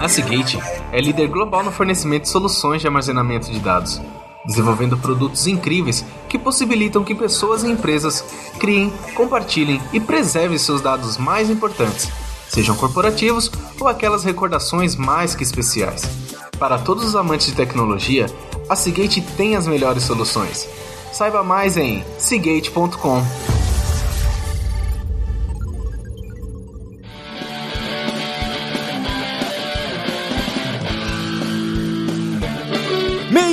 A Seagate é líder global no fornecimento de soluções de armazenamento de dados, desenvolvendo produtos incríveis que possibilitam que pessoas e empresas criem, compartilhem e preservem seus dados mais importantes, sejam corporativos ou aquelas recordações mais que especiais. Para todos os amantes de tecnologia, a Seagate tem as melhores soluções. Saiba mais em seagate.com.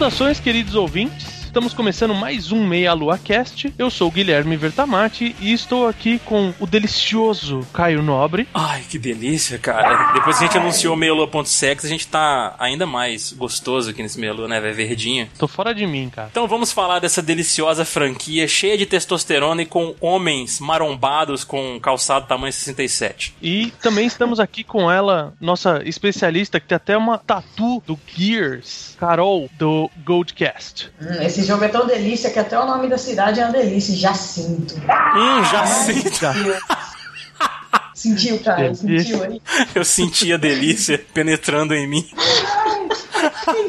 Saudações, queridos ouvintes. Estamos começando mais um Meia Lua Cast. Eu sou o Guilherme Vertamati e estou aqui com o delicioso Caio Nobre. Ai, que delícia, cara. Depois que a gente anunciou Meia Lua.sex, a gente tá ainda mais gostoso aqui nesse Meia Lua, né, velho? Verdinho. Tô fora de mim, cara. Então vamos falar dessa deliciosa franquia cheia de testosterona e com homens marombados com calçado tamanho 67. E também estamos aqui com ela, nossa especialista, que tem até uma tatu do Gears, Carol, do Goldcast. Hum, esse jogo é tão delícia que até o nome da cidade é uma delícia, Jacinto. Hum, Jacinto. Sentiu, cara? Sentiu aí? Eu senti a delícia penetrando em mim.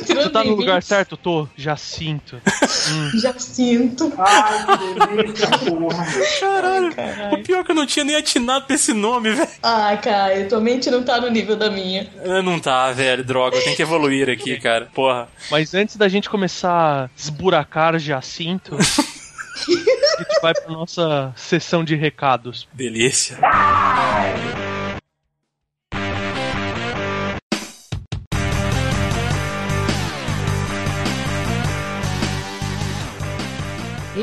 Você tá no lugar certo? Tô, Jacinto. Hum. Jacinto. Ai, que delícia, porra. Caralho. Ai, o pior é que eu não tinha nem atinado pra esse nome, velho. Ai, cara, tua mente não tá no nível da minha. Não tá, velho, droga. Eu tenho que evoluir aqui, cara. Porra. Mas antes da gente começar a esburacar Jacinto. A gente vai pra nossa sessão de recados. Delícia.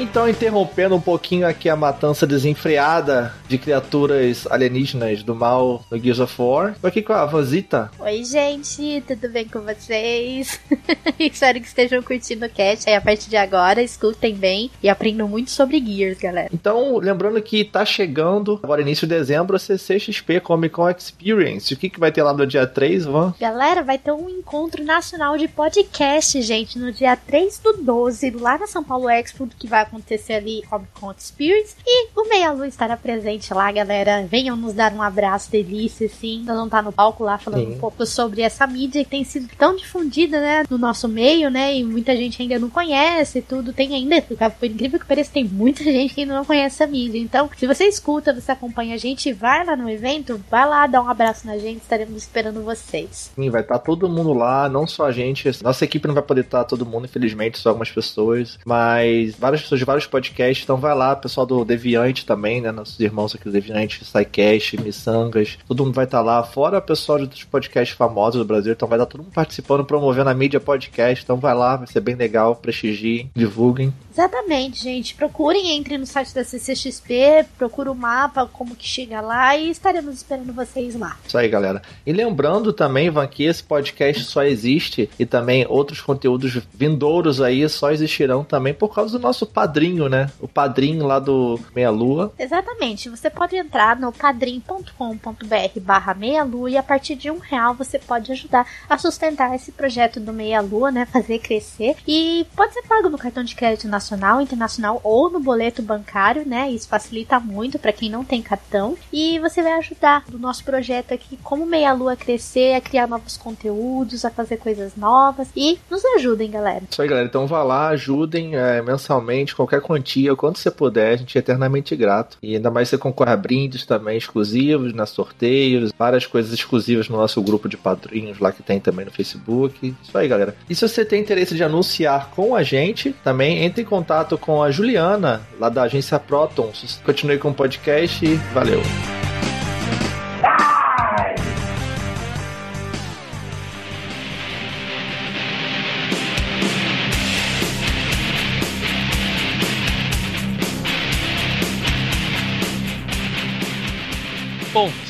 Então, interrompendo um pouquinho aqui a matança desenfreada de criaturas alienígenas do mal no Gears of War, tô aqui com a Vanzita. Oi, gente, tudo bem com vocês? Espero que estejam curtindo o cast. Aí, a partir de agora, escutem bem e aprendam muito sobre Gears, galera. Então, lembrando que tá chegando, agora início de dezembro, a CCXP Comic Con Experience. O que, que vai ter lá no dia 3, Van? Galera, vai ter um encontro nacional de podcast, gente, no dia 3 do 12, lá na São Paulo Expo, que vai acontecer ali Comic Con Experience. E o Meia Lua estará presente lá, galera. Venham nos dar um abraço, delícia, sim. Nós vamos estar no palco lá falando Sim. um pouco sobre essa mídia que tem sido tão difundida, né, no nosso meio, né, e muita gente ainda não conhece e tudo. Tem ainda, por incrível que pareça, tem muita gente que ainda não conhece essa mídia. Então, se você escuta, você acompanha a gente, vai lá no evento, vai lá dar um abraço na gente, estaremos esperando vocês. Sim, vai estar todo mundo lá, não só a gente. Nossa equipe não vai poder estar todo mundo, infelizmente, só algumas pessoas. Mas várias pessoas de vários podcasts. Então vai lá, pessoal do Deviante também, né? Nossos irmãos aqui do Deviante, SciCast, Missangas. Todo mundo vai estar lá, fora o pessoal dos podcasts famosos do Brasil. Então vai estar todo mundo participando, promovendo a mídia podcast. Então vai lá, vai ser bem legal. Prestigiem, divulguem. Exatamente, gente. Procurem, entre no site da CCXP, procura o mapa, como que chega lá e estaremos esperando vocês lá. Isso aí, galera. E lembrando também, Van, que esse podcast só existe e também outros conteúdos vindouros aí só existirão também por causa do nosso padrinho, né? O padrinho lá do Meia Lua. Exatamente. Você pode entrar no padrim.com.br barra meia lua e a partir de um real você pode ajudar a sustentar esse projeto do Meia Lua, né? Fazer crescer. E pode ser pago no cartão de crédito nacional, internacional ou no boleto bancário, né? Isso facilita muito para quem não tem cartão. E você vai ajudar o nosso projeto aqui, como Meia Lua crescer, a criar novos conteúdos, a fazer coisas novas. E nos ajudem, galera. Isso aí, galera. Então vá lá, ajudem é, mensalmente, qualquer quantia, quanto você puder, a gente é eternamente grato. E ainda mais você concorre a brindes também exclusivos, na sorteios, várias coisas exclusivas no nosso grupo de padrinhos lá que tem também no Facebook. Isso aí, galera. E se você tem interesse de anunciar com a gente, também entre em contato com a Juliana, lá da agência Proton. Continue com o podcast e valeu.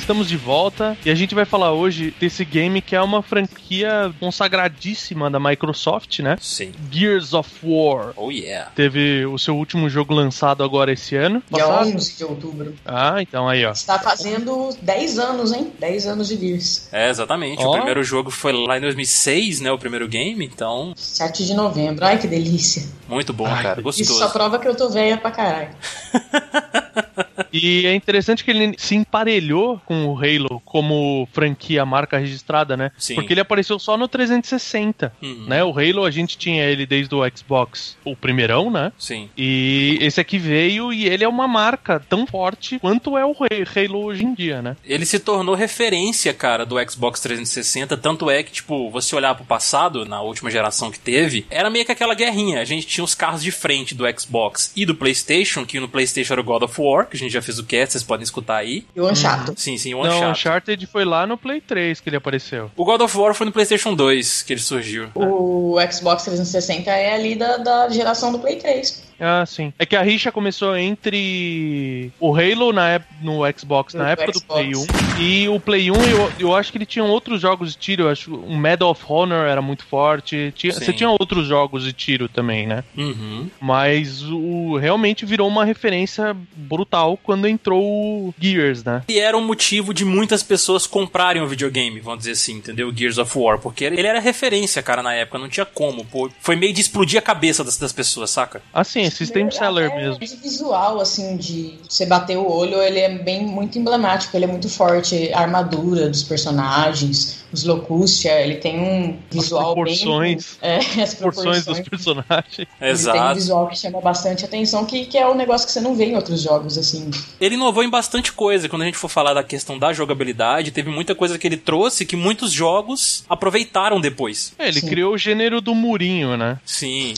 Estamos de volta e a gente vai falar hoje desse game que é uma franquia consagradíssima da Microsoft, né? Sim. Gears of War. Oh yeah. Teve o seu último jogo lançado agora esse ano. Dia Passado. 11 de outubro. Ah, então aí, ó. Está fazendo 10 anos, hein? 10 anos de Gears. É, exatamente. Ó. O primeiro jogo foi lá em 2006, né? O primeiro game, então, 7 de novembro. Ai, que delícia. muito bom, Ai, cara. Isso só Gostoso. prova que eu tô velha pra caralho. E é interessante que ele se emparelhou com o Halo como franquia, marca registrada, né? Sim. Porque ele apareceu só no 360, Uhum. né? O Halo a gente tinha ele desde o Xbox, o primeirão, né? Sim. E esse aqui veio e ele é uma marca tão forte quanto é o Halo hoje em dia, né? Ele se tornou referência, cara, do Xbox 360. Tanto é que, tipo, você olhar pro passado, na última geração que teve, era meio que aquela guerrinha. A gente tinha os carros de frente do Xbox e do PlayStation, que no PlayStation era o God of War, que a gente já fez o cast, vocês podem escutar aí. E o Unchato. Sim, sim, o Não, Uncharted. Uncharted foi lá no Play 3 que ele apareceu. O God of War foi no PlayStation 2 que ele surgiu. O Xbox 360 é ali da, da geração do Play 3. Ah, sim. É que a rixa começou entre o Halo na ép- no Xbox, na No época do Xbox. Play 1. E o Play 1, eu, eu acho que ele tinha outros jogos de tiro. Eu acho que o Medal of Honor era muito forte. Tinha, você tinha outros jogos de tiro também, né? Uhum. Mas o realmente virou uma referência brutal quando entrou o Gears, né? E era um motivo de muitas pessoas comprarem o videogame, vamos dizer assim, entendeu? Gears of War, porque ele era referência, cara, na época, não tinha como, pô. Foi meio de explodir a cabeça das, das pessoas, saca? Assim, é system seller mesmo. De visual, assim, de você bater o olho, ele é bem muito emblemático, ele é muito forte. A armadura dos personagens, os Locustia, ele tem um visual proporções. bem. É, as Porções proporções. dos personagens. Ele tem um visual que chama bastante atenção, que, que é um negócio que você não vê em outros jogos, assim. Ele inovou em bastante coisa. Quando a gente for falar da questão da jogabilidade, teve muita coisa que ele trouxe que muitos jogos aproveitaram depois. É, ele Sim. criou o gênero do murinho, né? Sim.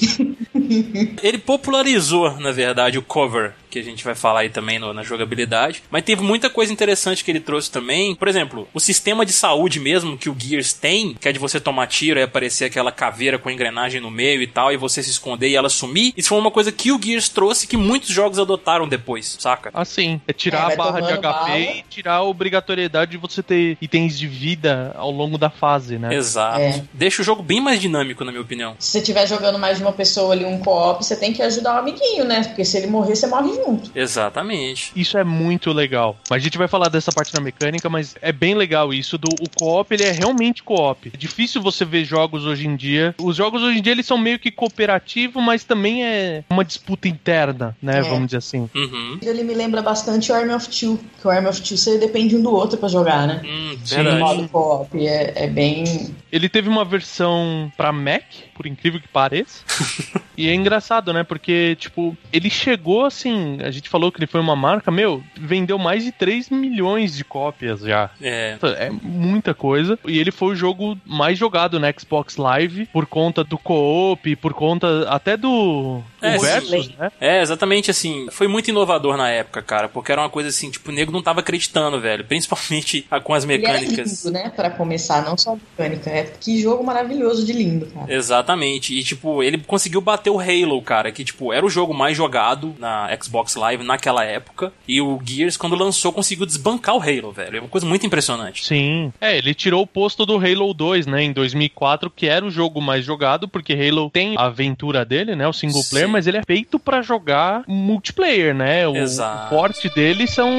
ele popularizou, na verdade, o cover, que a gente vai falar aí também no- na jogabilidade. Mas teve muita coisa interessante que ele trouxe também. Por exemplo, o sistema de saúde mesmo que o Gears tem, que é de você tomar tiro e aparecer aquela caveira com engrenagem no meio e tal, e você se esconder e ela sumir. Isso foi uma coisa que o Gears trouxe que muitos jogos adotaram depois, saca? Assim, é É, tirar vai a barra de HP bala. e tirar a obrigatoriedade de você ter itens de vida ao longo da fase, né? Exato. É. Deixa o jogo bem mais dinâmico, na minha opinião. Se você estiver jogando mais de uma pessoa ali, um co-op, você tem que ajudar o amiguinho, né? Porque se ele morrer, você morre junto. Exatamente. Isso é muito legal. Mas a gente vai falar dessa parte da mecânica, mas é bem legal isso do o co-op, ele é realmente co-op. É difícil você ver jogos hoje em dia. Os jogos hoje em dia eles são meio que cooperativos, mas também é uma disputa interna, né, É. vamos dizer assim. Uhum. Ele me lembra bastante o Army of Two, que o Army of Two você depende um do outro pra jogar, né? Hum, Sim. Modo co-op, é, é bem... Ele teve uma versão pra Mac, por incrível que pareça. e é engraçado, né? Porque, tipo, ele chegou assim. A gente falou que ele foi uma marca, meu, vendeu mais de 3 milhões de cópias já. É. É muita coisa. E ele foi o jogo mais jogado na Xbox Live por conta do co-op, por conta até do, do É, sim. Versus, né? É, exatamente assim. Foi muito inovador na época, cara. Porque era uma coisa assim, tipo, o nego não tava acreditando, velho. Principalmente com as Ele é mecânicas. lindo, né? Pra começar, não só a mecânica. É que jogo maravilhoso de lindo, cara. Exatamente. E, tipo, ele conseguiu bater o Halo, cara, que, tipo, era o jogo mais jogado na Xbox Live naquela época. E o Gears, quando lançou, conseguiu desbancar o Halo, velho. É uma coisa muito impressionante. Sim. É, ele tirou o posto do Halo 2, né, em 2004, que era o jogo mais jogado, porque Halo tem a aventura dele, né, o single player. Mas ele é feito pra jogar multiplayer, né? O, Exato. o forte dele são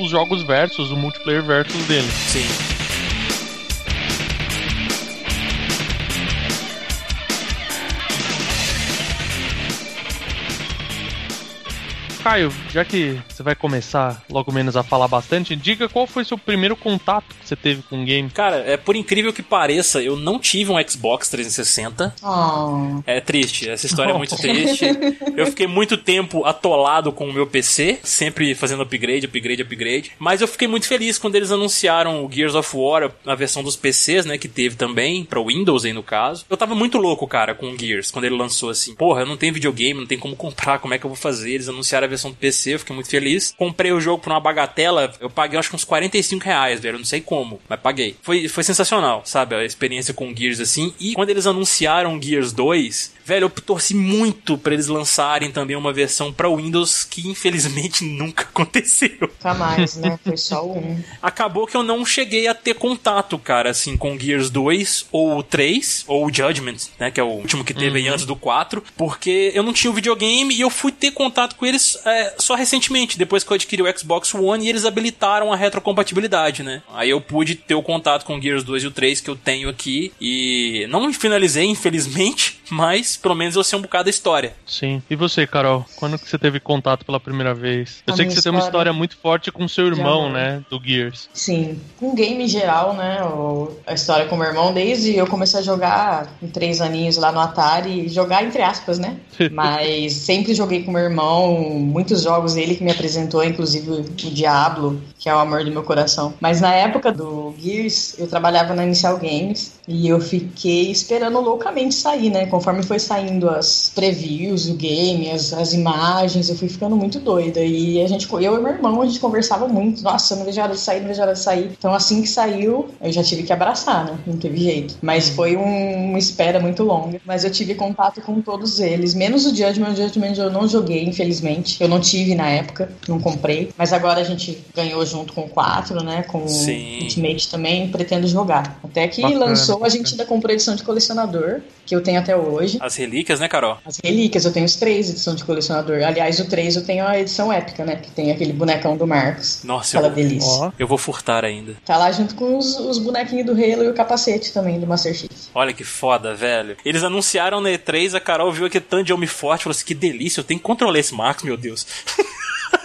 os jogos versus, o multiplayer versus dele. Sim. Caio, já que você vai começar logo menos a falar bastante, diga qual foi seu primeiro contato que você teve com o game. Cara, é por incrível que pareça, eu não tive um Xbox 360. Oh, É triste, essa história é muito triste. Eu fiquei muito tempo atolado com o meu PC, sempre fazendo upgrade, upgrade, upgrade. Mas eu fiquei muito feliz quando eles anunciaram o Gears of War, a versão dos PCs, né, que teve também, pra Windows aí no caso. Eu tava muito louco, cara, com o Gears, quando ele lançou assim. Porra, eu não tenho videogame, não tem como comprar, como é que eu vou fazer? Eles anunciaram a versão versão do PC, eu fiquei muito feliz. Comprei o jogo por uma bagatela, eu paguei acho que uns 45 reais, velho. Eu não sei como, mas paguei. Foi, foi sensacional, sabe? A experiência com Gears assim. E quando eles anunciaram Gears 2, velho, eu torci muito pra eles lançarem também uma versão pra Windows que infelizmente nunca aconteceu. Nunca mais, né? Foi só o um. Acabou que eu não cheguei a ter contato, cara, assim, com Gears 2 ou o 3, ou o Judgment, né? Que é o último que teve aí antes do 4, porque eu não tinha o videogame e eu fui ter contato com eles é, só recentemente, depois que eu adquiri o Xbox One e eles habilitaram a retrocompatibilidade, né? Aí eu pude ter o contato com o Gears 2 e o 3 que eu tenho aqui e não finalizei, infelizmente, mas pelo menos eu sei um bocado da história. Sim. E você, Carol? Quando que você teve contato pela primeira vez? Eu A sei que você tem uma história história muito forte com seu irmão, né? Do Gears. Sim, com game em geral, né? a história com meu irmão, desde eu comecei a jogar em três aninhos lá no Atari, jogar entre aspas, né? Mas sempre joguei com meu irmão, muitos jogos ele que me apresentou, inclusive o Diablo, que é o amor do meu coração. Mas na época do Gears, eu trabalhava na Initial Games e eu fiquei esperando loucamente sair, né? Conforme foi saindo as previews do game, as, as imagens, eu fui ficando muito doida. E a gente, eu e meu irmão, a gente conversava muito. Nossa, eu não vejo a hora de sair, não vejo a hora de sair. Então assim que saiu, eu já tive que abraçar, né? Não teve jeito. Mas foi um- uma espera muito longa. Mas eu tive contato com todos eles, menos o Judgment. O Judgment eu não joguei, infelizmente. Eu não tive na época, não comprei. Mas agora a gente ganhou junto com o 4, né? Com Sim. o Ultimate também, pretendo jogar. Até que Bacana, lançou, a bacana. gente ainda comprou a edição de colecionador, que eu tenho até hoje. As relíquias, né, Carol? As relíquias, eu tenho os três edição de colecionador. Aliás, o 3 eu tenho a edição épica, né? Que tem aquele bonecão do Marcos. Nossa, eu Aquela vou, delícia. Ó. eu vou furtar ainda. Tá lá junto com os, os bonequinhos do Halo e o capacete também do Master Chief. Olha que foda, velho. Eles anunciaram na E3, a Carol viu aquele tanto de homem forte, falou assim: que delícia, eu tenho que controlar esse Marcos, meu Deus.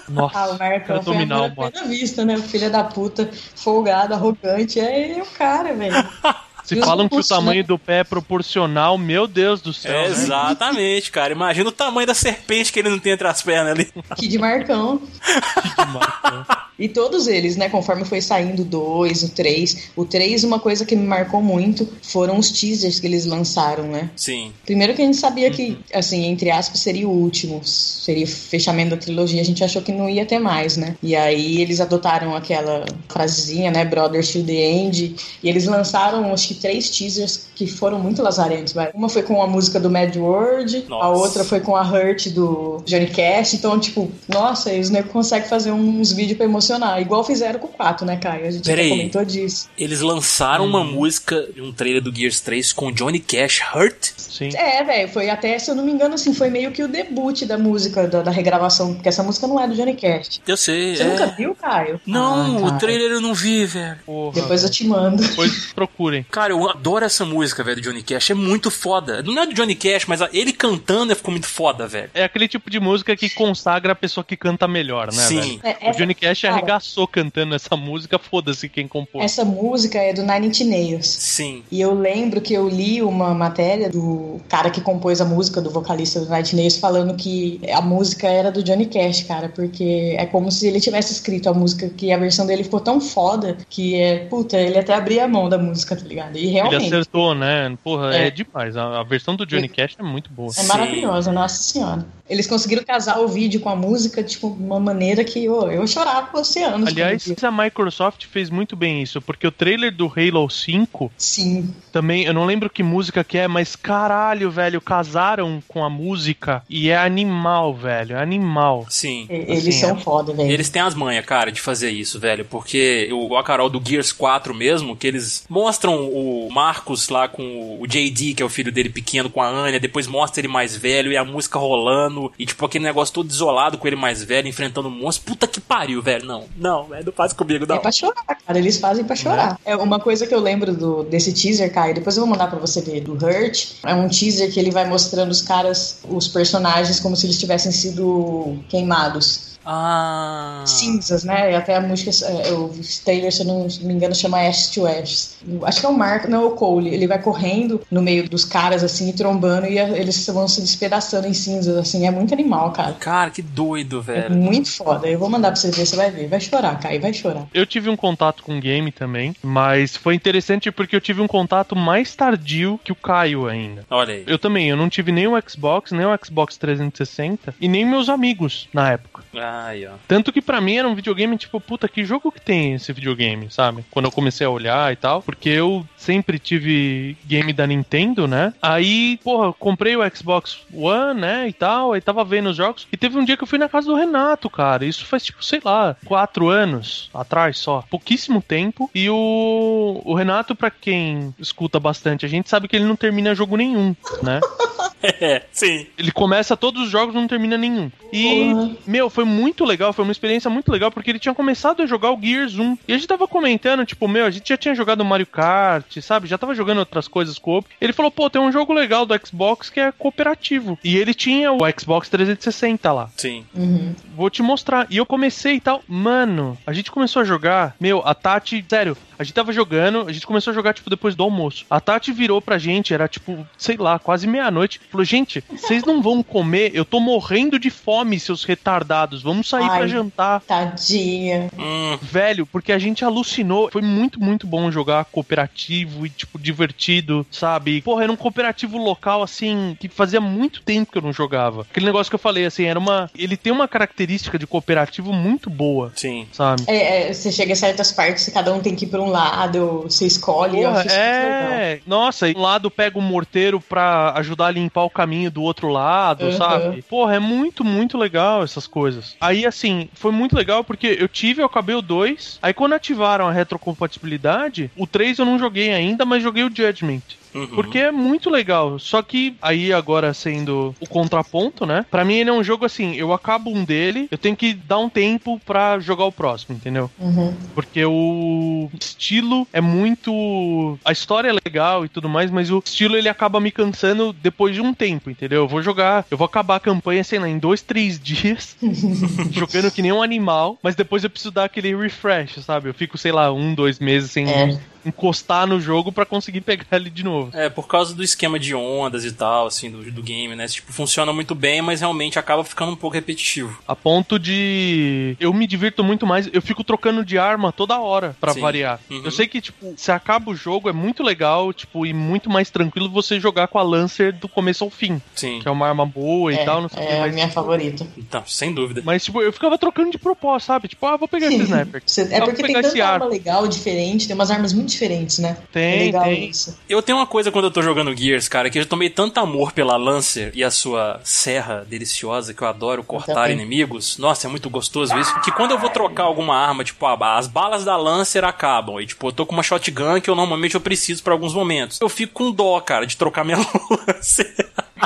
Nossa. Ah, o Marcão foi dominar Marcos. primeira vista, né? O filho da puta, folgado, arrogante. É o cara, velho. Se os falam que o tamanho do pé é proporcional, meu Deus do céu. É, né? exatamente, cara. Imagina o tamanho da serpente que ele não tem entre as pernas ali. Kid Marcão. demais, né? E todos eles, né, conforme foi saindo o 2, o 3. O 3, uma coisa que me marcou muito foram os teasers que eles lançaram, né? Sim. Primeiro que a gente sabia que, assim, entre aspas, seria o último, seria o fechamento da trilogia, a gente achou que não ia ter mais, né? E aí eles adotaram aquela frasezinha, né, Brothers to the End, e eles lançaram, acho que, três teasers que foram muito lazarentos, vai. Uma foi com a música do Mad World, a Nossa. outra foi com a Hurt do Johnny Cash, então, tipo, nossa, eles não conseguem fazer uns vídeos pra emocionar, igual fizeram com o 4, né, Caio? A gente Peraí. comentou disso. Eles lançaram uma música de um trailer do Gears 3 com Johnny Cash Hurt. Sim. É, velho, foi até, se eu não me engano, assim, foi meio que o debut da música, da, da regravação, porque essa música não é do Johnny Cash. Eu sei. Você é. nunca viu, Caio? Não, Ah, o trailer eu não vi, velho. Depois eu te mando. Depois procurem. Cara, eu adoro essa música, velho, do Johnny Cash. É muito foda. Não é do Johnny Cash, mas ele cantando ficou muito foda, velho. É aquele tipo de música que consagra a pessoa que canta melhor, né, Sim. velho? É, O Johnny Cash cara, arregaçou cantando essa música, foda-se quem compôs. Essa música é do Nine Inch Nails. Sim. E eu lembro que eu li uma matéria do cara que compôs a música, do vocalista do Night Nails, falando que a música era do Johnny Cash, cara, porque é como se ele tivesse escrito a música, que a versão dele ficou tão foda que é, puta, ele até abria a mão da música, tá ligado? E Ele realmente. acertou, né? Porra, é, É. demais. A, a versão do Johnny Cash é muito boa. É maravilhosa, nossa senhora. Eles conseguiram casar o vídeo com a música, tipo, de uma maneira que ô, eu chorava por oceanos. Aliás, a Microsoft fez muito bem isso, porque o trailer do Halo 5 Sim. também, eu não lembro que música que é, mas caralho, velho, casaram com a música e é animal, velho, é animal. Sim. e- Eles Assim, são é. foda, velho. Eles têm as manhas, cara, de fazer isso, velho. Porque o a Carol do Gears 4 mesmo, que eles mostram o Marcos lá com o JD, que é o filho dele pequeno, com a Anya, depois mostra ele mais velho e a música rolando, e tipo aquele negócio todo isolado com ele mais velho, enfrentando um monstro. Puta que pariu, velho. Não, não, não faz comigo, não. É pra chorar, cara. Eles fazem pra chorar. É uma coisa que eu lembro do, desse teaser, Caio. Depois eu vou mandar pra você ver do Hurt. É um teaser que ele vai mostrando os caras, os personagens, como se eles tivessem sido queimados. Ah. cinzas, né? E até a música, é, o Taylor, se eu não me engano, chama Ash to Ash. Acho que é o Mark, não é o Cole. Ele vai correndo no meio dos caras, assim, e trombando, e eles vão se despedaçando em cinzas, assim. É muito animal, cara. Cara, que doido, É velho. muito foda. Eu vou mandar pra você ver, você vai ver. Vai chorar, Kai, vai chorar. Eu tive um contato com game também, mas foi interessante porque eu tive um contato mais tardio que o Caio ainda. Olha aí. Eu também, eu não tive nem o Xbox, nem o Xbox 360 e nem meus amigos na época. Aí, ó. Tanto que pra mim era um videogame tipo, puta, que jogo que tem esse videogame, sabe? Quando eu comecei a olhar e tal, porque eu sempre tive game da Nintendo, né? Aí, porra, eu comprei o Xbox One, né, e tal, aí tava vendo os jogos, e teve um dia que eu fui na casa do Renato, cara, isso faz tipo, sei lá, quatro anos atrás só, pouquíssimo tempo, e o, o Renato, pra quem escuta bastante, a gente sabe que ele não termina jogo nenhum, né? É, sim. Ele começa todos os jogos e não termina nenhum. E, Porra. meu, foi muito legal, foi uma experiência muito legal, porque ele tinha começado a jogar o Gears 1. E a gente tava comentando, tipo, meu, a gente já tinha jogado Mario Kart, sabe? Já tava jogando outras coisas co Ele falou, pô, tem um jogo legal do Xbox que é cooperativo. E ele tinha o Xbox 360 lá. Sim. Uhum. Vou te mostrar. E eu comecei e tal. Mano, a gente começou a jogar. Meu, a Tati. Sério, a gente tava jogando. A gente começou a jogar, tipo, depois do almoço. A Tati virou pra gente. Era, tipo, sei lá, quase meia-noite. Falou: Gente, vocês não vão comer. Eu tô morrendo de fome, seus retardados. Vamos sair Ai. pra jantar. Tadinha. Hum, Velho, porque a gente alucinou. Foi muito, muito bom jogar cooperativo e, tipo, divertido, sabe? Porra, era um cooperativo local, assim, que fazia muito tempo que eu não jogava. Aquele negócio que eu falei, assim, era uma. Ele tem uma característica de cooperativo muito boa, sim. sabe? É, é, você chega a certas partes, cada um tem que ir pra um lado, você escolhe. Porra, é. Nossa, e um lado pega o morteiro pra ajudar a limpar o caminho do outro lado, Uhum. sabe? Porra, é muito, muito legal essas coisas. Aí, assim, foi muito legal porque eu tive, eu acabei o 2. Aí, quando ativaram a retrocompatibilidade, o 3 eu não joguei ainda, mas joguei o Judgment. Uhum. Porque é muito legal. Só que aí agora sendo o contraponto, né? Pra mim ele é um jogo assim, eu acabo um dele, eu tenho que dar um tempo pra jogar o próximo, entendeu? Uhum. Porque o estilo é muito. A história é legal e tudo mais, mas o estilo ele acaba me cansando depois de um tempo, entendeu? Eu vou jogar, eu vou acabar a campanha, sei lá, em dois, três dias, jogando que nem um animal, mas depois eu preciso dar aquele refresh, sabe? Eu fico, sei lá, um, dois meses sem É. encostar no jogo pra conseguir pegar ele de novo. É, por causa do esquema de ondas e tal, assim, do, do game, né? Tipo, funciona muito bem, mas realmente acaba ficando um pouco repetitivo. A ponto de. Eu me divirto muito mais. Eu fico trocando de arma toda hora pra Sim. variar. Uhum. Eu sei que, tipo, se acaba o jogo, é muito legal, tipo, e muito mais tranquilo você jogar com a Lancer do começo ao fim. Sim. Que é uma arma boa e É, tal, não sei o que. é a Mas, minha favorita. Então, sem dúvida. mas, tipo, eu ficava trocando de propósito, sabe? Tipo, ah, vou pegar esse sniper. Ah, é vou porque tem tanta arma legal, diferente, tem umas armas muito diferentes, né? é Tem, legal tem. isso. Eu tenho uma coisa quando eu tô jogando Gears, cara, que eu tomei tanto amor pela Lancer e a sua serra deliciosa, que eu adoro cortar também. inimigos. Nossa, é muito gostoso isso. Que quando eu vou trocar alguma arma, tipo, ah, as balas da Lancer acabam. E, tipo, eu tô com uma shotgun que eu normalmente eu preciso pra alguns momentos. Eu fico com dó, cara, de trocar minha Lancer.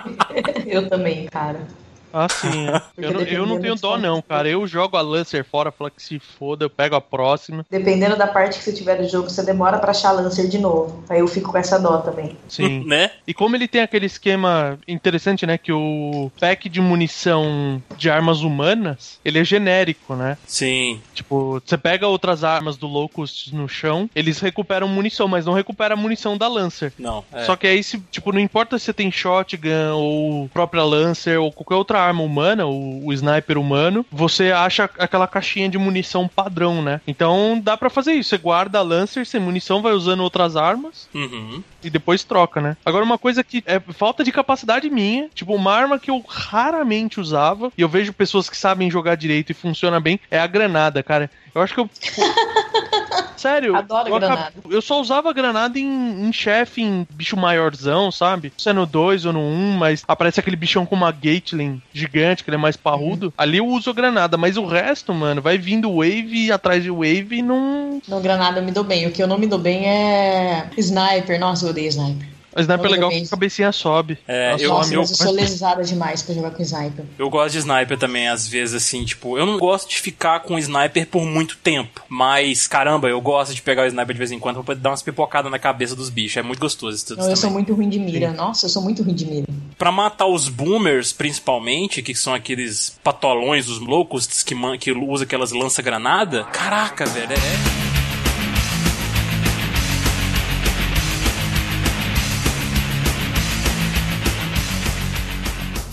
Eu também, cara. Ah, sim. eu, não, eu não tenho dó, não, cara. Eu jogo a Lancer fora, falo que se foda, eu pego a próxima. Dependendo da parte que você tiver do jogo, você demora pra achar Lancer de novo. Aí eu fico com essa dó também. Sim. né? E como ele tem aquele esquema interessante, né? Que o pack de munição de armas humanas, ele é genérico, né? Sim. Tipo, você pega outras armas do Locust no chão, eles recuperam munição, mas não recupera a munição da Lancer. Não. É. Só que aí, se, tipo, não importa se você tem shotgun ou própria Lancer ou qualquer outra arma humana, o, o sniper humano, você acha aquela caixinha de munição padrão, né? Então dá pra fazer isso. Você guarda a Lancer sem munição, vai usando outras armas Uhum. e depois troca, né? Agora, uma coisa que é falta de capacidade minha, tipo, uma arma que eu raramente usava, e eu vejo pessoas que sabem jogar direito e funciona bem, é a granada, cara. Eu acho que eu. tipo, Sério, Adoro eu, acab- granada. eu só usava granada em, em chefe, em bicho maiorzão, sabe? Se é no 2 ou no 1, um, mas aparece aquele bichão com uma Gatling gigante, que ele é mais parrudo. Ali eu uso granada, mas o resto, mano, vai vindo wave atrás de wave e não. No Granada eu me dou bem. O que eu não me dou bem é Sniper. Nossa, eu odeio Sniper. A sniper é legal que a cabecinha sobe. É, eu- Nossa, meu- mas eu sou lesada demais pra jogar com Sniper. Eu gosto de sniper também, às vezes, assim, tipo, eu não gosto de ficar com sniper por muito tempo. Mas, caramba, eu gosto de pegar o sniper de vez em quando pra poder dar umas pipocadas na cabeça dos bichos. É muito gostoso isso tudo Não, eu também. sou muito ruim de mira. Nossa, eu sou muito ruim de mira. Pra matar os boomers, principalmente, que são aqueles patolões, os loucos que, que usam aquelas lança-granada. Caraca, velho, é.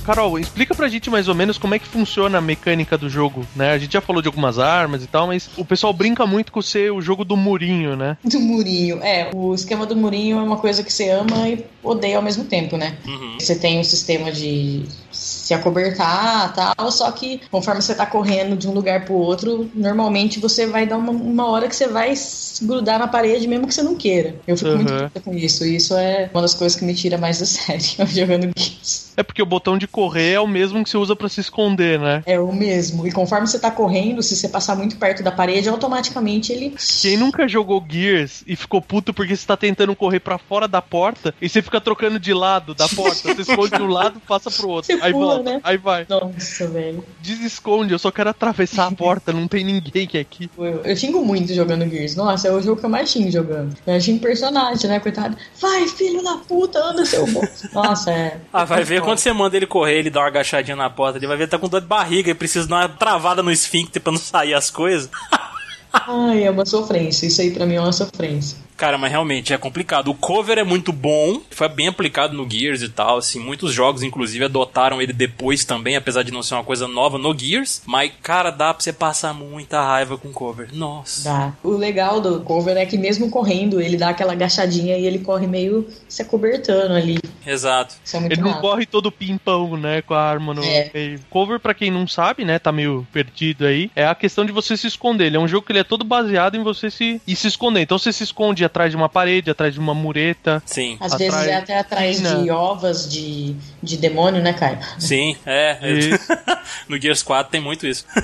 Carol, explica pra gente mais ou menos como é que funciona a mecânica do jogo, né? A gente já falou de algumas armas e tal, mas o pessoal brinca muito com ser o jogo do murinho, né? Do murinho. É, o esquema do murinho é uma coisa que você ama e odeia ao mesmo tempo, né? Uhum. Você tem um sistema de se acobertar tal, só que conforme você tá correndo de um lugar pro outro, normalmente você vai dar uma, uma hora que você vai grudar na parede mesmo que você não queira. Eu fico muito Uhum. puta com isso. E isso é uma das coisas que me tira mais da série jogando games. É porque o botão de correr é o mesmo que você usa pra se esconder, né? É o mesmo. E conforme você tá correndo, se você passar muito perto da parede, automaticamente ele. Quem nunca jogou Gears e ficou puto porque você tá tentando correr pra fora da porta e você fica trocando de lado da porta, você esconde de um lado, passa pro outro, Você aí pula, volta, né? aí vai. Nossa, velho. Desesconde, eu só quero atravessar a porta, não tem ninguém que é aqui. Eu, eu xingo muito jogando Gears. Nossa, é o jogo que eu mais xingo jogando. Eu xingo personagem, né, coitado? Vai, filho da puta, anda seu bom. Nossa, é. Ah, vai ver quando você manda ele correr, ele dá uma agachadinha na porta, ele vai ver que tá com dor de barriga e precisa dar uma travada no esfíncter pra não sair as coisas. Ai, é uma sofrência. Isso aí pra mim é uma sofrência. Cara, mas realmente é complicado. O cover é muito bom, foi bem aplicado no Gears e tal, assim, muitos jogos inclusive adotaram ele depois também, apesar de não ser uma coisa nova no Gears, mas cara, dá pra você passar muita raiva com cover. Nossa. Dá. O legal do cover é que mesmo correndo, ele dá aquela agachadinha e ele corre meio se acobertando ali. Exato. Isso é muito Ele não massa. corre todo pimpão, né, com a arma no É. meio. Cover, pra quem não sabe, né, tá meio perdido aí, é a questão de você se esconder. Ele é um jogo que ele é todo baseado em você se e se esconder. Então você se esconde atrás de uma parede, atrás de uma mureta. Sim. Às atrás- vezes é até atrás Não. de ovas de, de demônio, né, Caio? Sim, é. No Gears 4 tem muito isso.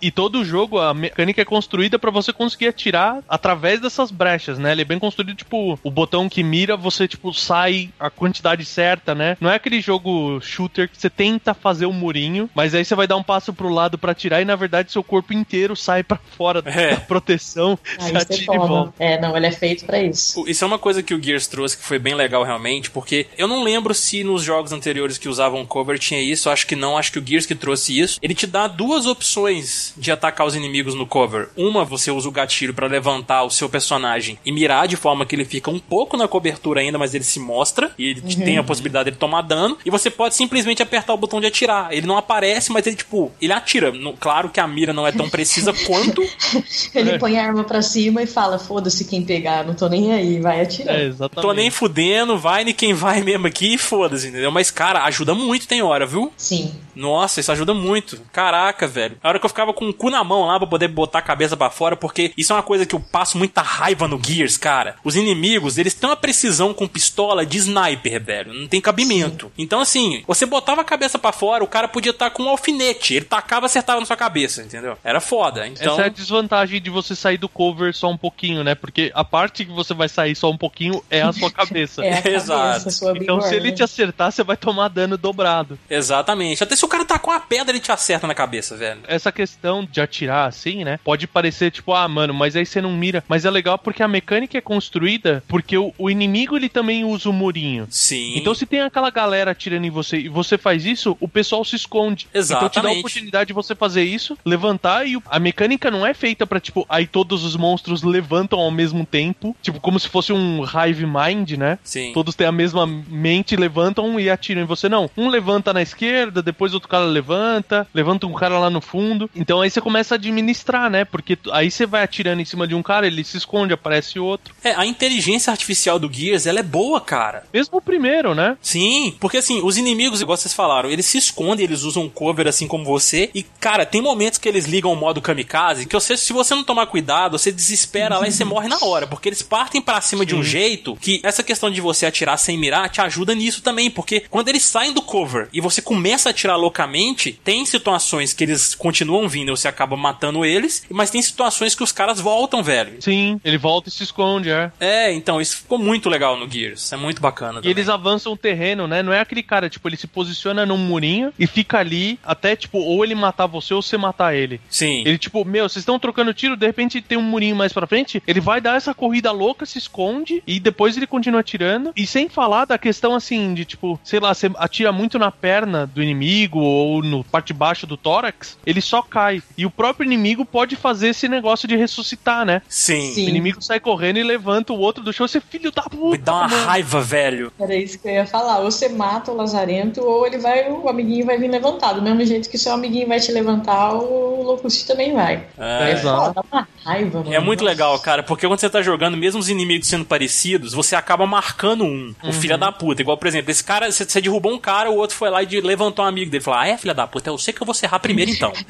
E todo jogo, a mecânica é construída pra você conseguir atirar através dessas brechas, né? Ele é bem construído, tipo, o botão que mira, você, tipo, sai a quantidade certa, né? Não é aquele jogo shooter que você tenta fazer o murinho, mas aí você vai dar um passo pro lado pra atirar e, na verdade, seu corpo inteiro sai pra fora É. da proteção, Ah, você isso é atira e foda. volta. É, não, ele é feito pra isso. Isso é uma coisa que o Gears trouxe que foi bem legal realmente, porque eu não lembro se nos jogos anteriores que usavam cover tinha isso, acho que não, acho que o Gears que trouxe isso. Ele te dá duas opções de atacar os inimigos no cover. Uma, você usa o gatilho pra levantar o seu personagem e mirar de forma que ele fica um pouco na cobertura ainda, mas ele se mostra e ele te- tem a possibilidade de tomar dano. E você pode simplesmente apertar o botão de atirar. Ele não aparece, mas ele tipo, ele atira. Claro que a mira não é tão precisa quanto, Ele põe a arma pra cima e fala: foda-se quem pegar, não tô nem aí, vai atirar. É, exatamente. Tô nem fudendo, vai nem quem vai mesmo aqui e foda-se, entendeu? Mas, cara, ajuda muito, tem hora, viu? Sim. Nossa, isso ajuda muito. Caraca, velho. A hora que eu ficava com o cu na mão lá pra poder botar a cabeça pra fora, porque isso é uma coisa que eu passo muita raiva no Gears, cara. Os inimigos, eles têm uma precisão com pistola de sniper, velho. Não tem cabimento. Então, assim, você botava a cabeça pra fora, o cara podia estar com um alfinete. Ele tacava e acertava na sua cabeça, entendeu? Era foda. Então. Essa é a desvantagem de você sair do cover só um pouquinho, né? Porque a parte que você vai sair só um pouquinho é a sua cabeça. É a cabeça, Exato. sua Então, se ele te acertar, você vai tomar dano dobrado. Exatamente. Até se o cara tá com a pedra, ele te acerta na cabeça, velho. Essa questão de atirar assim, né? Pode parecer tipo, ah, mano, mas aí você não mira. Mas é legal porque a mecânica é construída porque o, o inimigo ele também usa o murinho. Sim. Então, se tem aquela galera atirando em você e você faz isso, o pessoal se esconde. Então, te dá a Exatamente. oportunidade de você fazer isso, levantar e o- a mecânica não é feita pra, tipo, aí todos os monstros levantam ao mesmo tempo, tipo, como se fosse um hive mind, né? Sim. Todos têm a mesma mente, levantam e atiram em você. Não. Um levanta na esquerda, depois outro cara levanta, levanta um cara lá no fundo. Então aí você começa a administrar, né? Porque aí você vai atirando em cima de um cara, ele se esconde, aparece outro. É, a inteligência artificial do Gears, ela é boa, cara. Mesmo o primeiro, né? Sim, porque assim, os inimigos, igual vocês falaram, eles se escondem, eles usam cover assim como você. E, cara, tem momentos que eles ligam o modo kamikaze, que você, se você não tomar cuidado, você desespera lá e você morre na hora. Porque eles partem pra cima de um jeito que essa questão de você atirar sem mirar te ajuda nisso também. Porque quando eles saem do cover e você começa a atirar loucamente, tem situações que eles continuam vindo e você acaba matando eles, mas tem situações que os caras voltam, velho. Sim, ele volta e se esconde, é. É, então, isso ficou muito legal no Gears. É muito bacana E também. eles avançam o terreno, né? Não é aquele cara, tipo, ele se posiciona num murinho e fica ali até, tipo, ou ele matar você ou você matar ele. Sim. Ele, tipo, meu, vocês estão trocando tiro, de repente tem um murinho mais pra frente, ele vai dar essa corrida louca, se esconde e depois ele continua atirando. E sem falar da questão assim, de tipo, sei lá, você atira muito na perna do inimigo ou no parte de baixo do tórax, ele só cai. E o próprio inimigo pode fazer esse negócio de ressuscitar, né? Sim. Sim. O inimigo sai correndo e levanta o outro do chão, você filho da puta. Me dá uma mano. raiva, velho. Era isso que eu ia falar. Ou você mata o Lazarento, ou ele vai, o amiguinho vai vir levantar. Do mesmo jeito que seu amiguinho vai te levantar, o Locust também vai. É. É Exato. foda, dá uma raiva, mano. É muito legal, cara, porque quando você tá jogando, mesmo os inimigos sendo parecidos, você acaba marcando um, o filho da puta. Igual, por exemplo, esse cara, você, você derrubou um cara, o outro foi lá e levantou um amigo dele. Falou, ah, é, filha da puta, eu sei que eu vou serrar primeiro então.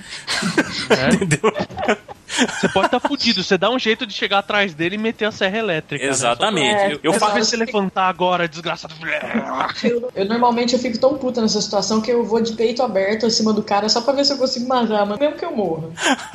É. Entendeu? Você pode estar fudido, você dá um jeito de chegar atrás dele e meter a serra elétrica. né? Exatamente. É, eu, eu exato. Só pra faço. se levantar agora, desgraçado. Eu, eu normalmente eu fico tão puta nessa situação que eu vou de peito aberto acima do cara só pra ver se eu consigo matar, mas mesmo que eu morra.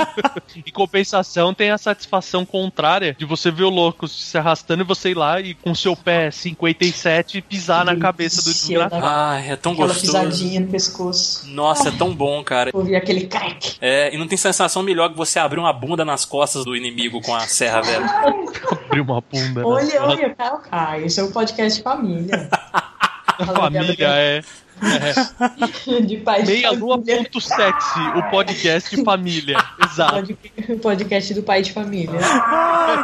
Em compensação, tem a satisfação contrária de você ver o louco se arrastando e você ir lá e com seu pé 57 pisar na cabeça do desgraçado. Ah, é tão Aquela gostoso. pisadinha no pescoço. Nossa, é tão bom, cara. Ouvir aquele crack. É, e não tem sensação melhor que você abrir uma bunda nas costas do inimigo com a serra, velho. Abrir uma bunda. né? Olha, olha, Caio Caio, isso é um podcast de família. Família é. De pai de Meia família. lua ponto sexy, o podcast de família. Exato. Pod- podcast do pai de família.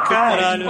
Caralho,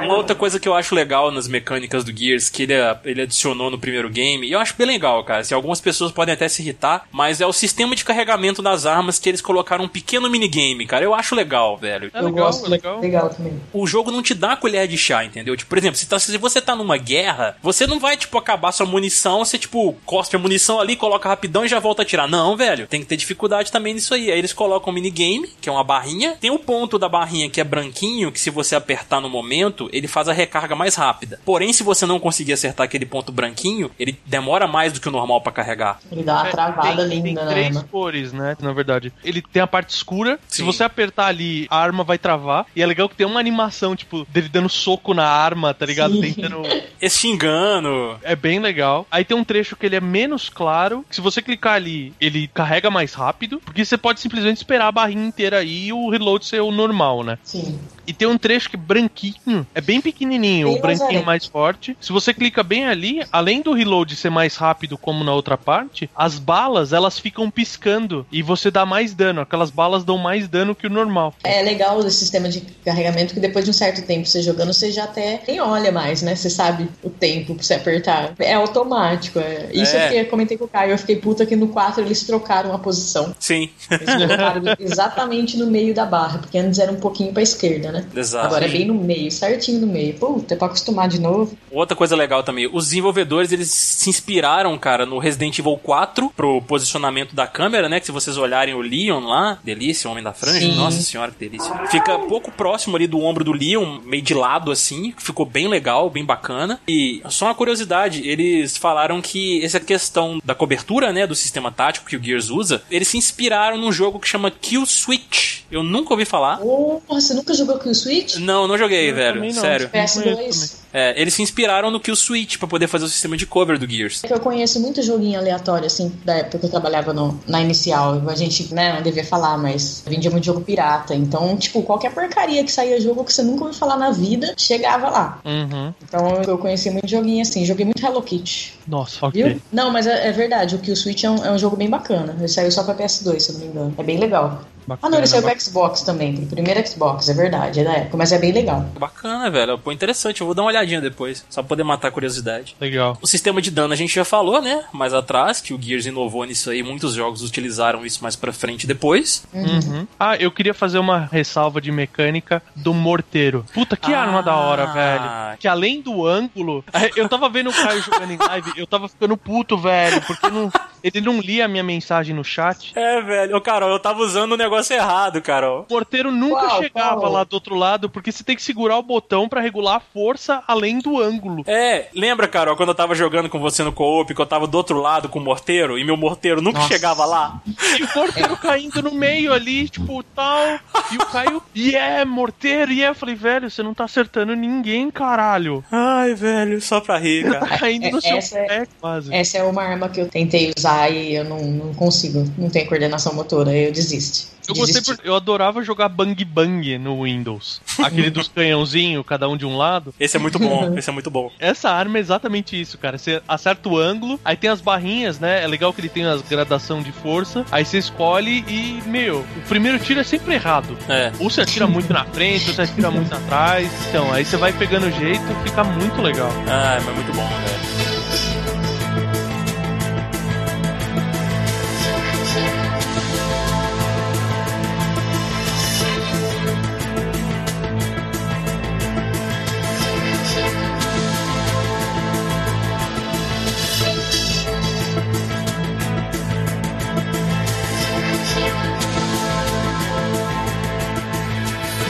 Uma outra coisa que eu acho legal nas mecânicas do Gears, que ele, ele adicionou no primeiro game, e eu acho bem legal, cara. Se algumas pessoas podem até se irritar, mas é o sistema de carregamento das armas que eles colocaram um pequeno minigame, cara. Eu acho legal, velho. É eu legal, gosto, é legal. legal também. O jogo não te dá colher de chá, entendeu? Tipo, por exemplo, se, tá- se você tá numa guerra, você não vai, tipo, acabar sua munição, você, tipo, costa a munição ali, coloca rapidão e já volta a atirar. Não, velho. Tem que ter dificuldade também nisso aí. Aí eles colocam um minigame, que é uma barrinha. Tem o ponto da barrinha que é branquinho, que se você apertar no momento, ele faz a recarga mais rápida. Porém, se você não conseguir acertar aquele ponto branquinho, ele demora mais do que o normal pra carregar. Ele dá uma travada É, tem, linda tem na três arma. cores, né? Na verdade. Ele tem a parte escura. Se Sim. você apertar ali, a arma vai travar. E é legal que tem uma animação, tipo, dele dando soco na arma, tá ligado? Sim. Tentando. Esse xingando. É bem legal. Aí tem um trecho que ele é menos claro. Que se você clicar ali, ele carrega mais rápido. Porque você pode simplesmente esperar a barrinha inteira aí e o reload ser o normal, né? Sim. E tem um trecho que é branquinho, é bem pequenininho, Bem o branquinho mais forte. Se você clica bem ali, além do reload ser mais rápido como na outra parte, as balas elas ficam piscando e você dá mais dano. Aquelas balas dão mais dano que o normal. É legal o sistema de carregamento que depois de um certo tempo você jogando, você já até nem olha mais, né? Você sabe o tempo pra você apertar. É automático. É. Isso É. eu, fiquei, eu comentei com o Caio, eu fiquei puta que no 4 eles trocaram a posição. Sim. Eles colocaram exatamente no meio da barra, porque antes era um pouquinho pra esquerda, né? Exato. Agora é bem no meio, certinho no meio. Puta, é pra acostumar de novo. Outra coisa legal também, os desenvolvedores eles se inspiraram, cara, no Resident Evil 4 pro posicionamento da câmera, né? Que se vocês olharem o Leon lá, delícia, o homem da franja, Sim. nossa senhora, que delícia. Fica pouco próximo ali do ombro do Leon, meio de lado assim, ficou bem legal, bem bacana. E só uma curiosidade, eles falaram que essa questão da cobertura, né, do sistema tático que o Gears usa, eles se inspiraram num jogo que chama Kill Switch. Eu nunca ouvi falar. Oh, você nunca jogou Kill Switch? Não, não joguei, velho. Sério. PS2. É, eles se inspiraram no Kill Switch pra poder fazer o sistema de cover do Gears. É que eu conheço muito joguinho aleatório, assim, da época que eu trabalhava no- na inicial. A gente, né, não devia falar, mas vendia muito jogo pirata. Então, tipo, qualquer porcaria que saía jogo que você nunca ouviu falar na vida, chegava lá. Uhum. Então, eu conheci muito joguinho assim. Joguei muito Hello Kitty. Nossa, ok. Viu? Não, mas é, é verdade. O Kill Switch é um, é um jogo bem bacana. Ele saiu só pra PS2, se eu não me engano. É bem legal. Ah, não, ele saiu bacana. pra Xbox também. Pro primeiro Xbox, é verdade. É da época. Mas é bem legal. Bacana, velho. Pô, interessante. Eu vou dar uma olhadinha depois. Só pra poder matar a curiosidade. Legal. O sistema de dano a gente já falou, né? Mais atrás, que o Gears inovou nisso aí. Muitos jogos utilizaram isso mais pra frente depois. Uhum. Ah, eu queria fazer uma ressalva de mecânica do morteiro. Puta, que Ah. arma da hora, velho. Que além do ângulo. Eu tava vendo o Caio jogando em live, eu tava ficando puto, velho, porque não. Ele não lia a minha mensagem no chat. É, velho. Ô, Carol, eu tava usando o negócio errado, Carol. O porteiro nunca Qual, chegava lá do outro lado, porque você tem que segurar o botão pra regular a força além do ângulo. É, lembra, Carol, quando eu tava jogando com você no co-op, que eu tava do outro lado com o morteiro, e meu morteiro nunca Nossa. chegava lá? E o porteiro caindo no meio ali, tipo, tal. E o Caio, e é, morteiro, e é. Eu falei, velho, você não tá acertando ninguém, caralho. Ai, velho, só pra rir, cara. Tá caindo no seu Essa é- pé, quase. Essa é uma arma que eu tentei usar e eu não, não consigo. Não tenho coordenação motora, eu desisto. Eu gostei porque eu adorava jogar Bang Bang no Windows. Aquele dos canhãozinhos, cada um de um lado. Esse é muito bom, esse é muito bom. Essa arma é exatamente isso, cara. Você acerta o ângulo, aí tem as barrinhas, né? É legal que ele tem as gradação de força. Aí você escolhe e, meu, o primeiro tiro é sempre errado. É. Ou você atira muito na frente, ou você atira muito atrás. Então, aí você vai pegando o jeito, fica muito legal. Ah, mas muito bom, velho.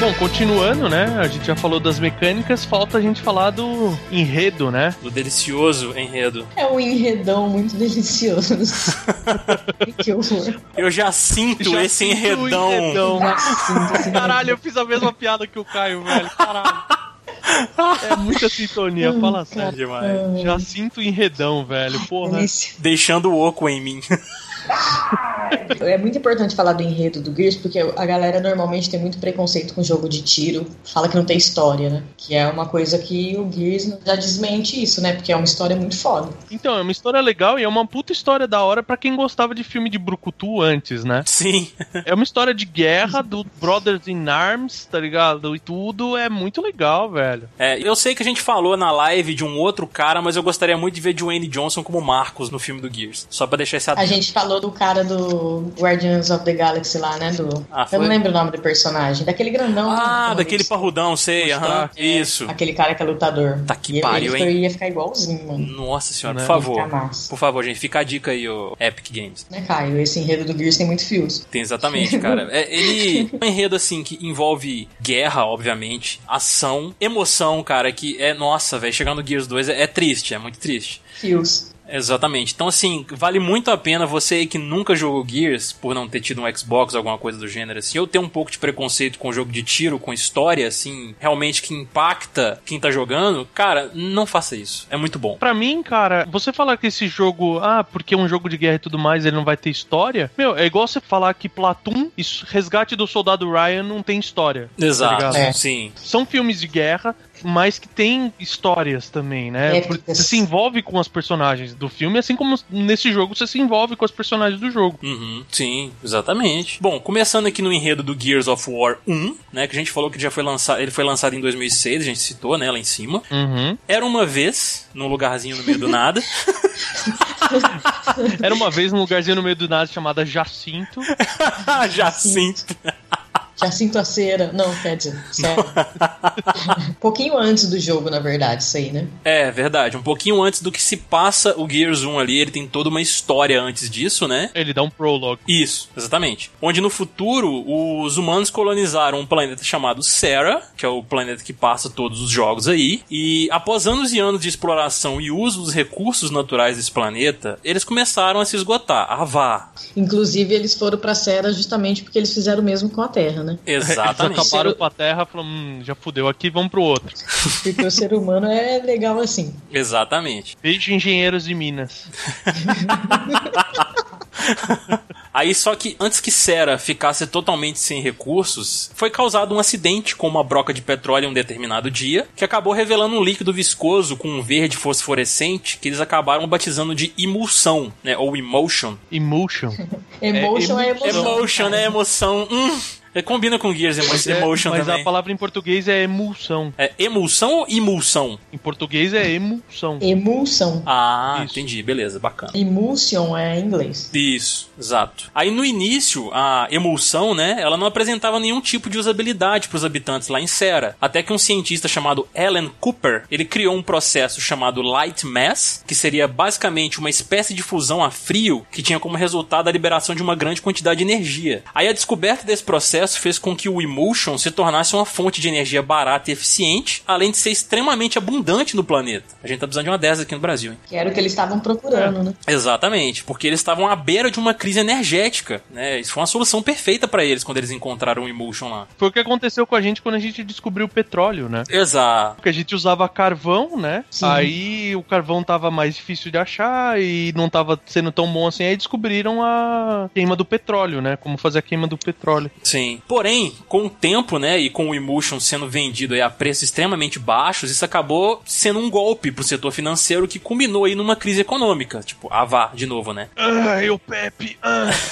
Bom, continuando, né? A gente já falou das mecânicas, falta a gente falar do enredo, né? Do delicioso enredo. É um enredão muito delicioso. que horror. Eu já sinto Já esse sinto enredão. enredão. Caralho, eu fiz a mesma piada que o Caio, velho. Caralho. É muita sintonia, fala sério. Demais. Já sinto enredão, velho. Porra. Deixando o oco em mim. É muito importante falar do enredo do Gears, porque a galera normalmente tem muito preconceito com jogo de tiro, fala que não tem história, né? Que é uma coisa que o Gears já desmente isso, né? Porque é uma história muito foda. Então, é uma história legal e é uma puta história da hora pra quem gostava de filme de Brucutu antes, né? Sim. É uma história de guerra do Brothers in Arms, tá ligado? E tudo é muito legal, velho. É, eu sei que a gente falou na live de um outro cara, mas eu gostaria muito de ver Dwayne Johnson como Marcos no filme do Gears. Só pra deixar esse A adendo. gente falou do cara do Guardians of the Galaxy lá, né? Do... Ah, Eu não lembro o nome do personagem. Daquele grandão. Ah, né? daquele parrudão, sei, aham. Isso. Aquele cara que é lutador. Tá que E pariu, ele hein? ia ficar igualzinho, mano. Nossa senhora, Né? por favor. Por favor, gente, fica a dica aí, o Epic Games. Né, Caio? Esse enredo do Gears tem muito fios. Tem exatamente, cara. É, ele é um enredo assim que envolve guerra, obviamente, ação, emoção, cara, que é, nossa, velho, chegar no Gears 2 é, é triste, é muito triste. Fios. Exatamente. Então, assim, vale muito a pena você aí que nunca jogou Gears, por não ter tido um Xbox, alguma coisa do gênero assim, ou ter um pouco de preconceito com jogo de tiro, com história, assim, realmente que impacta quem tá jogando, cara, não faça isso. É muito bom. Pra mim, cara, você falar que esse jogo, ah, porque é um jogo de guerra e tudo mais, ele não vai ter história, meu, é igual você falar que Platoon e Resgate do Soldado Ryan não tem história. tá Exato. ligado? É. Sim. São filmes de guerra, mas que tem histórias também, né? Épicas. Você se envolve com as personagens do filme, assim como nesse jogo você se envolve com as personagens do jogo. Uhum, sim, exatamente. Bom, começando aqui no enredo do Gears of War 1, né, que a gente falou que já foi lançado, ele foi lançado em 2006, a gente citou, né, lá em cima. Uhum. Era uma vez, num lugarzinho no meio do nada. Era uma vez num lugarzinho no meio do nada chamada Jacinto. Jacinto. Já sinto a cera. Não, quer dizer, sério. um pouquinho antes do jogo, na verdade, isso aí, né? É, verdade. Um pouquinho antes do que se passa o Gears 1 ali, ele tem toda uma história antes disso, né? Ele dá um prologue. Isso, exatamente. Onde no futuro os humanos colonizaram um planeta chamado Sera, que é o planeta que passa todos os jogos aí. E após anos e anos de exploração e uso dos recursos naturais desse planeta, eles começaram a se esgotar, a vá. Inclusive, eles foram pra Sera justamente porque eles fizeram o mesmo com a Terra, né? Exatamente. Eles acabaram com a Terra, falaram, hum, já fudeu aqui, vamos pro outro. Porque o ser humano é legal assim. Exatamente. Beijo, engenheiros de Minas. Aí só que antes que Sera ficasse totalmente sem recursos, foi causado um acidente com uma broca de petróleo em um determinado dia, que acabou revelando um líquido viscoso com um verde fosforescente que eles acabaram batizando de emulsão, né, ou emotion. Emotion. Emotion é, emo- emoção. Emotion, né, emoção. Hum, É, combina com Gears Emo- Mas, é- Emotion mas também. a palavra em português é emulsão. É emulsão ou emulsão? Em português é emulsão. Emulsão. Ah, Isso. entendi. Beleza, bacana. Emulsion é em inglês. Isso, exato. Aí no início, a emulsão, né, ela não apresentava nenhum tipo de usabilidade para os habitantes lá em Sera. Até que um cientista chamado Alan Cooper, ele criou um processo chamado Light Mass, que seria basicamente uma espécie de fusão a frio que tinha como resultado a liberação de uma grande quantidade de energia. Aí a descoberta desse processo fez com que o Emulsion se tornasse uma fonte de energia barata e eficiente, além de ser extremamente abundante no planeta. A gente tá precisando de uma dessas aqui no Brasil, hein? Que era o que eles estavam procurando, né? Exatamente, porque eles estavam à beira de uma crise energética, né? Isso foi uma solução perfeita pra eles quando eles encontraram o Emulsion lá. Foi o que aconteceu com a gente quando a gente descobriu o petróleo, né? Exato. Porque a gente usava carvão, né? Sim. Aí o carvão tava mais difícil de achar e não tava sendo tão bom assim. Aí descobriram a queima do petróleo, né? Como fazer a queima do petróleo. Sim. Porém, com o tempo, né, e com o Emulsion sendo vendido aí a preços extremamente baixos, isso acabou sendo um golpe pro setor financeiro que culminou aí numa crise econômica. Tipo, a VAR, de novo, né? Ah, eu Pepe. Ah.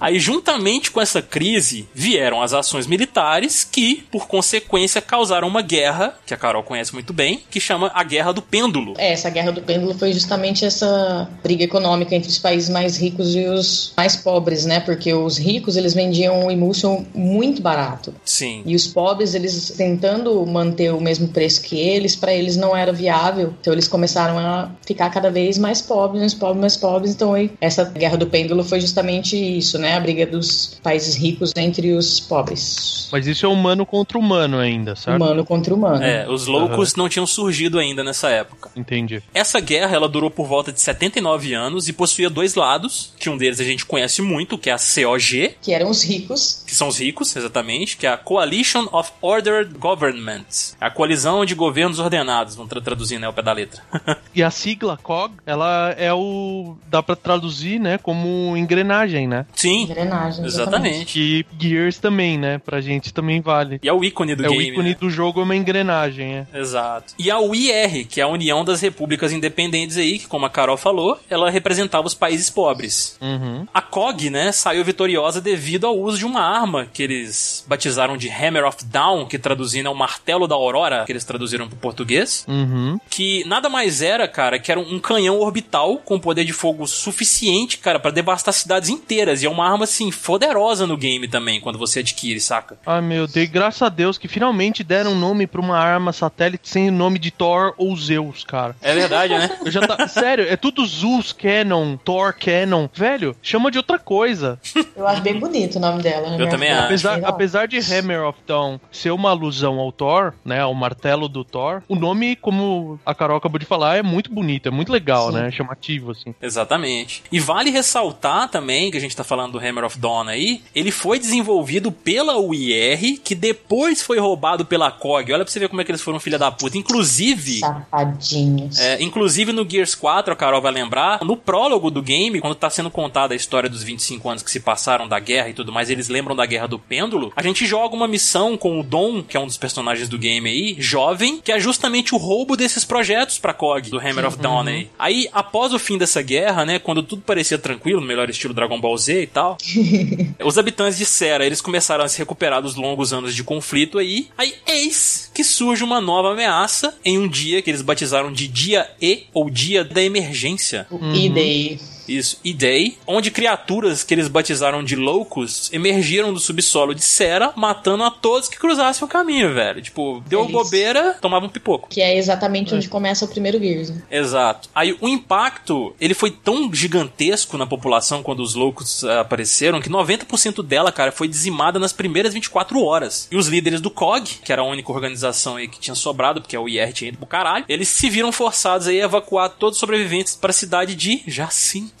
Aí, juntamente com essa crise, vieram as ações militares que, por consequência, causaram uma guerra, que a Carol conhece muito bem, que chama a Guerra do Pêndulo. É, essa guerra do pêndulo foi justamente essa briga econômica entre os países mais ricos e os mais pobres, né? Porque os ricos, eles vendiam o emulsion muito barato. Sim. E os pobres, eles tentando manter o mesmo preço que eles, para eles não era viável. Então eles começaram a ficar cada vez mais pobres, mais pobres, mais pobres. Então aí, essa guerra do pêndulo foi justamente isso, né? A briga dos países ricos entre os pobres. Mas isso é humano contra humano ainda, certo? Humano contra humano. É, os loucos não tinham surgido ainda nessa época. Entendi. Essa guerra ela durou por volta de 79 anos e possuía dois lados, que um deles a gente conhece muito, que é a COG, Que eram os ricos. que são os ricos, exatamente, que é a Coalition of Ordered Governments, a coalizão de governos ordenados, vamos tra traduzir, né, ao pé da letra. E a sigla COG, ela é o. dá pra traduzir, né? Como engrenagem, né? Sim, Engrenagem. exatamente. Que Gears também, né? Pra gente também vale. E é o ícone do é o game. ícone né? do jogo, é uma engrenagem, é. Exato. E a UIR, que é a União das Repúblicas Independentes aí, que como a Carol falou, ela representava os países pobres. Uhum. A COG, né, saiu vitoriosa devido ao uso de uma arma que eles batizaram de Hammer of Down, que traduzindo é o martelo da aurora, que eles traduziram pro português. Uhum. Que nada mais era, cara, que era um canhão orbital com poder de fogo suficiente, cara, pra devastar cidades inteiras. E é uma arma, assim, poderosa no game também, quando você adquire, saca? Ai meu Deus, graças a Deus que finalmente deram um nome pra uma arma satélite sem o nome de Thor ou Zeus, cara. É verdade, né? Eu já tá. Sério, é tudo Zeus Canon, Thor Canon. Velho, chama de outra coisa. Eu acho bem bonito o nome dela. né? Eu também acho. Apesar, apesar de Hammer of Dawn ser uma alusão ao Thor, né? Ao martelo do Thor, o nome, como a Carol acabou de falar, é muito bonito, é muito legal, Sim. né? Chamativo, assim. Exatamente. E vale ressaltar também, que a gente tá falando do Hammer of Dawn aí, ele foi desenvolvido pela UIR, que depois foi roubado pela COG. Olha pra você ver como é que eles foram filha da puta. Inclusive... Safadinhos. É, inclusive no Gears 4, a Carol vai lembrar, no prólogo do game, quando tá sendo contada a história dos 25 anos que se passaram da guerra e tudo mais, eles lembram da Guerra do Pêndulo, a gente joga uma missão com o Dom, que é um dos personagens do game aí, jovem, que é justamente o roubo desses projetos pra COG, do Hammer of Dawn aí. Aí, após o fim dessa guerra, né, quando tudo parecia tranquilo, no melhor estilo Dragon Ball Z e tal, os habitantes de Sera, eles começaram a se recuperar dos longos anos de conflito aí. Aí, eis que surge uma nova ameaça em um dia que eles batizaram de Dia E, ou Dia da Emergência. O E-Day. Isso, E-Day, onde criaturas que eles batizaram de loucos emergiram do subsolo de Sera, matando a todos que cruzassem o caminho, velho. Tipo, deu Eles- bobeira, tomava um pipoco. Que é exatamente onde começa o primeiro Gears. né? Exato. Aí o impacto, ele foi tão gigantesco na população quando os loucos ah, apareceram que 90% dela, cara, foi dizimada nas primeiras 24 horas. E os líderes do COG, que era a única organização aí que tinha sobrado, porque o IR tinha ido pro caralho, eles se viram forçados aí a evacuar todos os sobreviventes para a cidade de Jacinto.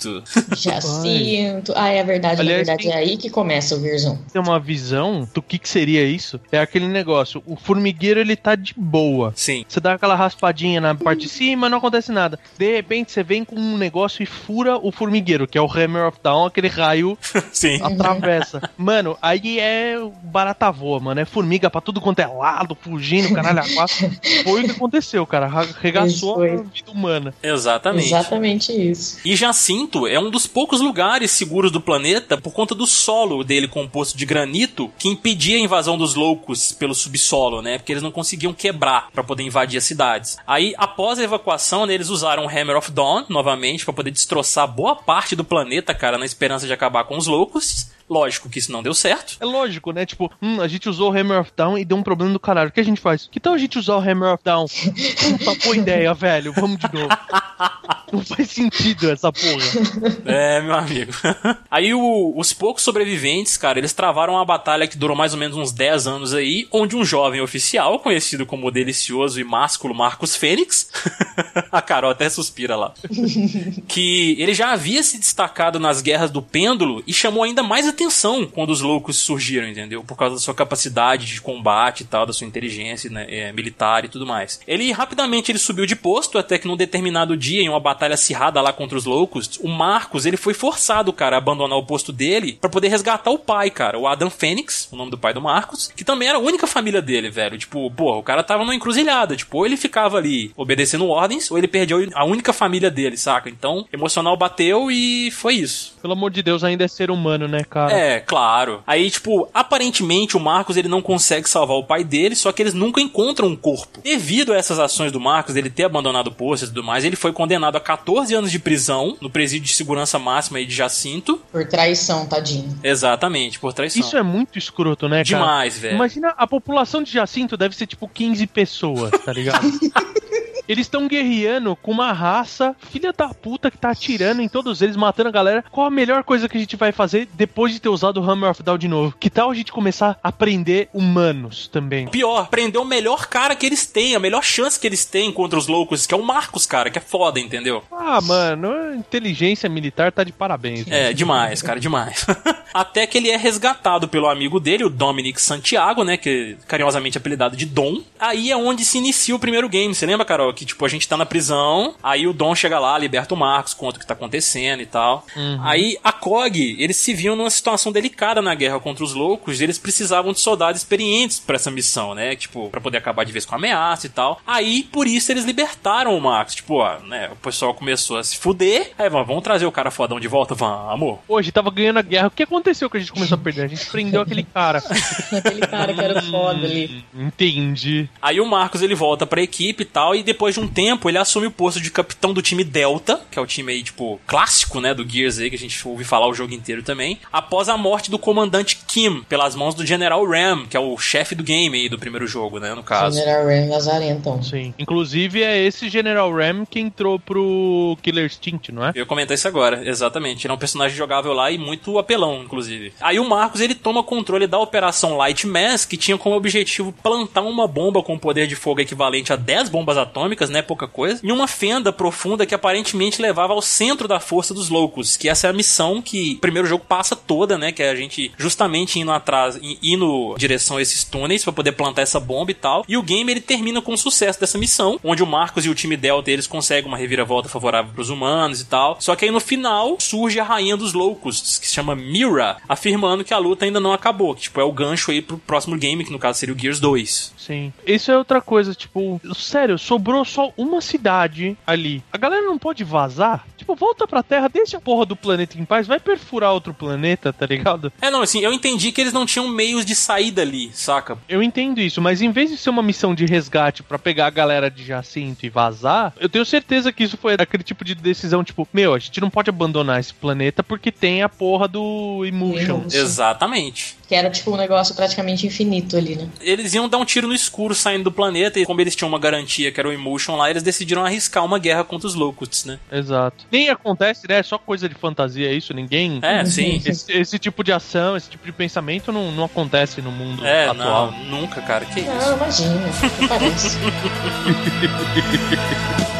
Já sinto. Ah, é verdade. Aliás, verdade, tem- é aí que começa o 1. Tem uma visão do que, que seria isso. É aquele negócio, o formigueiro ele tá de boa. Sim. Você dá aquela raspadinha na parte de cima, não acontece nada. De repente você vem com um negócio e fura o formigueiro, que é o Hammer of Dawn, aquele raio Sim. atravessa. Mano, aí é barata voa, mano. É formiga pra tudo quanto é lado, fugindo, caralho, a quatro. Foi o que aconteceu, cara. Arregaçou a vida humana. Exatamente. Exatamente isso. E Jacinto, é um dos poucos lugares seguros do planeta por conta do solo dele composto de granito que impedia a invasão dos loucos pelo subsolo, né? Porque eles não conseguiam quebrar para poder invadir as cidades. Aí, após a evacuação, né, eles usaram o Hammer of Dawn novamente para poder destroçar boa parte do planeta, cara, na esperança de acabar com os loucos. Lógico que isso não deu certo. É lógico, né? Tipo, hum, a gente usou o Hammer of Down e deu um problema do caralho. O que a gente faz? Que tal a gente usar o Hammer of Down? Puta, boa ideia, velho. Vamos de novo. Não faz sentido essa porra. É, meu amigo. Aí o- os poucos sobreviventes, cara, eles travaram uma batalha que durou mais ou menos uns 10 anos aí, onde um jovem oficial, conhecido como o delicioso e másculo Marcos Fênix, a Carol até suspira lá, que ele já havia se destacado nas guerras do pêndulo e chamou ainda mais atenção quando os loucos surgiram, entendeu? Por causa da sua capacidade de combate e tal, da sua inteligência né, é, militar e tudo mais. Ele rapidamente ele subiu de posto até que num determinado dia, em uma batalha acirrada lá contra os loucos, o Marcos ele foi forçado, cara, a abandonar o posto dele pra poder resgatar o pai, cara, o Adam Fênix, o nome do pai do Marcos, que também era a única família dele, velho. Tipo, porra, o cara tava numa encruzilhada, tipo, ou ele ficava ali obedecendo ordens, ou ele perdeu a única família dele, saca? Então, emocional bateu e foi isso. Pelo amor de Deus, ainda é ser humano, né, cara? É, claro. Aí, tipo, aparentemente o Marcos ele não consegue salvar o pai dele, só que eles nunca encontram um corpo. Devido a essas ações do Marcos, ele ter abandonado o posto e tudo mais, ele foi condenado a 14 anos de prisão no presídio de segurança máxima aí de Jacinto. Por traição, tadinho. Exatamente, por traição. Isso é muito escroto, né, cara? Demais, velho. Imagina, a população de Jacinto deve ser tipo 15 pessoas, tá ligado? Eles estão guerreando com uma raça filha da puta que tá atirando em todos eles, matando a galera. Qual a melhor coisa que a gente vai fazer depois de ter usado o Hammer of Down de novo? Que tal a gente começar a prender humanos também? Pior, prender o melhor cara que eles têm, a melhor chance que eles têm contra os loucos, que é o Marcos, cara, que é foda, entendeu? Ah, mano, inteligência militar tá de parabéns. né? É, demais, cara, demais. Até que ele é resgatado pelo amigo dele, o Dominic Santiago, né? Que é carinhosamente apelidado de Dom. Aí é onde se inicia o primeiro game. Você lembra, Carol? Que tipo, a gente tá na prisão, aí o Dom chega lá, liberta o Marcos, conta o que tá acontecendo e tal. Aí a COG, eles se viam numa situação delicada na guerra contra os loucos, e eles precisavam de soldados experientes pra essa missão, né? Tipo, pra poder acabar de vez com a ameaça e tal. Aí, por isso, eles libertaram o Marcos. Tipo, ó, né? O pessoal começou a se fuder. Aí, vamos, vamos trazer o cara fodão de volta? Vamos. Hoje tava ganhando a guerra. O que aconteceu que a gente começou a perder? A gente prendeu aquele cara. Aquele cara que era foda ali. Entendi. Aí o Marcos ele volta pra equipe e tal, e depois de um tempo ele assume o posto de capitão do time Delta, que é o time aí, tipo, clássico, né, do Gears aí, que a gente ouve falar o jogo inteiro também, após a morte do comandante Kim, pelas mãos do General Ram, que é o chefe do game aí do primeiro jogo, né, no caso. General Ram Lazarentão. Sim. Inclusive é esse General Ram que entrou pro Killer Instinct, não é? Eu ia comentar isso agora, exatamente. Ele é um personagem jogável lá e muito apelão, inclusive. Aí o Marcos ele toma controle da Operação Light Mass, que tinha como objetivo plantar uma bomba com poder de fogo equivalente a 10 bombas atômicas, né? Pouca coisa. Em uma fenda profunda que aparentemente levava ao centro da força dos loucos. Que essa é a missão que o primeiro jogo passa toda, né? Que é a gente justamente indo atrás, indo em direção a esses túneis pra poder plantar essa bomba e tal. E o game ele termina com o sucesso dessa missão, onde o Marcos e o time Delta eles conseguem uma reviravolta favorável pros humanos e tal. Só que aí no final surge a rainha dos loucos, que se chama Mira, afirmando que a luta ainda não acabou. Que, tipo, é o gancho aí pro próximo game, que no caso seria o Gears 2. Sim. Isso é outra coisa, tipo, sério, sobrou só uma cidade ali. A galera não pode vazar? Tipo, volta pra Terra, deixa a porra do planeta em paz, vai perfurar outro planeta, tá ligado? É, não, assim, eu entendi que eles não tinham meios de saída ali, saca? Eu entendo isso, mas em vez de ser uma missão de resgate pra pegar a galera de Jacinto e vazar, eu tenho certeza que isso foi aquele tipo de decisão, tipo, meu, a gente não pode abandonar esse planeta porque tem a porra do. Emulsion. Exatamente. Que era tipo um negócio praticamente infinito ali, né? Eles iam dar um tiro no escuro saindo do planeta, e como eles tinham uma garantia que era o Emotion lá, eles decidiram arriscar uma guerra contra os Locusts, né? Exato. Nem acontece, né? É só coisa de fantasia isso, ninguém. É, sim. Esse, esse tipo de ação, esse tipo de pensamento não, não acontece no mundo É, atual. não, nunca, cara. Que isso? Não, imagina, até parece.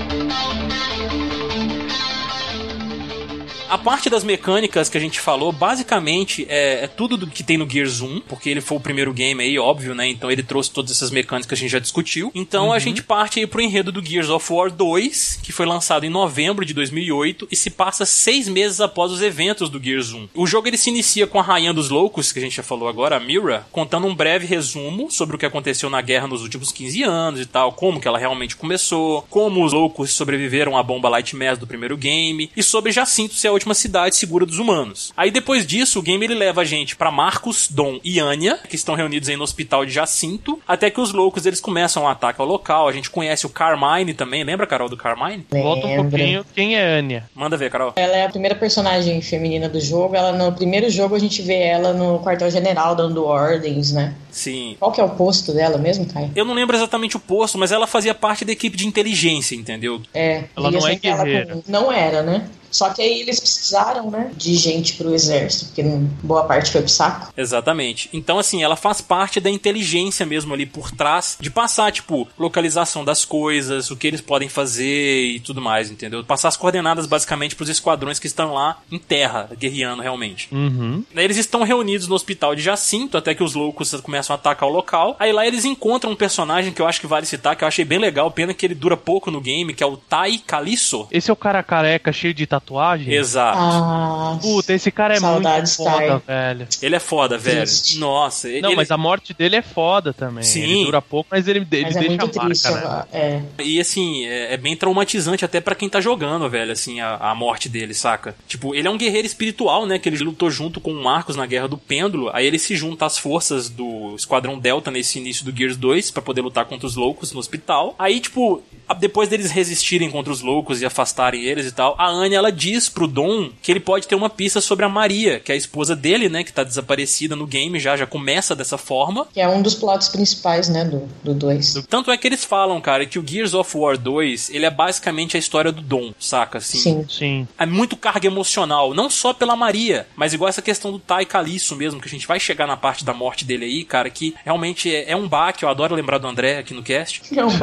A parte das mecânicas que a gente falou, basicamente, é, é tudo do que tem no Gears 1, porque ele foi o primeiro game aí, óbvio, né? Então ele trouxe todas essas mecânicas que a gente já discutiu. Então a gente parte aí pro enredo do Gears of War 2, que foi lançado em novembro de 2008 e se passa seis meses após os eventos do Gears 1. O jogo ele se inicia com a Rainha dos Loucos, que a gente já falou agora, a Mira, contando um breve resumo sobre o que aconteceu na guerra nos últimos 15 anos e tal, como que ela realmente começou, como os loucos sobreviveram à bomba Light Mass do primeiro game e sobre Jacinto ser a última cidade segura dos humanos. Aí depois disso, o game ele leva a gente pra Marcos, Dom e Anya, que estão reunidos aí no hospital de Jacinto, até que os loucos eles começam um ataque ao local. A gente conhece o Carmine também, lembra, Carol, do Carmine? Volta um Lembra. pouquinho. Quem é Anya? Manda ver, Carol. Ela é a primeira personagem feminina do jogo. Ela no primeiro jogo a gente vê ela no quartel-general dando ordens, né? Sim. Qual que é o posto dela mesmo, Caio? Eu não lembro exatamente o posto, mas ela fazia parte da equipe de inteligência, entendeu? É, Ela não é guerreira. com- Não era, né? Só que aí eles precisaram, né, de gente pro exército, porque boa parte foi pro saco. Exatamente. Então, assim, ela faz parte da inteligência mesmo ali por trás de passar, tipo, localização das coisas, o que eles podem fazer e tudo mais, entendeu? Passar as coordenadas basicamente pros esquadrões que estão lá em terra, guerreando realmente. Uhum. Daí Eles estão reunidos no hospital de Jacinto até que os loucos começam a atacar o local. Aí lá eles encontram um personagem que eu acho que vale citar, que eu achei bem legal, pena que ele dura pouco no game, que é o Tai Caliço. Esse é o cara careca cheio de tatuagem? Exato. Ah, Puta, esse cara é muito foda, velho. Ele é foda, velho. Triste. Nossa, ele, Não, mas a morte dele é foda também. Sim. Ele dura pouco, mas ele, ele mas é deixa muito a marca, triste. né? É. E assim, é, é bem traumatizante até pra quem tá jogando, velho, assim, a, a morte dele, saca? Tipo, ele é um guerreiro espiritual, né? Que ele lutou junto com o Marcos na Guerra do Pêndulo. Aí ele se junta às forças do Esquadrão Delta nesse início do Gears 2 pra poder lutar contra os loucos no hospital. Aí, tipo, depois deles resistirem contra os loucos e afastarem eles e tal, a Anya ela diz pro Dom que ele pode ter uma pista sobre a Maria, que é a esposa dele, né? Que tá desaparecida no game já, já começa dessa forma. Que é um dos plots principais, né, do 2. Tanto é que eles falam, cara, que o Gears of War 2, ele é basicamente a história do Dom, saca? Assim, Sim. Sim. É muito carga emocional, não só pela Maria, mas igual essa questão do Tai Caliço mesmo, que a gente vai chegar na parte da morte dele aí, cara, que realmente é, é um baque, eu adoro lembrar do André aqui no cast. Não,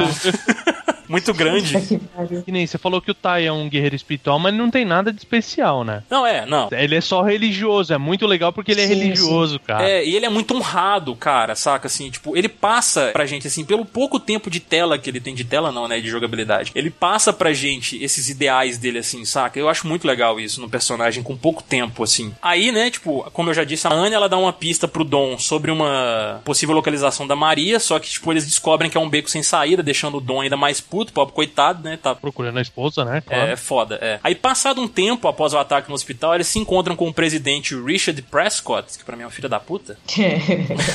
Muito grande. pariu. Que nem você falou que o Tai é um guerreiro espiritual, mas não tem nada de especial, né? Não, é, não. Ele é só religioso, é muito legal porque ele é Sim, religioso, cara. É, e ele é muito honrado, cara, saca? Assim, tipo, ele passa pra gente, assim, pelo pouco tempo de tela que ele tem, de tela não, né, de jogabilidade, ele passa pra gente esses ideais dele, assim, saca? Eu acho muito legal isso no personagem com pouco tempo, assim. Aí, né, tipo, como eu já disse, a Anya, ela dá uma pista pro Dom sobre uma possível localização da Maria, só que, tipo, eles descobrem que é um beco sem saída, deixando o Dom ainda mais puto, pobre coitado, né, tá Procurando a esposa, né? é, é foda, é. Aí, passado um tempo após o ataque no hospital, eles se encontram com o presidente Richard Prescott, que pra mim é um filho da puta,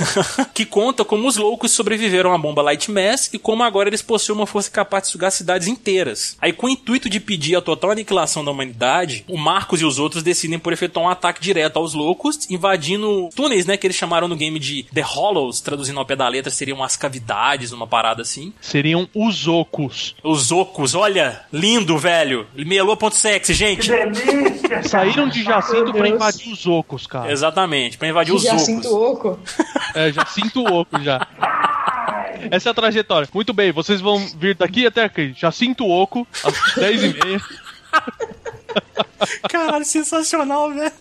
que conta como os loucos sobreviveram à bomba Light Mass e como agora eles possuem uma força capaz de sugar cidades inteiras. Aí, com o intuito de pedir a total aniquilação da humanidade, o Marcos e os outros decidem por efetuar um ataque direto aos loucos, invadindo túneis, né, que eles chamaram no game de The Hollows, traduzindo ao pé da letra, seriam as cavidades, uma parada assim. Seriam os ocos. Os ocos, olha, lindo, velho. Melô.sexy, gente. Saíram de Jacinto pra Deus. invadir os ocos, cara. Exatamente, pra invadir os Já ocos. sinto oco. É, já sinto o oco já. Essa é a trajetória. Muito bem, vocês vão vir daqui até aqui. Já sinto o oco, às 10h30. Caralho, sensacional, velho.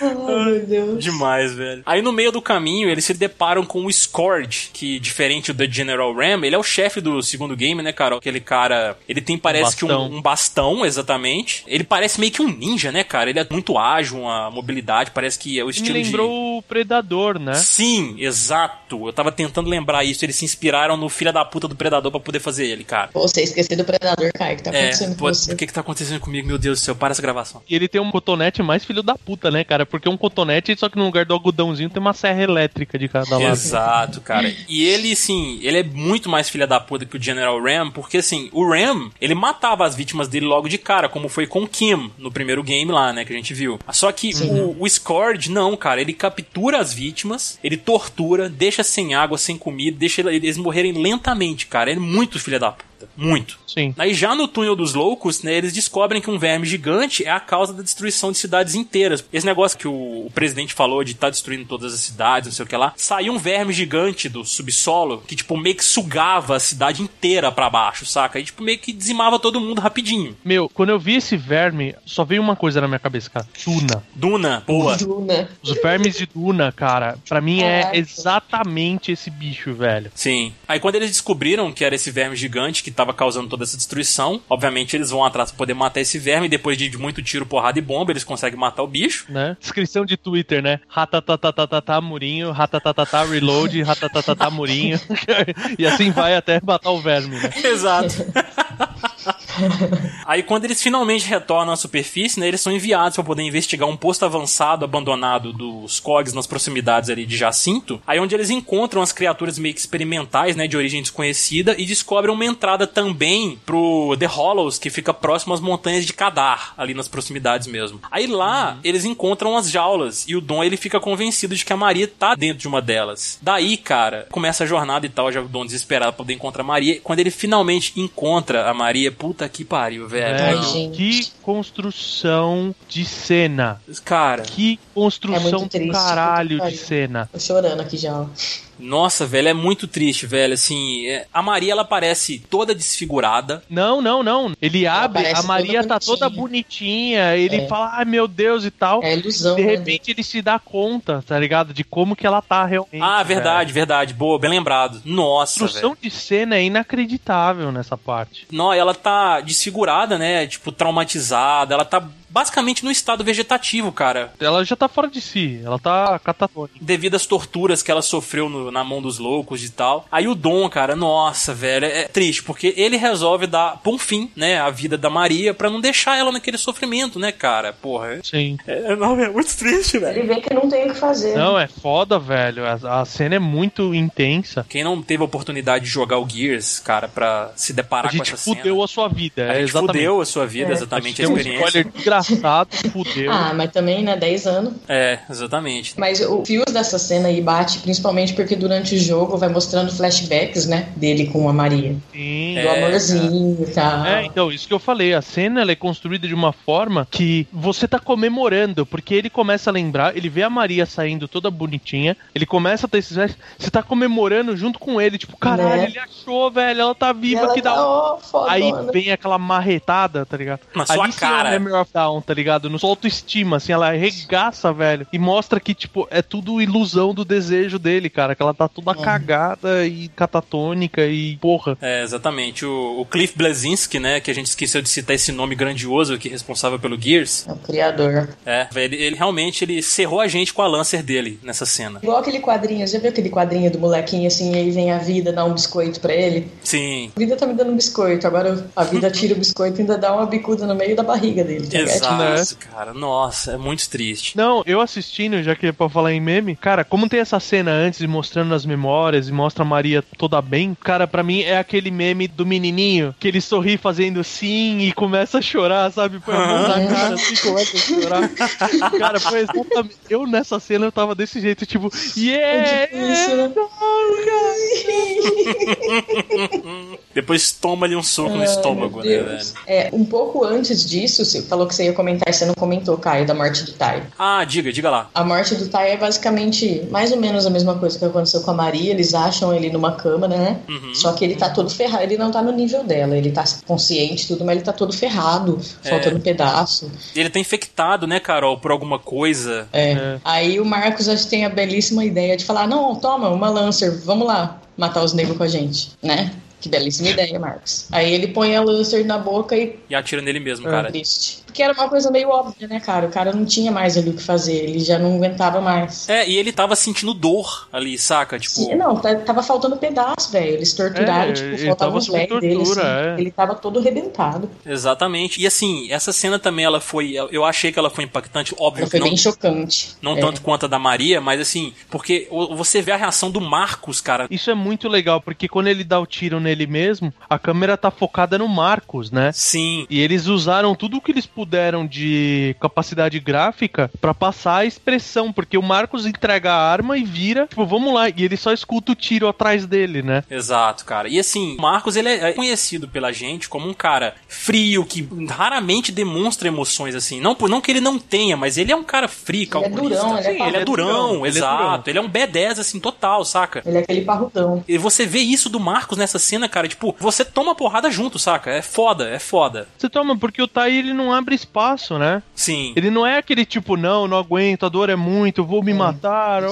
Ai, meu Deus. Demais, velho. Aí no meio do caminho, eles se deparam com o Scourge, que diferente do General Ram, ele é o chefe do segundo game, né, cara? Aquele cara, ele tem parece que bastão. um, um bastão, exatamente. Ele parece meio que um ninja, né, cara? Ele é muito ágil, uma mobilidade, parece que é o Me estilo de... lembrou o Predador, né? Sim, exato. Eu tava tentando lembrar isso. Eles se inspiraram no filho da puta do Predador pra poder fazer ele, cara. Pô, Você esqueceu do Predador, Caio, que tá É, acontecendo pô, com você? O que que tá acontecendo comigo? Meu Deus do céu, para essa gravação. E ele tem um cotonete mais filho da puta, né, cara? Porque é um cotonete, só que no lugar do algodãozinho tem uma serra elétrica de cada lado. Exato, cara. E ele, sim, ele é muito mais filha da puta que o General Ram, porque, assim, o Ram, ele matava as vítimas dele logo de cara, como foi com o Kim no primeiro game lá, né, que a gente viu. Só que o, o Scourge, não, cara, ele captura as vítimas, ele tortura, deixa sem água, sem comida, deixa eles morrerem lentamente, cara. Ele é muito filha da puta. Planeta. Muito. Sim. Aí já no túnel dos loucos, né, eles descobrem que um verme gigante é a causa da destruição de cidades inteiras. Esse negócio que o, o presidente falou de estar destruindo todas as cidades, não sei o que lá, saiu um verme gigante do subsolo que, tipo, meio que sugava a cidade inteira pra baixo, saca? E, tipo, meio que dizimava todo mundo rapidinho. Meu, quando eu vi esse verme, só veio uma coisa na minha cabeça, cara. Duna. Duna, boa. Duna. Os vermes de Duna, cara, pra mim é exatamente esse bicho, velho. Sim. Aí quando eles descobriram que era esse verme gigante que tava causando toda essa destruição, obviamente eles vão atrás pra poder matar esse verme. Depois de muito tiro, porrada e bomba, eles conseguem matar o bicho. Né? Descrição de Twitter, né? Ratatatatata murinho, ratatatata reload, ratatatata murinho. e assim vai até matar o verme, né? Exato. Aí quando eles finalmente retornam à superfície, né, eles são enviados para poder investigar um posto avançado abandonado dos Cogs nas proximidades ali de Jacinto, aí onde eles encontram as criaturas meio que experimentais, né, de origem desconhecida e descobrem uma entrada também pro The Hollows, que fica próximo às montanhas de Kadar, ali nas proximidades mesmo. Aí lá, eles encontram as jaulas e o Dom ele fica convencido de que a Maria tá dentro de uma delas. Daí, cara, começa a jornada e tal, já o Dom desesperado pra poder encontrar a Maria. Quando ele finalmente encontra a Maria, puta que pariu, velho. Gente. que construção de cena. Cara, Que É construção muito do caralho de cena. Tô chorando aqui já. Nossa, velho, é muito triste, velho. Assim, é- a Maria ela parece toda desfigurada. Não, não, não. Ele abre, a Maria toda tá toda bonitinha. Ele É. fala, ai meu Deus e tal. É ilusão, de né? repente ele se dá conta, tá ligado? De como que ela tá realmente. Ah, velho. verdade, verdade. Boa, bem lembrado. A Nossa, construção velho. de cena é inacreditável nessa parte. Não, ela tá desfigurada, né? Tipo, traumatizada. Ela tá basicamente no estado vegetativo, cara. Ela já tá fora de si, ela tá catatônica. Devido às torturas que ela sofreu no- na mão dos loucos e tal. Aí o Dom, cara, nossa, velho, é triste, porque ele resolve dar, por um fim, né, a vida da Maria pra não deixar ela naquele sofrimento, né, cara? Porra. Sim. É, não, é muito triste, velho. Ele vê que não tem o que fazer. Não, é foda, velho. A, a cena é muito intensa. Quem não teve a oportunidade de jogar o Gears, cara, pra se A deparar com gente essa cena. fudeu a sua vida. A é gente exatamente. fudeu a sua vida, É. A exatamente, gente a, tem um experiência. spoiler desgraçado, fudeu. Ah, mas também, né, 10 anos. É, exatamente. Mas o fio dessa cena aí bate principalmente porque durante o jogo vai mostrando flashbacks, né, dele com a Maria. Sim. Do É, amorzinho e tal. É, então, isso que eu falei, a cena ela é construída de uma forma que você tá comemorando, porque ele começa a lembrar, ele vê a Maria saindo toda bonitinha, ele começa a ter esses você tá comemorando junto com ele, tipo, caralho, Né? ele achou, velho, ela tá viva, ela que tá, da hora. ó, fodona. Aí vem aquela marretada, tá ligado? Na sua Ali sim cara. É o Down, tá ligado? No sua autoestima, assim, ela arregaça, velho. E mostra que, tipo, é tudo ilusão do desejo dele, cara. Que ela tá toda cagada e catatônica e porra. É, exatamente. O, o Cliff Blazinski, né, que a gente esqueceu de citar esse nome grandioso que é responsável pelo Gears. É o criador. É, ele, ele realmente ele cerrou a gente com a Lancer dele nessa cena. Igual aquele quadrinho, já viu aquele quadrinho do molequinho assim, e aí vem a vida dar um biscoito pra ele? Sim, A vida tá me dando um biscoito, agora a vida tira o biscoito e ainda dá uma bicuda no meio da barriga dele. tá ligado? Exato, né? cara. Nossa, é muito triste. Não, eu assistindo, já que é pra falar em meme, cara, como tem essa cena antes de mostrando as memórias e mostra a Maria toda bem, cara, pra mim é aquele meme do menininho que ele sorri fazendo sim e começa a chorar, sabe? Põe a mão na cara assim, começa a chorar. cara, foi exatamente. Eu nessa cena eu tava desse jeito, tipo, yeah! Depois toma ali um soco no Ai, estômago, né, velho? É, um pouco antes disso, você falou que você ia comentar, você não comentou, Caio, da morte do Tai. Ah, diga, diga lá. A morte do Tai é basicamente mais ou menos a mesma coisa que aconteceu com a Maria. Eles acham ele numa câmara, né? Uhum. Só que ele tá todo ferrado. Ele não tá no nível dela. Ele tá consciente e tudo, mas ele tá todo ferrado, É. faltando um pedaço. Ele tá infectado, né, Carol, por alguma coisa. É. É. Aí o Marcos acho que tem a belíssima ideia de falar: não, toma, uma Lancer, vamos lá matar os negros com a gente, né? Que belíssima ideia, Marcos. Aí ele põe a Lancer na boca e E atira nele mesmo, é cara. triste. Porque era uma coisa meio óbvia, né, cara? O cara não tinha mais ali o que fazer, ele já não aguentava mais. É, e ele tava sentindo dor ali, saca? Tipo, Sim, não, tá- tava faltando pedaço, velho. Eles torturaram, É, tipo, faltava tava uns legs dele, assim. tortura, é. Ele tava todo arrebentado. exatamente. E assim, essa cena também, ela foi. Eu achei que ela foi impactante, óbvio Ela foi não, bem chocante. não É. tanto quanto a da Maria, mas assim, porque você vê a reação do Marcos, cara. Isso é muito legal, porque quando ele dá o tiro nele mesmo, a câmera tá focada no Marcos, né? Sim. E eles usaram tudo o que eles puderam de capacidade gráfica pra passar a expressão, porque o Marcos entrega a arma e vira, tipo, vamos lá, e ele só escuta o tiro atrás dele, né? Exato, cara. E assim, o Marcos ele é conhecido pela gente como um cara frio, que raramente demonstra emoções assim. Não, por- não que ele não tenha, mas ele é um cara frio, Ele é calculista. durão, ele é ele é durão, durão, ele é exato. durão. Ele é um B10 assim total, saca? Ele é aquele parrudão. E você vê isso do Marcos nessa cena, cara, tipo, você toma porrada junto, saca? É foda, é foda. Você toma, porque o Tai ele não abre espaço, né? Sim. Ele não é aquele tipo, não, não aguento, a dor é muito, vou me matar. ó,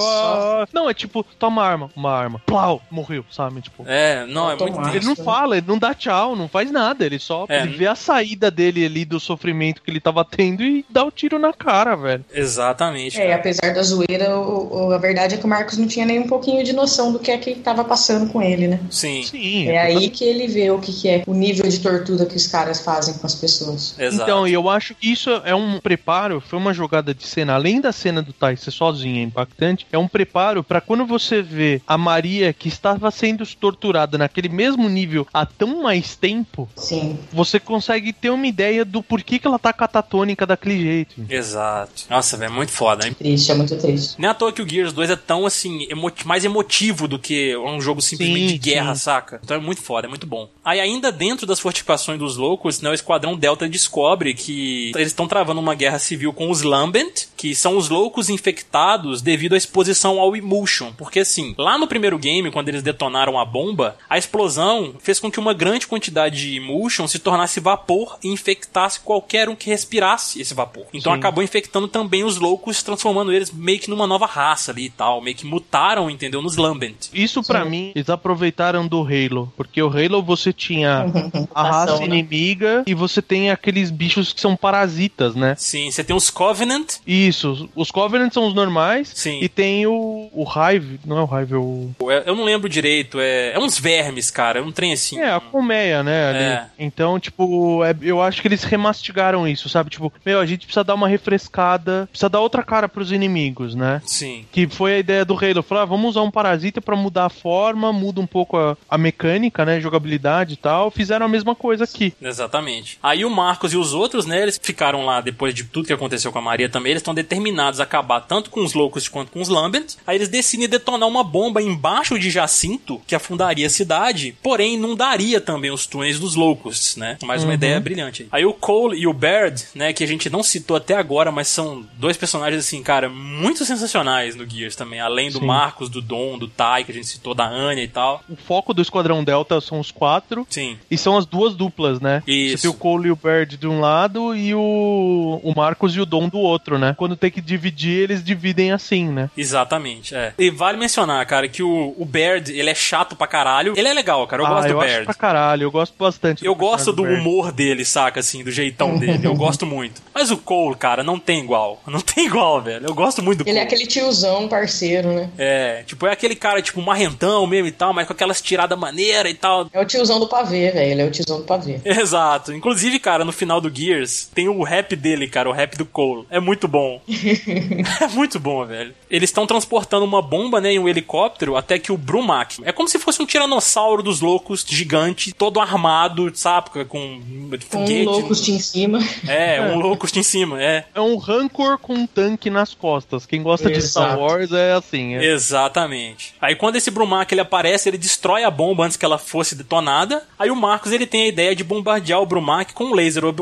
ó. Não, é tipo, toma arma, uma arma. Plau, morreu, sabe? Tipo, É, não, é muito Automático. ele não fala, ele não dá tchau, não faz nada, ele só É. ele vê a saída dele ali do sofrimento que ele tava tendo e dá o tiro na cara, velho. Exatamente. É, e cara. apesar da zoeira, o- o- a verdade é que o Marcos não tinha nem um pouquinho de noção do que é que tava passando com ele, né? Sim. Sim. É aí que ele vê o que, que é o nível de tortura que os caras fazem com as pessoas. Exato. Então, e eu acho que isso é um preparo, foi uma jogada de cena, além da cena do Tai ser sozinha, impactante, é um preparo pra quando você vê a Maria que estava sendo torturada naquele mesmo nível há tão mais tempo, Sim. você consegue ter uma ideia do porquê que ela tá catatônica daquele jeito. Exato. Nossa, velho, muito foda, hein? Triste, é muito triste. Nem à toa que o Gears 2 é tão, assim, emo- mais emotivo do que um jogo simplesmente Sim, de guerra, sim. saca? Então é muito foda, é muito bom. Aí ainda dentro das fortificações dos loucos, né, o Esquadrão Delta descobre que eles estão travando uma guerra civil com os Lambent, que são os loucos infectados devido à exposição ao Emulsion. Porque assim, lá no primeiro game, quando eles detonaram a bomba, a explosão fez com que uma grande quantidade de Emulsion se tornasse vapor e infectasse qualquer um que respirasse esse vapor. Então Sim. acabou infectando também os loucos, transformando eles meio que numa nova raça ali e tal, meio que mutaram, entendeu? Nos Lambent. Isso pra mim, eles aproveitaram do Halo, porque o Halo você tinha a raça né? inimiga e você tem aqueles bichos que são parasitas, né? Sim, você tem os Covenant, Isso, os Covenants são os normais Sim. e tem o, o Hive, não é o Hive, é o... eu eu não lembro direito, é, é uns vermes, cara, é um trem assim. É, a colmeia, né. É. Então, tipo, é- eu acho que eles remastigaram isso, sabe? Tipo, meu, a gente precisa dar uma refrescada, precisa dar outra cara pros inimigos, né? Sim. Que foi a ideia do Halo. Falar, ah, vamos usar um parasita pra mudar a forma, muda um pouco a, a mecânica, né? Jogabilidade e tal. Fizeram a mesma coisa aqui. Exatamente. Aí o Marcos e os outros, né, eles ficaram lá depois de tudo que aconteceu com a Maria também, eles estão determinados a acabar tanto com os loucos quanto com os Lambent. Aí eles decidem detonar uma bomba embaixo de Jacinto, que afundaria a cidade, porém inundaria também os túneis dos loucos, né? Mais uma ideia brilhante aí. Aí o Cole e o Baird, né, que a gente não citou até agora, mas são dois personagens assim, cara, muito sensacionais no Gears também, além do Sim. Marcos, do Dom, do Tai, que a gente citou, da Anya e tal. O foco do Esquadrão Delta são os quatro. Sim. E são as duas duplas, né? Isso. Você tem o Cole e o Bird de um lado e o, o Marcos e o Dom do outro, né? Quando tem que dividir, eles dividem assim, né? Exatamente, é. E vale mencionar, cara, que o, o Baird, ele é chato pra caralho. Ele é legal, cara. Eu ah, gosto eu do acho Baird. pra caralho, eu gosto bastante. Eu gosto do Baird. humor dele, saca, assim, do jeitão dele. Eu gosto muito. Mas o Cole, cara, não tem igual. Não tem igual, velho. Eu gosto muito do Ele é aquele tiozão parceiro, né? É, tipo, é aquele cara, tipo, marrentão mesmo e tal, mas com aquelas tiradas maneiras e tal. É o tiozão do pavê, velho. Ele é o tiozão do pavê. Exato. Inclusive, cara, no final do Gears, tem o rap dele, cara, o rap do Cole. É muito bom. é muito bom, velho. Eles estão transportando uma bomba, né, em um helicóptero, até que o Brumac. É como se fosse um tiranossauro dos loucos gigante, todo armado, sabe? Com Com foguete. um loucos em cima. É, um loucust em cima, é. É um rancor com um tanque nas costas. Quem gosta de Star Exato. Wars é assim. É. Exatamente. Aí quando esse Brumac ele aparece, ele destrói a bomba antes que ela fosse detonada. Aí o Marcos ele tem a ideia de bombardear o Brumac com um laser orb-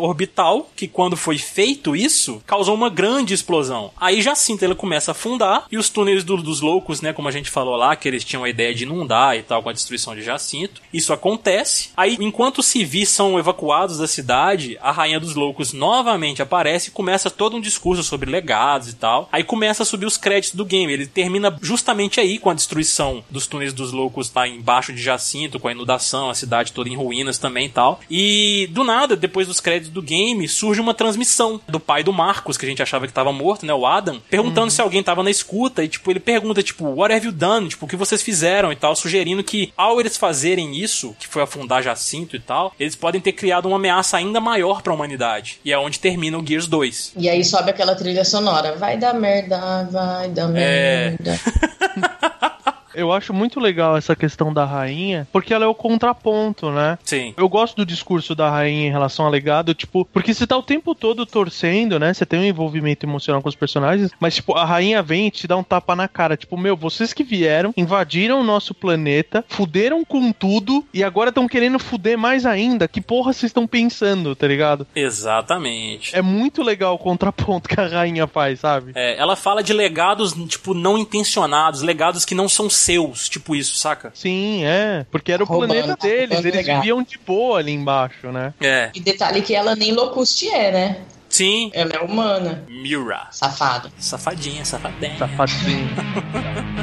que quando foi feito isso, causou uma grande explosão. Aí Jacinto ele começa a afundar e os túneis do- dos loucos, né, como a gente falou lá, que eles tinham a ideia de inundar e tal com a destruição de Jacinto. Isso acontece. Aí enquanto os civis são evacuados da cidade, a rainha dos loucos novamente aparece e começa todo um discurso sobre legados e tal. Aí começa a subir os créditos do game. Ele termina justamente aí com a destruição dos túneis dos loucos lá embaixo de Jacinto, com a inundação, a cidade toda em ruínas também e tal. E do nada, depois dos créditos do game, surge uma transmissão do pai do Marcos, que a gente achava que tava morto, né, o Adam, perguntando se alguém tava na escuta e tipo, ele pergunta tipo, what have you done? Tipo, o que vocês fizeram e tal, sugerindo que ao eles fazerem isso, que foi afundar Jacinto e tal, eles podem ter criado uma ameaça ainda maior pra humanidade. E é onde termina o Gears 2. E aí sobe aquela trilha sonora. Vai dar merda, vai dar É. Eu acho muito legal essa questão da rainha, porque ela é o contraponto, né? Sim. Eu gosto do discurso da rainha em relação ao legado, tipo, porque você tá o tempo todo torcendo, né? Você tem um envolvimento emocional com os personagens, mas, tipo, a rainha vem e te dá um tapa na cara. Tipo, meu, vocês que vieram, invadiram o nosso planeta, fuderam com tudo e agora estão querendo fuder mais ainda. Que porra vocês estão pensando, tá ligado? Exatamente. É muito legal o contraponto que a rainha faz, sabe? É, ela fala de legados, tipo, não intencionados, legados que não são seus, tipo isso, saca? Sim, é. Porque era o Roubando, planeta deles, eles legado. viviam de boa ali embaixo, né? É. E detalhe que ela nem locuste é, né? Sim. Ela é humana. Mira. Safada. Safadinha, safadinha. Safadinho.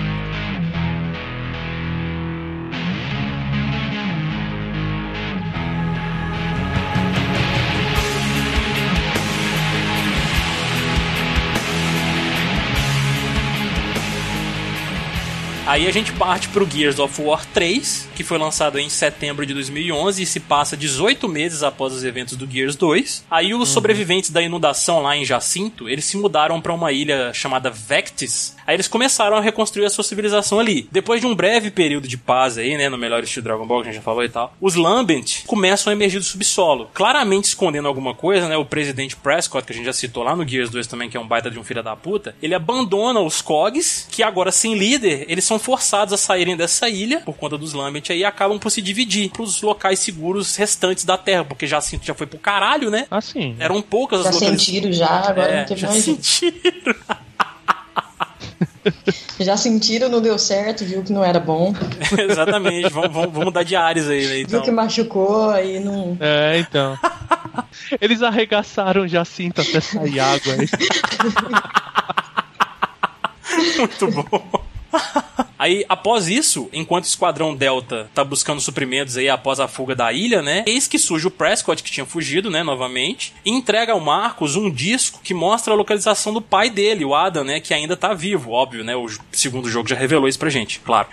Aí a gente parte pro Gears of War 3, que foi lançado em setembro de 2011 e se passa 18 meses após os eventos do Gears 2. Aí os sobreviventes da inundação lá em Jacinto, eles se mudaram pra uma ilha chamada Vectis. Aí eles começaram a reconstruir a sua civilização ali. Depois de um breve período de paz aí, né, no melhor estilo Dragon Ball que a gente já falou e tal, os Lambent começam a emergir do subsolo, claramente escondendo alguma coisa, né? O presidente Prescott, que a gente já citou lá no Gears 2 também, que é um baita de um filho da puta, ele abandona os Cogs, que agora sem líder, eles são forçados a saírem dessa ilha por conta dos Lambent aí e acabam por se dividir pros locais seguros restantes da Terra, porque Jacinto já foi pro caralho, né? Assim. Eram poucas Já as localizações. sentiram já, agora É, não teve já mais sentiram. Já sentiram, não deu certo, viu que não era bom. Exatamente. Vamos, vamos, vamos mudar de ares aí, né? Então. Viu que machucou, aí não. É, então. Eles arregaçaram Jacinto até sair água. aí. Muito bom. Aí, após isso, enquanto o Esquadrão Delta tá buscando suprimentos aí após a fuga da ilha, né? Eis que surge o Prescott, que tinha fugido, né, novamente, e entrega ao Marcos um disco que mostra a localização do pai dele, o Adam, né, que ainda tá vivo, óbvio, né? O segundo jogo já revelou isso pra gente, claro.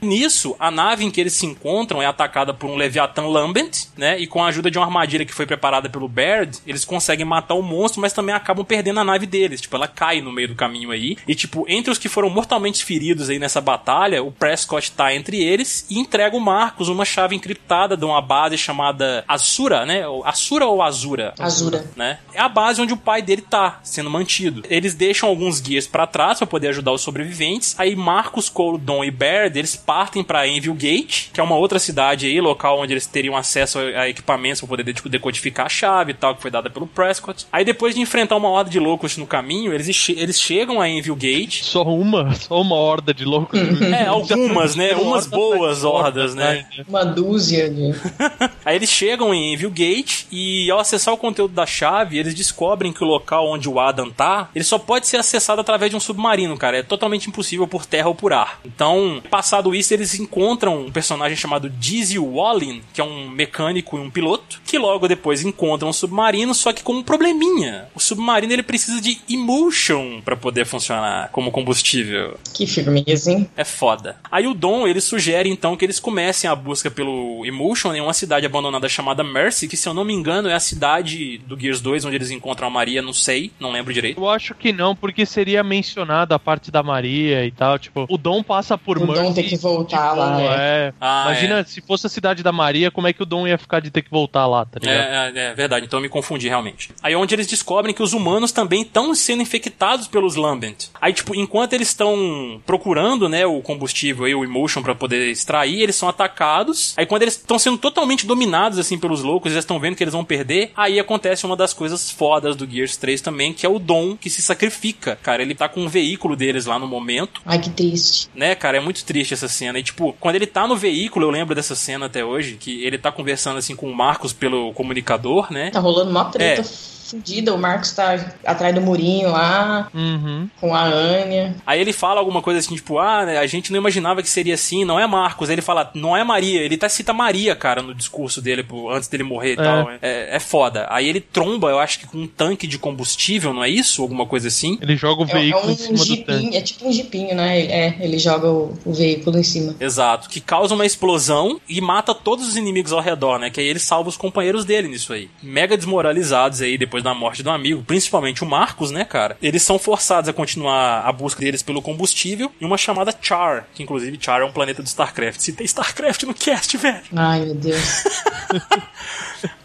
Nisso, a nave em que eles se encontram é atacada por um Leviathan Lambent, né? E com a ajuda de uma armadilha que foi preparada pelo Baird, eles conseguem matar o monstro, mas também acabam perdendo a nave deles. Tipo, ela cai no meio do caminho aí. E, tipo, entre os que foram mortalmente feridos aí nessa batalha, o Prescott tá entre eles e entrega o Marcos uma chave encriptada de uma base chamada Azura, né? Ou- Azura ou Azura? Azura. né? É a base onde o pai dele tá sendo mantido. Eles deixam alguns guias pra trás pra poder ajudar os sobreviventes. Aí Marcos, Cole, Dom e Baird, eles partem pra Envil Gate, que é uma outra cidade aí, local onde eles teriam acesso a equipamentos pra poder de- decodificar a chave e tal, que foi dada pelo Prescott. Aí depois de enfrentar uma horda de loucos no caminho, eles, che- eles chegam a Envil Gate. Só uma, só uma horda de loucos. É, algumas, né? Horda Umas boas hordas, né? Uma dúzia de. Aí eles chegam em Envil Gate e ao acessar o conteúdo da chave, eles descobrem que o local onde o Adam tá, ele só pode ser acessado através de um submarino, cara. É totalmente impossível por terra ou por ar. Então, passado isso, eles encontram um personagem chamado Dizzy Wallin, que é um mecânico e um piloto, que logo depois encontram um submarino, só que com um probleminha. O submarino ele precisa de emulsion para poder funcionar como combustível. Que firmeza, hein? É foda. Aí o Dom, ele sugere então que eles comecem a busca pelo Emulsion em uma cidade abandonada chamada Mercy, que se eu não me engano é a cidade do Gears 2 onde eles encontram a Maria, não sei, não lembro direito. Eu acho que não, porque seria mencionada a parte da Maria e tal. Tipo, o Dom passa por O Dom Mercy tem que voltar de lá, boa, é. é. Ah, Imagina se fosse a cidade da Maria, como é que o Dom ia ficar de ter que voltar lá, tá ligado? É, é, é verdade, então eu me confundi realmente. Aí é onde eles descobrem que os humanos também estão sendo infectados pelos Lambent. Aí, tipo, enquanto eles estão procurando, né, o combustível e o Emotion pra poder extrair, eles são atacados. Aí quando eles estão sendo totalmente dominados, assim, pelos loucos, eles estão vendo que eles vão perder, aí acontece uma das coisas fodas do Gears 3 também, que é o Dom que se sacrifica. Cara, ele tá com um veículo deles lá no momento, Ai, que triste. né, cara? É muito triste essa cena. E, tipo, quando ele tá no veículo, eu lembro dessa cena até hoje, que ele tá conversando, assim, com o Marcos pelo comunicador, né? Tá rolando uma treta É. fudida. O Marcos tá atrás do murinho lá, Uhum. com a Anya. Aí ele fala alguma coisa assim, tipo, ah, né, a gente não imaginava que seria assim, não é Marcos. Aí ele fala, não é Maria. Ele até cita Maria, cara, no discurso dele, pô, antes dele morrer e tal. É, é foda. Aí ele tromba, eu acho que com um tanque de combustível, não é isso? Alguma coisa assim. Ele joga o É, é veículo um em cima do tanque. jipinho, é tipo um jipinho, né? É, ele joga o, o veículo em cima. Exato. Que causa uma explosão e mata todos os inimigos ao redor, né? Que aí ele salva os companheiros dele nisso aí. Mega desmoralizados aí, depois depois da morte do amigo, principalmente o Marcos, né, cara? Eles são forçados a continuar a busca deles pelo combustível em uma chamada Char, que inclusive Char é um planeta do StarCraft. Se tem StarCraft no cast, velho. Ai, meu Deus.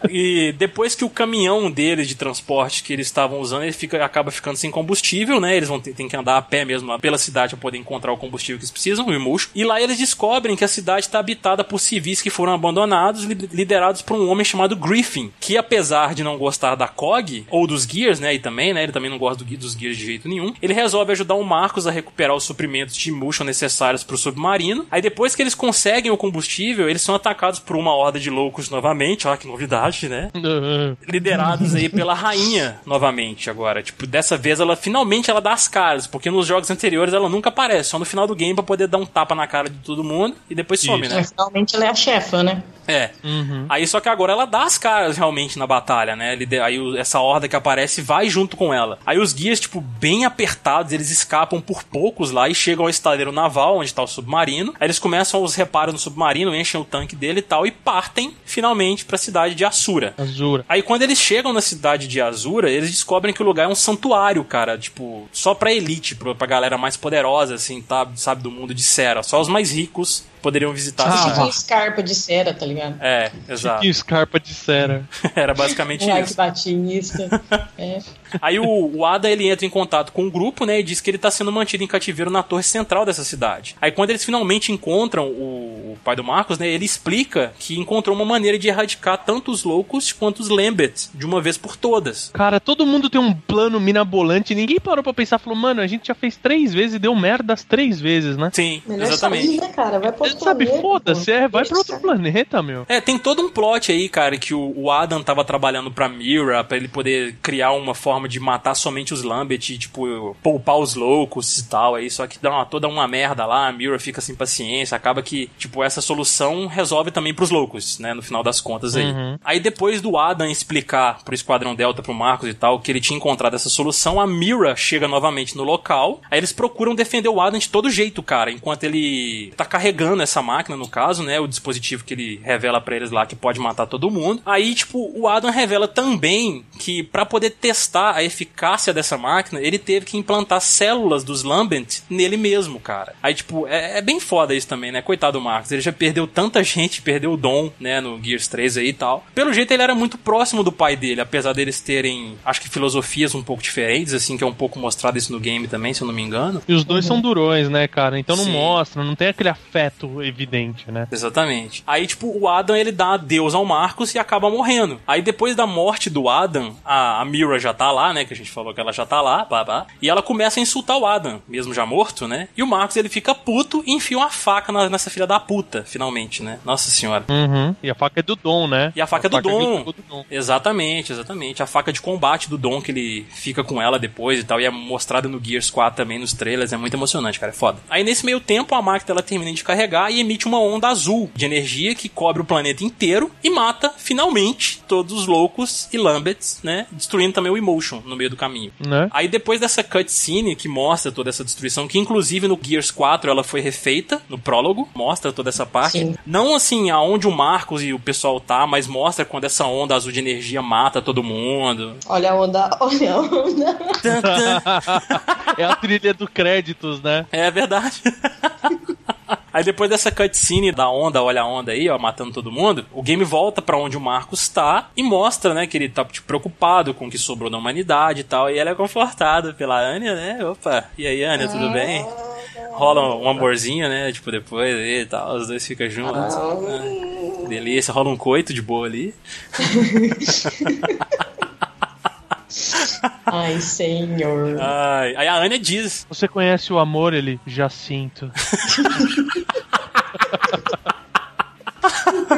E depois que o caminhão deles de transporte que eles estavam usando, ele fica, acaba ficando sem combustível, né? Eles vão ter, tem que andar a pé mesmo lá pela cidade para poder encontrar o combustível que eles precisam, o Imush. E lá eles descobrem que a cidade está habitada por civis que foram abandonados, li- liderados por um homem chamado Griffin, que apesar de não gostar da COG ou dos Gears, né? E também, né? Ele também não gosta do dos Gears de jeito nenhum. Ele resolve ajudar o Marcos a recuperar os suprimentos de Imush necessários para o submarino. Aí depois que eles conseguem o combustível, eles são atacados por uma horda de loucos novamente. Olha que novidade, né? liderados aí pela rainha novamente agora. Tipo, dessa vez ela finalmente ela dá as caras, porque nos jogos anteriores ela nunca aparece, só no final do game pra poder dar um tapa na cara de todo mundo e depois some, né? Mas, Finalmente ela é a chefa, né? É. Uhum. Aí só que agora ela dá as caras realmente na batalha, né? Aí o- essa horda que aparece vai junto com ela. Aí os guias, tipo, bem apertados, eles escapam por poucos lá e chegam ao estaleiro naval, onde tá o submarino. Aí eles começam os reparos no submarino, enchem o tanque dele e tal, e partem finalmente pra cidade de Asura. Azura. Aí quando eles chegam na cidade de Azura, eles descobrem que o lugar é um santuário, cara. Tipo, só pra elite, pra, pra galera mais poderosa, assim, tá, sabe, do mundo de Sera. Só os mais ricos poderiam visitar a Ah. cidade. Tipo escarpa de cera, tá ligado? É, exato. Que Scarpa de Cera. Era basicamente isso. Batinista. É. Aí o, o Ada ele entra em contato com o grupo, né, e diz que ele tá sendo mantido em cativeiro na torre central dessa cidade. Aí quando eles finalmente encontram o, o pai do Marcos, né, ele explica que encontrou uma maneira de erradicar tanto os loucos quanto os Lambert de uma vez por todas. Cara, todo mundo tem um plano minabolante. Ninguém parou pra pensar, falou, mano, a gente já fez três vezes e deu merda as três vezes, né? Sim, Melhor exatamente. sair, né, cara? Vai pro outro Sabe, foda-se, é, vai pra outro planeta, meu. É, tem todo um plot aí, cara, que o, o Adam tava trabalhando pra Mira, pra ele poder criar uma forma de matar somente os Lambert e, tipo, poupar os loucos e tal aí, só que dá uma, toda uma merda lá, a Mira fica sem paciência, acaba que, tipo, essa solução resolve também pros loucos, né, no final das contas aí. Uhum. Aí depois do Adam explicar pro Esquadrão Delta, pro Marcos e tal, que ele tinha encontrado essa solução, a Mira chega novamente no local, aí eles procuram defender o Adam de todo jeito, cara, enquanto ele tá carregando essa máquina, no caso, né, o dispositivo que ele revela pra eles lá que pode matar todo mundo. Aí, tipo, o Adam revela também que pra poder testar a eficácia dessa máquina, ele teve que implantar células dos Lambent nele mesmo, cara. Aí, tipo, é, é bem foda isso também, né? Coitado do Marcos, ele já perdeu tanta gente, perdeu o Dom, né, no Gears 3 aí e tal. Pelo jeito ele era muito próximo do pai dele, apesar deles terem, acho que filosofias um pouco diferentes, assim, que é um pouco mostrado isso no game também, se eu não me engano. E os dois são durões, né, cara? Então não Sim. mostra, não tem aquele afeto evidente, né? Exatamente. Aí, tipo, o Adam ele dá adeus ao Marcos e acaba morrendo. Aí, depois da morte do Adam, a, a Mira já tá lá, né? Que a gente falou que ela já tá lá, pá, e ela começa a insultar o Adam, mesmo já morto, né? E o Marcos ele fica puto e enfia uma faca na- nessa filha da puta, finalmente, né? Nossa senhora. Uhum. E a faca é do Dom, né? E a faca é do que ele Dom. do Dom. Exatamente, exatamente. A faca de combate do Dom que ele fica com ela depois e tal. E é mostrada no Gears 4 também, nos trailers. É muito emocionante, cara. É foda. Aí nesse meio tempo, a máquina ela termina de carregar e emite uma onda azul de energia que cobre o planeta inteiro e mata, finalmente, todos os loucos e Lambets, né? Destruindo também o Emotion no meio do caminho. Né? Aí depois dessa cutscene que mostra toda essa destruição, que inclusive no Gears 4 ela foi refeita no prólogo, mostra toda essa parte. Sim. Não assim aonde o Marcos e o pessoal tá, mas mostra quando essa onda azul de energia mata todo mundo. Olha a onda, olha a onda. É a trilha do créditos, né? É verdade. Aí depois dessa cutscene da onda, olha a onda aí, ó, matando todo mundo, o game volta pra onde o Marcos tá e mostra, né, que ele tá tipo, preocupado com o que sobrou da humanidade e tal, e ele é confortado pela Anya, né? Opa, e aí, Anya, tudo bem? Rola um amorzinho, né? Tipo, depois e tal, os dois ficam juntos. Ah, delícia, rola um coito de boa ali. Ai, senhor. Ai, aí a Anya diz: Você conhece o amor, ele? Já sinto.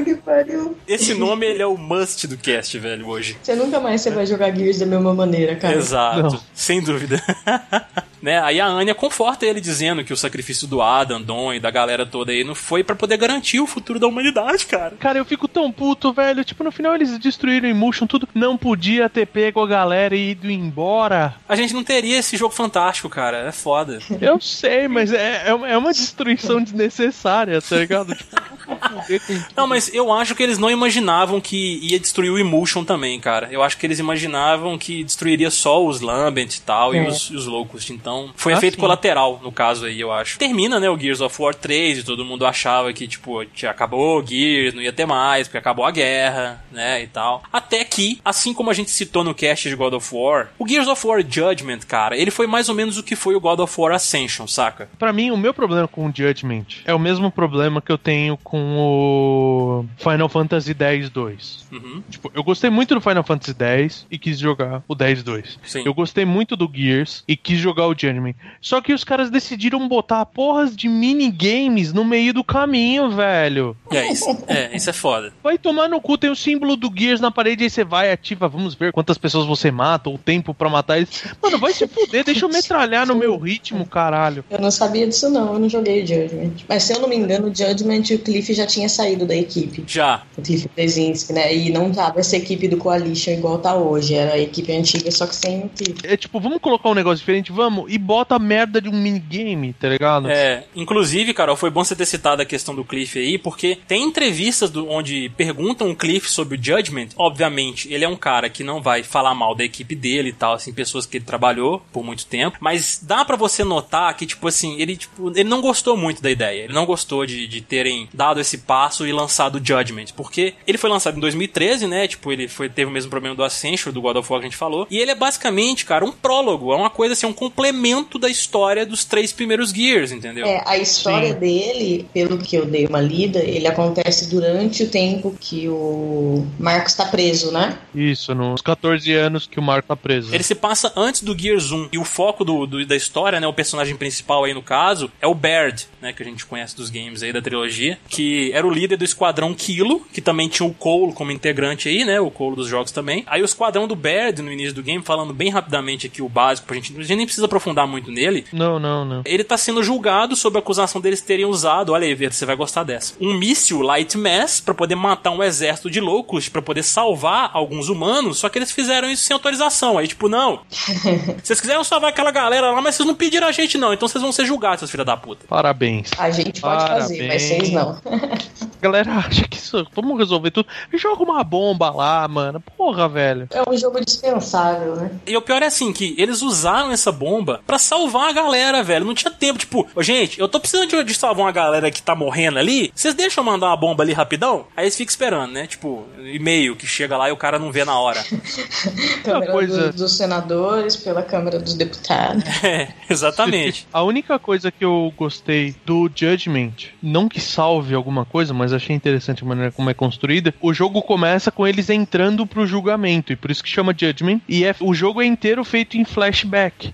que pariu. Esse nome ele é o must do cast, velho, hoje. Você nunca mais você vai jogar Gears da mesma maneira, cara. Exato, Não. sem dúvida. né? Aí a Anya conforta ele dizendo que o sacrifício do Adam, Dom e da galera toda aí não foi pra poder garantir o futuro da humanidade, cara. Cara, eu fico tão puto, velho. Tipo, no final eles destruíram o Emotion, tudo. Não podia ter pego a galera e ido embora. A gente não teria esse jogo fantástico, cara. É foda. Eu sei, mas é, é uma- é uma destruição desnecessária, tá ligado? Tipo, Não, mas eu acho que eles não imaginavam que ia destruir o Emulsion também, cara. Eu acho que eles imaginavam que destruiria só os Lambent e tal, e É. os, e os Locust. Então, foi Ah, efeito sim. colateral, no caso aí, eu acho. Termina, né, o Gears of War 3, e todo mundo achava que, tipo, acabou o Gears, não ia ter mais, porque acabou a guerra, né, e tal. Até que, assim como a gente citou no cast de God of War, o Gears of War Judgment, cara, ele foi mais ou menos o que foi o God of War Ascension, saca? Pra mim, o meu problema com o Judgment é o mesmo problema que eu tenho com o Final Fantasy X-2. Uhum. Tipo, eu gostei muito do Final Fantasy X e quis jogar o 10-2. Sim. Eu gostei muito do Gears e quis jogar o Judgment. Só que os caras decidiram botar porras de minigames no meio do caminho, velho. É, isso, é, isso é foda. Vai tomar no cu, tem o símbolo do Gears na parede, aí você vai, ativa, vamos ver quantas pessoas você mata, o tempo pra matar eles. Mano, vai se fuder, deixa eu metralhar no meu ritmo, caralho. Eu não sabia disso não, eu não joguei o Judgment. Mas se eu não me engano, o Judgment o Cliff já tinha saído da equipe. Já. O Cliff Brzezinski, né? E não tava essa equipe do Coalition igual tá hoje. Era a equipe antiga, só que sem o Cliff. É tipo, vamos colocar um negócio diferente, vamos, e bota a merda de um minigame, tá ligado? É, inclusive, Carol, foi bom você ter citado a questão do Cliff aí, porque tem entrevistas do- onde perguntam o Cliff sobre o Judgment. Obviamente, ele é um cara que não vai falar mal da equipe dele e tal, assim, pessoas que ele trabalhou por muito tempo. Mas dá pra você notar que, tipo assim, ele, tipo, ele não gostou muito da ideia. Ele não gostou de, de terem dado esse passo e lançado o Judgment. Porque ele foi lançado em 2013, né? Tipo, ele foi, teve o mesmo problema do Ascension, do God of War que a gente falou. E ele é basicamente, cara, um prólogo. É uma coisa assim, um complemento da história dos três primeiros Gears, entendeu? É, a história Sim. dele, pelo que eu dei uma lida, ele acontece durante o tempo que o Marcos tá preso, né? Isso, nos 14 anos que o Marco tá preso. Ele se passa antes do Gears 1. E o foco do, do- da história, né? O personagem principal aí no caso é o Baird, né? Que a gente conhece dos games aí da trilogia. Que era o líder do Esquadrão Kilo, que também tinha o Cole como integrante aí, né? O Cole dos jogos também. Aí o Esquadrão do Baird, no início do game, falando bem rapidamente aqui o básico, pra gente. A gente nem precisa aprofundar muito nele. Não, não, não. Ele tá sendo julgado sob a acusação deles terem usado, olha aí, você vai gostar dessa. Um míssil Light Mass pra poder matar um exército de loucos, pra poder salvar alguns humanos, só que eles fizeram isso sem autorização. Aí, tipo, não. Vocês quiseram salvar aquela galera lá, mas vocês não pediram a gente, não. Então vocês vão ser julgados, seus filhos da puta. Parabéns. A gente pode fazer, mas vocês não. A galera acha que isso. Vamos resolver tudo. Joga uma bomba lá, mano. Porra, velho. É um jogo dispensável, né? E o pior é assim, que eles usaram essa bomba pra salvar a galera, velho. Não tinha tempo, tipo, gente, eu tô precisando de, de salvar uma galera que tá morrendo ali. Vocês deixam eu mandar uma bomba ali rapidão? Aí eles ficam esperando, né? Tipo, e-mail que chega lá e o cara não vê na hora. Câmera coisa- do- dos senadores, pela Câmara dos Deputados. é, exatamente. A única coisa que eu gostei do Judgment, não que salve alguma coisa, mas achei interessante a maneira como é construída. O jogo começa com eles entrando pro julgamento, e por isso que chama Judgment. E é, o jogo é inteiro feito em flashback.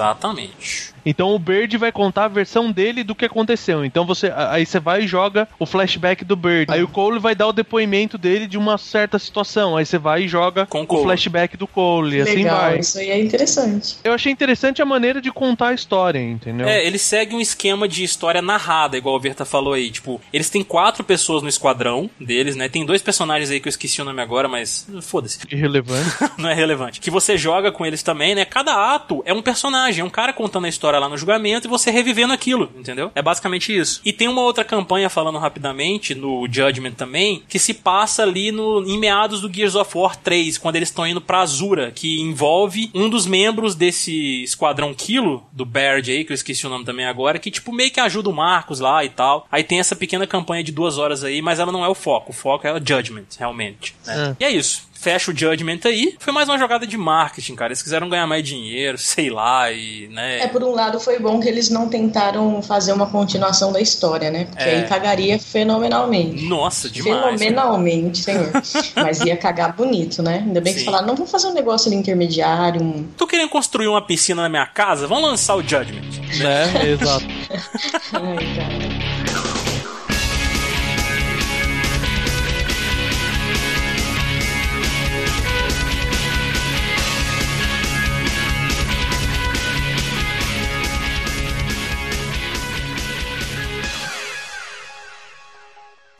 Exatamente. Então o Bird vai contar a versão dele do que aconteceu. Então você aí você vai e joga o flashback do Bird. Aí o Cole vai dar o depoimento dele de uma certa situação. Aí você vai e joga Com o Cole. flashback do Cole. E assim Legal, vai. isso aí é interessante. Eu achei interessante a maneira de contar a história, entendeu? É, ele segue um esquema de história narrada, igual o Verta falou aí. Tipo, eles têm quatro pessoas no esquadrão deles, né? Tem dois personagens aí que eu esqueci o nome agora, mas foda-se. Irrelevante. não é relevante. Que você joga com eles também, né? Cada ato é um personagem, é um cara contando a história lá no julgamento e você revivendo aquilo, entendeu? É basicamente isso. E tem uma outra campanha falando rapidamente no Judgment também, que se passa ali no em meados do Gears of War 3, quando eles estão indo pra Azura, que envolve um dos membros desse esquadrão Kilo, do Baird aí, que eu esqueci o nome também agora, que tipo meio que ajuda o Marcos lá e tal. Aí tem essa pequena campanha de duas horas aí, mas ela não é o foco. O foco é o Judgment, realmente. né? E é isso fecha o Judgment aí. Foi mais uma jogada de marketing, cara. Eles quiseram ganhar mais dinheiro, sei lá, e, né? É, por um lado foi bom que eles não tentaram fazer uma continuação da história, né? Porque É. aí cagaria fenomenalmente. Nossa, demais. Fenomenalmente, senhor. Mas ia cagar bonito, né? Ainda bem que Sim. falaram, não vamos fazer um negócio ali intermediário, um... Tô querendo construir uma piscina na minha casa? Vamos lançar o Judgment. né? Exato. Ai, cara.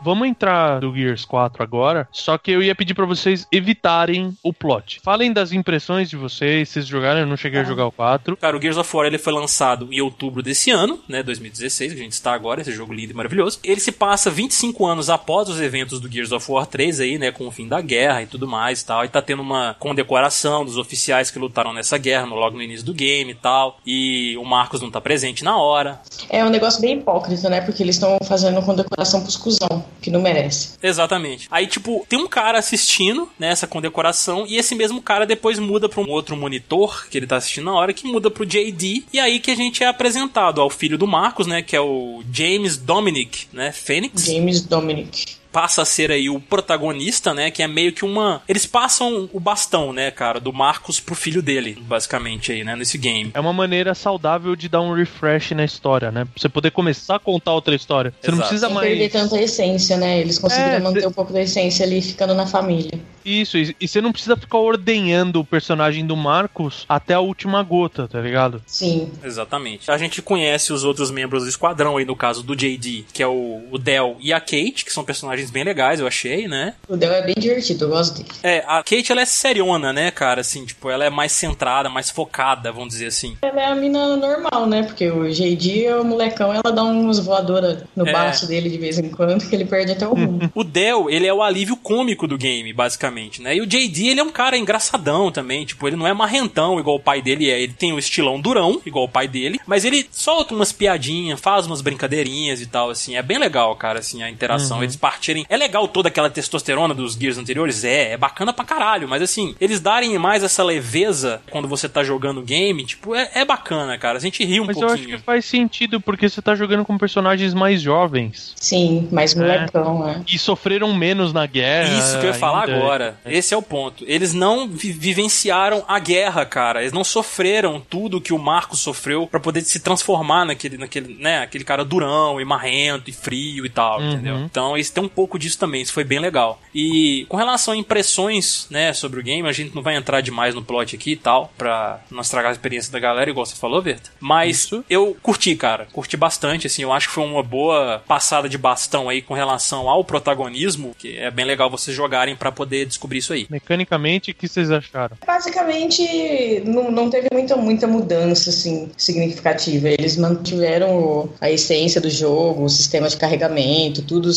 Vamos entrar do Gears 4 agora, só que eu ia pedir pra vocês evitarem o plot. Falem das impressões de vocês, vocês jogaram, eu não cheguei a jogar o 4. Cara, o Gears of War ele foi lançado em outubro desse ano, né, 2016, que a gente está agora, esse jogo lindo e maravilhoso. Ele se passa 25 anos após os eventos do Gears of War 3 aí, né, com o fim da guerra e tudo mais e tal. E tá tendo uma condecoração dos oficiais que lutaram nessa guerra, no- logo no início do game e tal. E o Marcos não tá presente na hora. É um negócio bem hipócrita, né? Porque eles estão fazendo condecoração pros cuzão, que não merece. Exatamente. Aí, tipo, tem um cara assistindo, né, essa condecoração, e esse mesmo cara depois muda pra um outro monitor que ele tá assistindo na hora, que muda pro JD, e aí que a gente é apresentado ao filho do Marcos, né, que é o James Dominic, né, Fênix. James Dominic. Passa a ser aí o protagonista, né? Que é meio que uma. Eles passam o bastão, né, cara, do Marcos pro filho dele, basicamente aí, né, nesse game. É uma maneira saudável de dar um refresh na história, né? Pra você poder começar a contar outra história. Você não Exato. precisa Sem mais. perder tanta essência, né? Eles conseguiram É, manter cê- um pouco da essência ali ficando na família. Isso, e e você não precisa ficar ordenhando o personagem do Marcos até a última gota, tá ligado? Sim. Exatamente. A gente conhece os outros membros do esquadrão aí, no caso do JD, que é o, o Del e a Kate, que são personagens bem legais, eu achei, né? O Del é bem divertido, eu gosto dele. É, a Kate ela é seriona, né, cara? Assim, tipo, ela é mais centrada, mais focada, vamos dizer assim. Ela é a mina normal, né? Porque o JD é o molecão, ela dá uns voadora no É. baço dele de vez em quando, que ele perde até o rumo. O Del, ele é o alívio cômico do game, basicamente, né? E o JD, ele é um cara engraçadão também, tipo, ele não é marrentão igual o pai dele é. Ele tem o estilão durão, igual o pai dele, mas ele solta umas piadinhas, faz umas brincadeirinhas e tal, assim. É bem legal, cara, assim, a interação. Eles partirem. É legal toda aquela testosterona dos Gears anteriores? É, é bacana pra caralho, mas assim, eles darem mais essa leveza quando você tá jogando o game, tipo, é, é bacana, cara. A gente ri um Mas eu acho pouquinho. que faz sentido porque você tá jogando com personagens mais jovens Sim, mas molecão, né? e sofreram menos na guerra. Isso que eu ia falar ainda. agora. Esse é o ponto. Eles não vi- vivenciaram a guerra, cara. Eles não sofreram tudo que o Marcos sofreu pra poder se transformar naquele, naquele, né, aquele cara durão e marrento e frio e tal, Uhum. entendeu? Então, isso tem um pouco disso também. Isso foi bem legal. E com relação a impressões, né, sobre o game, a gente não vai entrar demais no plot aqui e tal, pra não estragar a experiência da galera, igual você falou, Verta. Mas Isso. eu curti, cara. Curti bastante, assim. Eu acho que foi uma boa passada de bastão aí com relação ao protagonismo, que é bem legal vocês jogarem pra poder descobrir isso aí. Mecanicamente, o que vocês acharam? Basicamente, não, não teve muita, muita mudança assim, significativa. Eles mantiveram a essência do jogo, o sistema de carregamento, tudo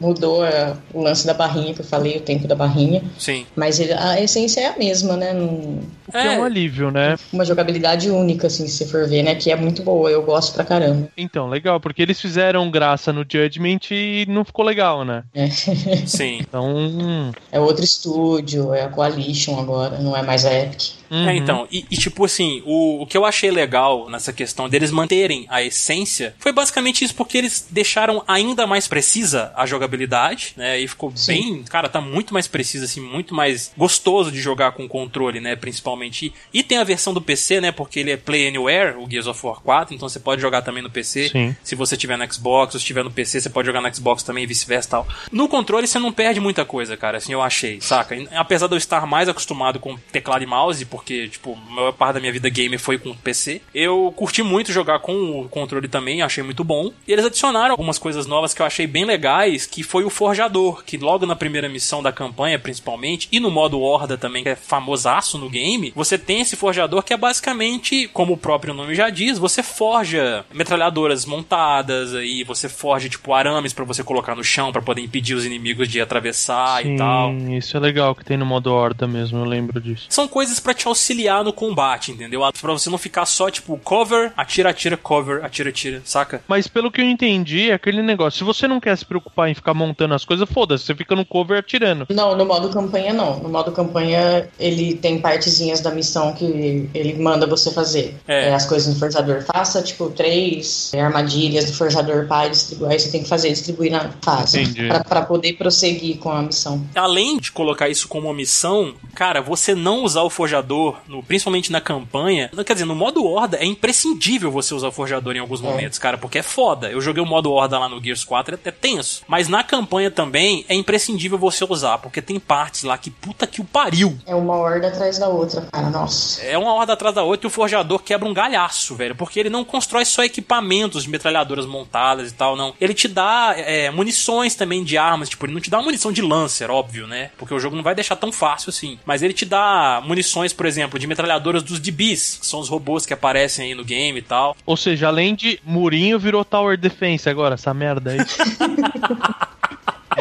mudou é, o lance da barrinha, que eu falei, o tempo da barrinha. Sim. Mas ele- a essência é a mesma, né? Não- O que é, um alívio, né? uma jogabilidade única, assim, se você for ver, né? Que é muito boa, eu gosto pra caramba. Então, legal, porque eles fizeram graça no Judgment e não ficou legal, né? É, Sim. Então, hum, é outro estúdio, é a Coalition agora, não é mais a Epic. Uhum. É, então, e, e, tipo assim, o, o que eu achei legal nessa questão deles manterem a essência foi basicamente isso, porque eles deixaram ainda mais precisa a jogabilidade, né? E ficou Sim. bem, cara, tá muito mais precisa, assim, muito mais gostoso de jogar com controle, né? Principalmente. E, e tem a versão do PC, né? Porque ele é Play Anywhere, o Gears of War 4, então você pode jogar também no PC. Sim. Se você tiver no Xbox, ou se tiver no PC, você pode jogar no Xbox também e vice-versa e tal. No controle você não perde muita coisa, cara, assim eu achei, saca? Apesar de eu estar mais acostumado com teclado e mouse, porque, tipo, a maior parte da minha vida gamer foi com PC, eu curti muito jogar com o controle também, achei muito bom. E eles adicionaram algumas coisas novas que eu achei bem legais, que foi o Forjador, que logo na primeira missão da campanha, principalmente, e no modo Horda também, que é famosaço no game, você tem esse forjador que é basicamente, como o próprio nome já diz, você forja metralhadoras montadas, aí você forja, tipo, arames pra você colocar no chão pra poder impedir os inimigos de atravessar sim, e tal. isso é legal que tem no modo horda mesmo, eu lembro disso. São coisas pra te auxiliar no combate, entendeu? Pra você não ficar só, tipo, cover, atira, atira, cover, atira, atira, saca? Mas pelo que eu entendi, é aquele negócio, se você não quer se preocupar em ficar montando as coisas, foda-se, você fica no cover atirando. Não, no modo campanha não. No modo campanha ele tem partezinhas da missão que ele manda você fazer. É. É, as coisas no forjador. Faça, tipo, três armadilhas do forjador para distribuir. Aí você tem que fazer distribuir na fase. Entendi. Pra, pra poder prosseguir com a missão. Além de colocar isso como uma missão, cara, você não usar o forjador forjador, no- principalmente na campanha, quer dizer, no modo horda é imprescindível você usar o forjador em alguns momentos, cara, porque é foda. Eu joguei o modo horda lá no Gears 4, é até tenso. Mas na campanha também é imprescindível você usar, porque tem partes lá que puta que o pariu. É uma horda atrás da outra, cara. Nossa. É uma horda atrás da outra e o forjador quebra um galhaço, velho. Porque ele não constrói só equipamentos de metralhadoras montadas e tal, não. Ele te dá é, munições também de armas. Tipo, ele não te dá uma munição de Lancer, óbvio, né? Porque o jogo não vai deixar tão fácil assim. Mas ele te dá munições, por exemplo, de metralhadoras dos DBs, que são os robôs que aparecem aí no game e tal. Ou seja, além de murinho, virou Tower Defense agora, essa merda aí.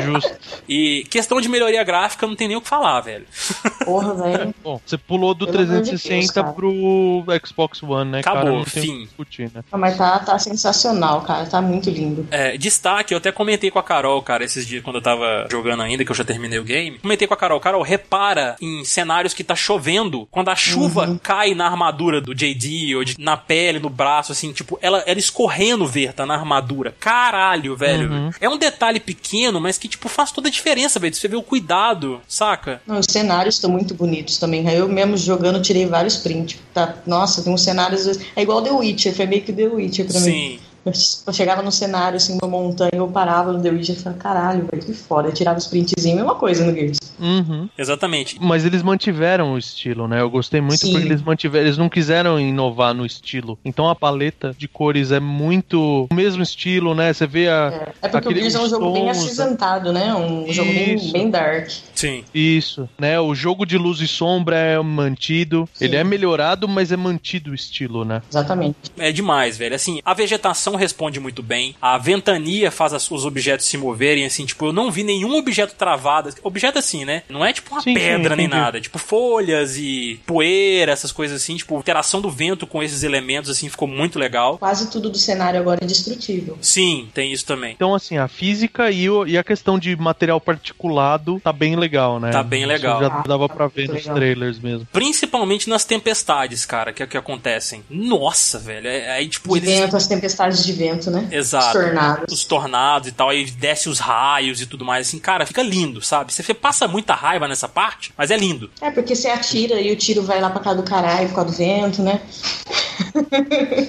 Justo. E questão de melhoria gráfica não tem nem o que falar, velho. Porra, velho. Bom, você pulou do Pelo amor de 360 Deus, pro Xbox One, né, Acabou, cara? Não fim. discutir, né? Mas tá, tá sensacional, cara. Tá muito lindo. É, destaque, eu até comentei com a Carol, cara, esses dias quando eu tava jogando ainda, que eu já terminei o game. Comentei com a Carol, Carol, repara em cenários que tá chovendo, quando a chuva cai na armadura do JD, ou de- na pele, no braço, assim, tipo, ela, ela escorrendo ver, tá na armadura. Caralho, velho. É um detalhe pequeno, mas que, tipo, faz toda a diferença, velho. Você vê o cuidado, saca? Não, os cenários estão muito bonitos também. Eu mesmo jogando tirei vários prints. Tá, nossa, tem uns cenários. É igual The Witcher, foi meio que The Witcher pra mim. Sim. Eu, chegava no cenário, assim, uma montanha, eu parava no The Witcher e falava, caralho, velho, que foda. Eu tirava os printzinhos, mesma coisa no Gears. Uhum. Exatamente. Mas eles mantiveram o estilo, né? Eu gostei muito Sim. porque eles mantiveram, eles não quiseram inovar no estilo. Então a paleta de cores é muito o mesmo estilo, né? Você vê a É porque aquele- o Gears é um jogo bem tons, acinzentado, né? Um jogo bem, Isso. bem dark. Sim. Isso, né? O jogo de luz e sombra é mantido. Sim. Ele é melhorado, mas é mantido o estilo, né? Exatamente. É demais, velho. Assim, a vegetação responde muito bem. A ventania faz as- os objetos se moverem, assim, tipo, eu não vi nenhum objeto travado. Objeto assim, né? Não é tipo uma Sim, sim, pedra nem entendi. nada. Tipo, folhas e poeira, essas coisas assim. Tipo, interação do vento com esses elementos, assim, ficou muito legal. Quase tudo do cenário agora é destrutível. Sim, tem isso também. Então, assim, a física e, o- e a questão de material particulado tá bem legal, né? Tá bem legal. Isso já dava pra ver Muito nos legal. trailers mesmo. Principalmente nas tempestades, cara, que, que acontecem. Nossa, velho. É, aí, tipo, De eles. vento, as tempestades de vento, né? Exato. Os tornados. Os tornados e tal, aí desce os raios e tudo mais, assim, cara, fica lindo, sabe? Você passa muita raiva nessa parte, mas é lindo. É, porque você atira e o tiro vai lá pra cá do caralho por causa do vento, né?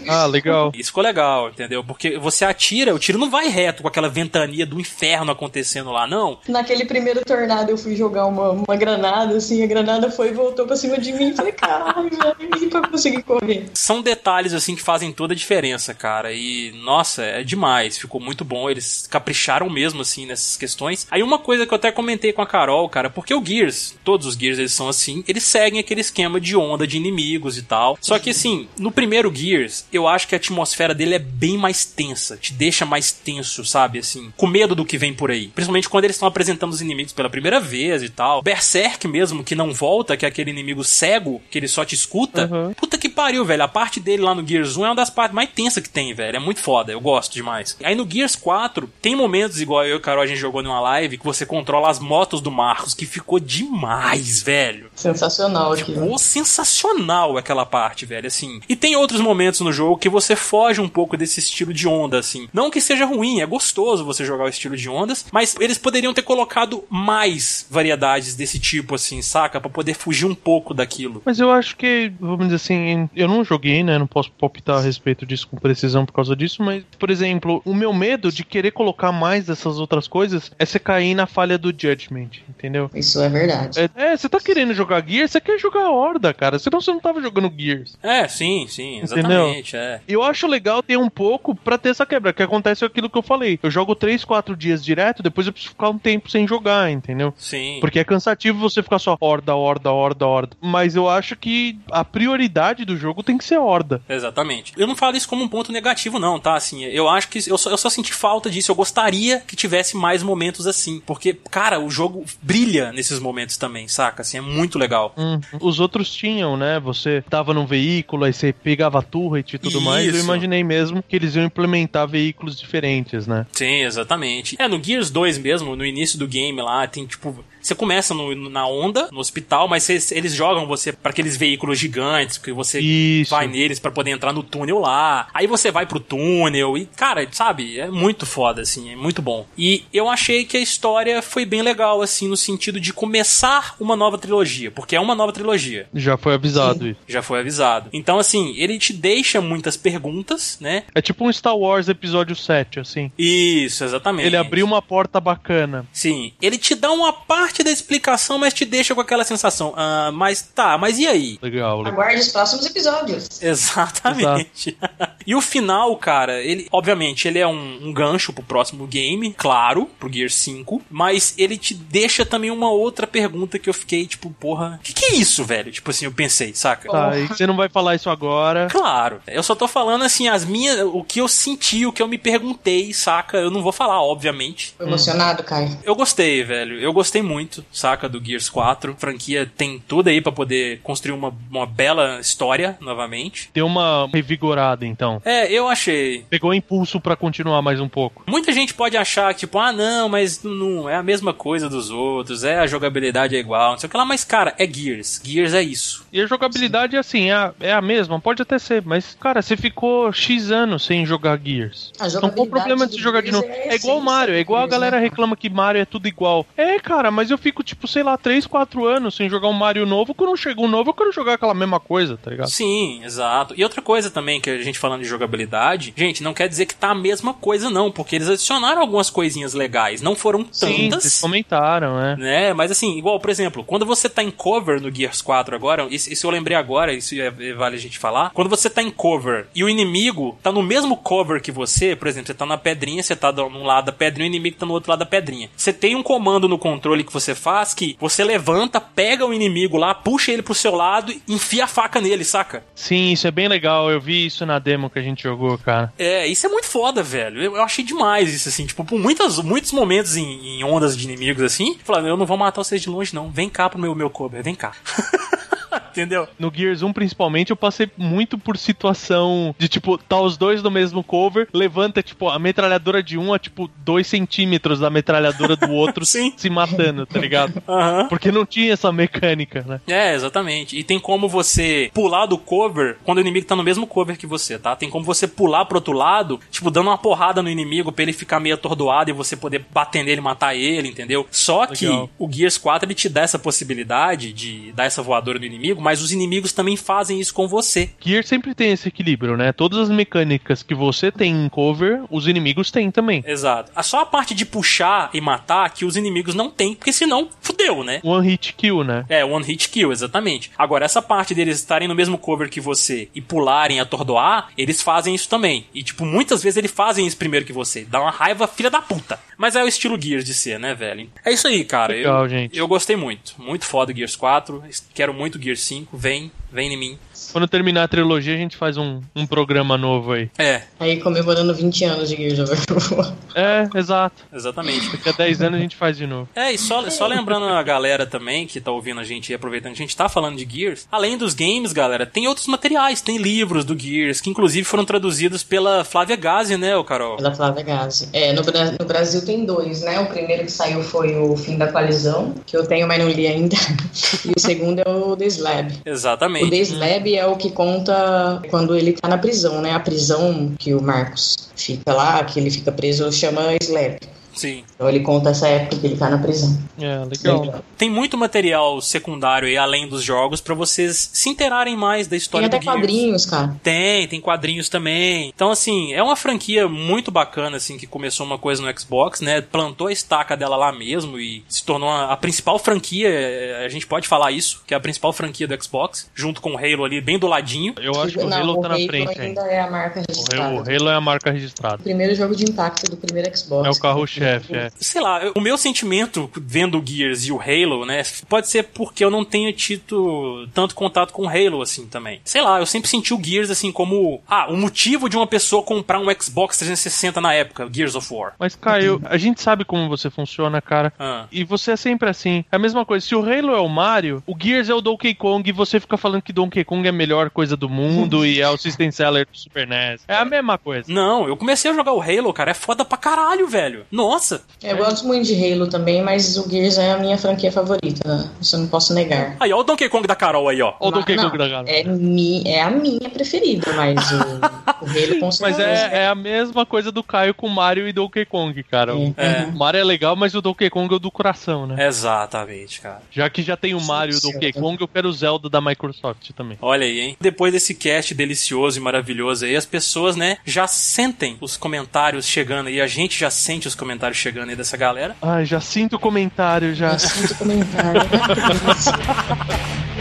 Ah, legal. Isso ficou legal, entendeu? Porque você atira, o tiro não vai reto com aquela ventania do inferno acontecendo lá, não. Naquele primeiro tornado eu fui jogar uma, uma granada, assim, a granada foi e voltou pra cima de mim. Falei, caralho, velho, pra conseguir correr. São detalhes, assim, que fazem toda a diferença, cara. E, nossa, é demais. Ficou muito bom. Eles capricharam mesmo, assim, nessas questões. Aí uma coisa que eu até comentei com a Carol, cara, porque o Gears, todos os Gears eles são assim, eles seguem aquele esquema de onda de inimigos e tal. Só que, assim, no primeiro Gears, eu acho que a atmosfera dele é bem mais tensa. Te deixa mais tenso, sabe? Assim, com medo do que vem por aí. Principalmente quando eles estão apresentando os inimigos pela primeira vez e tal. Berserk mesmo, que não volta, que é aquele inimigo cego, que ele só te escuta. Uhum. Puta que pariu, velho. A parte dele lá no Gears 1 é uma das partes mais tensas que tem, velho. É muito foda, eu gosto demais. Aí no Gears 4, tem momentos igual eu e o Carol a gente jogou numa live que você controla as motos do Marcos, que ficou demais, velho. Sensacional aqui. Ficou sensacional aquela parte, velho, assim. E tem outros momentos no jogo que você foge um pouco desse estilo de onda, assim. Não que seja ruim, é gostoso você jogar o estilo de ondas, mas eles poderiam ter colocado mais variedades desse tipo, assim, saca? Pra poder fugir um pouco daquilo. Mas eu acho que, vamos dizer assim, eu não joguei, né? Não posso palpitar a respeito disso com precisão por causa disso, mas, por exemplo, o meu medo de querer colocar mais dessas outras coisas é você cair na falha do Judgment, entendeu? Isso é verdade. É, é, você tá querendo jogar Gears, você quer jogar Horda, cara. Senão você não tava jogando Gears. É, sim, sim, Entendeu? exatamente, é. Eu acho legal ter um pouco pra ter essa quebra, que acontece aquilo que eu falei. Eu jogo 3, 4 dias direto, depois eu preciso ficar um tempo sem jogar, entendeu? Sim. Porque é cansativo você ficar só horda, horda, horda, horda. Mas eu acho que a prioridade do jogo tem que ser horda. Exatamente. Eu não falo isso como um ponto negativo, não, tá? Assim, eu acho que eu só, eu só senti falta disso. Eu gostaria que tivesse mais momentos assim. Porque, cara, o jogo brilha nesses momentos também, saca? Assim, é muito legal. Uhum. Os outros tinham, né? Você tava num veículo, aí você pegava a turret e tudo mais. Eu Isso. imaginei mesmo que eles iam implementar veículos diferentes, né? Sim, exatamente. É, no Gears 2 mesmo, no início do game lá, tem tipo. Você começa no- na onda, no hospital, mas cês- eles jogam você pra aqueles veículos gigantes, que você Isso. vai neles pra poder entrar no túnel lá. Aí você vai pro túnel e, cara, sabe, é muito foda, assim, é muito bom. E eu achei que a história foi bem legal, assim, no sentido de começar uma nova trilogia, porque é uma nova trilogia. Já foi avisado isso. Já foi avisado. Então, assim, ele te deixa muitas perguntas, né? É tipo um Star Wars episódio 7, assim. Isso, exatamente. Ele abriu uma porta bacana. Sim, ele te dá uma parte da explicação, mas te deixa com aquela sensação. Ah, mas tá, mas e aí? Legal, legal. Aguarde os próximos episódios. Exatamente. e o final, cara, ele, obviamente, ele é um, um gancho pro próximo game, claro, pro Gear 5, mas ele te deixa também uma outra pergunta que eu fiquei, tipo, porra, que que é isso, velho? Tipo assim, eu pensei, saca? Tá, e você não vai falar isso agora. Claro, eu só tô falando assim, as minhas, o que eu senti, o que eu me perguntei, saca? Eu não vou falar, obviamente. Emocionado, Caio. Eu gostei, velho. Eu gostei muito, saca, do Gears 4. A franquia tem tudo aí pra poder construir uma, uma bela história novamente. Deu uma revigorada, então. É, eu achei. Pegou impulso pra continuar mais um pouco. Muita gente pode achar que, tipo, ah, não, mas não é a mesma coisa dos outros, é a jogabilidade é igual, não sei o que lá, mas, cara, é Gears. Gears é isso. E a jogabilidade, assim, é a, é a mesma, pode até ser, mas, cara, você ficou X anos sem jogar Gears. Então qual o jogabilidade problema de jogar de novo? é É igual Mario, é igual a galera reclama que Mario é tudo igual. É, cara, mas eu fico, tipo, sei lá, 3, 4 anos sem jogar um Mario novo, quando chega um novo eu quero jogar aquela mesma coisa, tá ligado? Sim, exato. E outra coisa também, que a gente falando de jogabilidade, gente, não quer dizer que tá a mesma coisa, não, porque eles adicionaram algumas coisinhas legais. Não foram Sim, tantas. vocês comentaram, né? né? Mas assim, igual, por exemplo, quando você tá em cover no Gears 4 agora, isso, isso eu lembrei agora, isso é, é- vale a gente falar. Quando você tá em cover e o inimigo tá no mesmo cover que você, por exemplo, você tá na pedrinha, você tá num lado da pedrinha, o inimigo tá no outro lado da pedrinha. Você tem um comando no controle que você faz que você levanta, pega o inimigo lá, puxa ele pro seu lado e enfia a faca nele, saca? Sim, isso é bem legal, eu vi isso na demo que a gente jogou, cara. É, isso é muito foda, velho. Eu, eu achei demais isso, assim. Tipo, por muitas, muitos momentos em, em ondas de inimigos, assim, falando, eu não vou matar vocês de longe, não. Vem cá pro meu, meu cover, vem cá. Entendeu? No Gears 1, principalmente, eu passei muito por situação de, tipo, tá os dois no mesmo cover, levanta, tipo, a metralhadora de um a, tipo, dois centímetros da metralhadora do outro Sim. se matando, tá ligado? Porque não tinha essa mecânica, né? É, exatamente. E tem como você pular do cover quando o inimigo tá no mesmo cover que você, tá? Tem como você pular pro outro lado, tipo, dando uma porrada no inimigo pra ele ficar meio atordoado e você poder bater nele e matar ele, entendeu? Só que Legal. o Gears 4 ele te dá essa possibilidade de dar essa voadora no inimigo, mas os inimigos também fazem isso com você. Gears sempre tem esse equilíbrio, né? Todas as mecânicas que você tem em cover, os inimigos têm também. Exato. A só a parte de puxar e matar que os inimigos não têm, porque senão fudeu, né? One hit kill, né? É, one hit kill, exatamente. Agora, essa parte deles estarem no mesmo cover que você e pularem, atordoar, eles fazem isso também. E, tipo, muitas vezes eles fazem isso primeiro que você. Dá uma raiva filha da puta. Mas é o estilo Gears de ser, né, velho? É isso aí, cara. Legal, eu, gente. eu gostei muito. Muito foda o Gears 4. Quero muito Gears 5. Vem, vem em mim. Quando terminar a trilogia, a gente faz um, um programa novo aí. É, Aí comemorando 20 anos de Gears of War. É, exato. exatamente. Daqui a 10 anos a gente faz de novo. É, e só, só lembrando a galera também que tá ouvindo a gente e aproveitando que a gente tá falando de Gears, além dos games, galera, tem outros materiais, tem livros do Gears, que inclusive foram traduzidos pela Flávia Gazi, né, ô Carol? Pela Flávia Gazi. É, no, no Brasil tem dois, né? O primeiro que saiu foi o Fim da Coalizão, que eu tenho, mas não li ainda. e o segundo é o The Slab. Exatamente. The Slab é o que conta quando ele tá na prisão, né? A prisão que o Marcos fica lá, que ele fica preso, chama Slab. Sim. Então ele conta essa época que ele tá na prisão. É, legal. Tem muito material secundário aí, além dos jogos, pra vocês se interarem mais da Tem história até do Gears. quadrinhos, cara. Tem, tem quadrinhos também. Então, assim, é uma franquia muito bacana, assim, que começou uma coisa no Xbox, né? Plantou a estaca dela lá mesmo e se tornou a, a principal franquia, eh, a gente pode falar isso, que é a principal franquia do Xbox, junto com o Halo ali, bem do ladinho. Eu acho que o não, Halo o tá na Halo frente ainda ainda. é a marca O registrada. Halo, o Halo é a marca registrada. O primeiro jogo de impacto do primeiro Xbox. É o carro-chefe, é. Sei lá, o meu sentimento vendo o Gears e o Halo, né, pode ser porque eu não tenho tido tanto contato com o Halo, assim, também. Sei lá, eu sempre senti o Gears, assim, como, ah, o motivo de uma pessoa comprar um Xbox 360 na época, Gears of War. Mas, Caio, a gente sabe como você funciona, cara. Ah. E você é sempre assim. É a mesma coisa. Se o Halo é o Mario, o Gears é o Donkey Kong e você fica falando que Donkey Kong é a melhor coisa do mundo e é o System Seller do Super NES. É a mesma coisa. Não, eu comecei a jogar o Halo, cara, é foda pra caralho, velho. Nossa! Eu gosto muito de Halo também, mas o Gears é a minha franquia favorita, né? Isso eu não posso negar. Aí, ó, o Donkey Kong da Carol aí, ó. O Donkey Não, Kong da cara. É, mi, é a minha preferida, mas o, o Halo com Mas certeza. é, é a mesma coisa do Caio com Mario e Donkey Kong, cara. O É. o Mario é legal, mas o Donkey Kong é o do coração, né? Exatamente, cara. Já que já tem o Mario e o Donkey. Kong, eu quero o Zelda da Microsoft também. Olha aí, hein? Depois desse cast delicioso e maravilhoso aí, as pessoas, né, já sentem os comentários chegando aí. A gente já sente os comentários chegando aí dessa galera. Ai, já sinto o comentário já. Eu sinto comentário.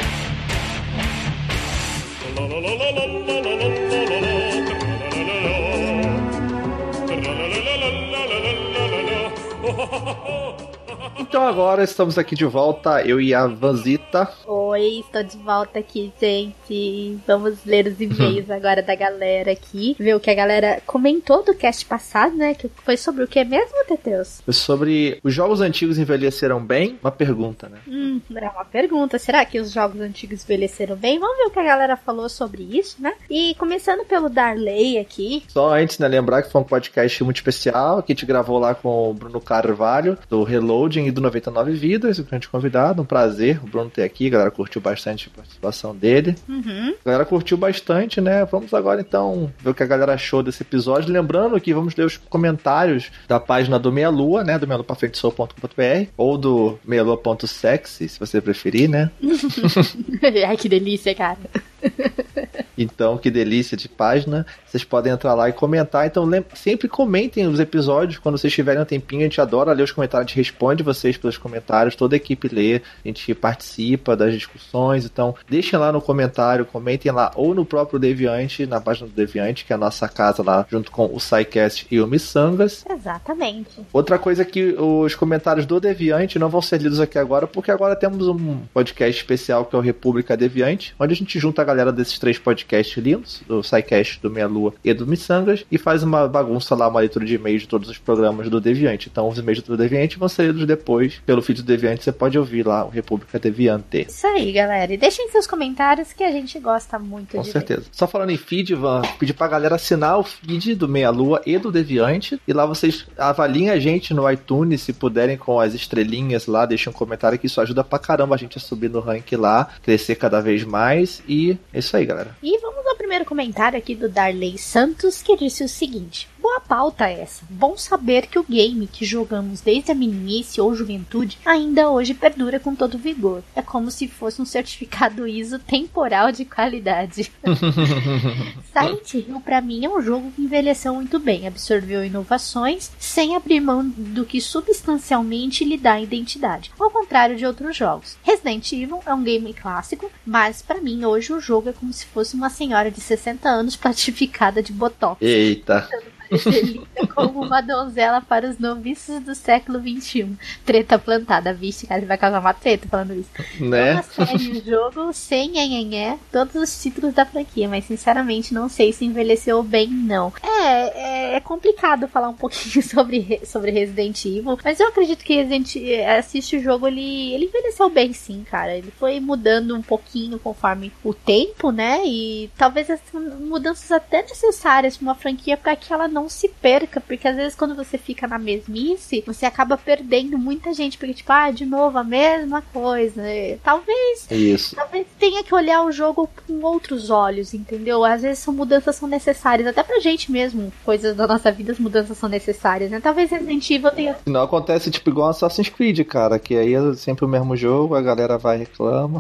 Então agora estamos aqui de volta, eu e a Vanzita. Oi, estou de volta aqui, gente. Vamos ler os e-mails agora da galera aqui. Ver o que a galera comentou do cast passado, né? Que foi sobre o que mesmo, Teteus? Sobre os jogos antigos envelheceram bem? Uma pergunta, né? Hum, é uma pergunta. Será que os jogos antigos envelheceram bem? Vamos ver o que a galera falou sobre isso, né? E começando pelo Darley aqui. Só antes, né, lembrar que foi um podcast muito especial, que a gente gravou lá com o Bruno Carvalho, do Reloading e do 99 Vidas, o grande convidado, um prazer o Bruno ter aqui, a galera curtiu bastante a participação dele. Uhum. A galera curtiu bastante, né? Vamos agora então ver o que a galera achou desse episódio. Lembrando que vamos ler os comentários da página do Meia Lua, né? Do meialua.com.br ou do meialua.sexy, se você preferir, né? Ai, que delícia, cara. Então, que delícia de página. Vocês podem entrar lá e comentar. Então, sempre comentem os episódios. Quando vocês tiverem um tempinho, a gente adora ler os comentários. A gente responde vocês pelos comentários. Toda a equipe lê. A gente participa das discussões. Então, deixem lá no comentário. Comentem lá ou no próprio Deviante, na página do Deviante, que é a nossa casa lá, junto com o SciCast e o Missangas. Exatamente. Outra coisa é que os comentários do Deviante não vão ser lidos aqui agora, porque agora temos um podcast especial que é o República Deviante, onde a gente junta a galera desses três podcasts lindos, do SciCast, do Meia Lua e do Missangas, e faz uma bagunça lá, uma leitura de e-mails de todos os programas do Deviante. Então os e-mails do Deviante vão ser lidos depois pelo feed do Deviante, você pode ouvir lá o República Deviante. Isso aí, galera. E deixem seus comentários que a gente gosta muito Com de certeza. Só falando em feed, Van, pedir pra galera assinar o feed do Meia Lua e do Deviante. E lá vocês avaliem a gente no iTunes, se puderem, com as estrelinhas lá, deixem um comentário que isso ajuda pra caramba a gente a subir no ranking lá, crescer cada vez mais. E é isso aí, galera. E vamos ao primeiro comentário aqui do Darley Santos, que disse o seguinte: Boa pauta essa. Bom saber que o game que jogamos desde a meninice ou juventude ainda hoje perdura com todo vigor. É como se fosse um certificado ISO temporal de qualidade. Silent Hill, pra mim, é um jogo que envelheceu muito bem, absorveu inovações sem abrir mão do que substancialmente lhe dá identidade, ao contrário de outros jogos. Resident Evil é um game clássico, mas pra mim hoje o jogo é como se fosse uma senhora de 60 anos platificada de botox. Eita. Como uma donzela para os noviços do século XXI. Treta plantada. Vixe, cara, ele vai causar uma treta falando isso. Né? Uma série de jogo sem nhenhenhé, todos os títulos da franquia, mas sinceramente não sei se envelheceu bem, não. É, é, é complicado falar um pouquinho sobre, Re- sobre Resident Evil, mas eu acredito que Resident eh, assiste o jogo, ele, ele envelheceu bem sim, cara. Ele foi mudando um pouquinho conforme o tempo, né? E talvez as mudanças até necessárias para uma franquia para que ela não se perca, porque às vezes quando você fica na mesmice, você acaba perdendo muita gente, porque tipo, ah, de novo a mesma coisa. É, Talvez Isso. Talvez tenha que olhar o jogo com outros olhos, entendeu? Às vezes são mudanças são necessárias, até pra gente mesmo. Coisas da nossa vida, as mudanças são necessárias, né? Talvez Resident Evil tenha. Não acontece tipo igual Assassin's Creed, cara, que aí é sempre o mesmo jogo, a galera vai e reclama.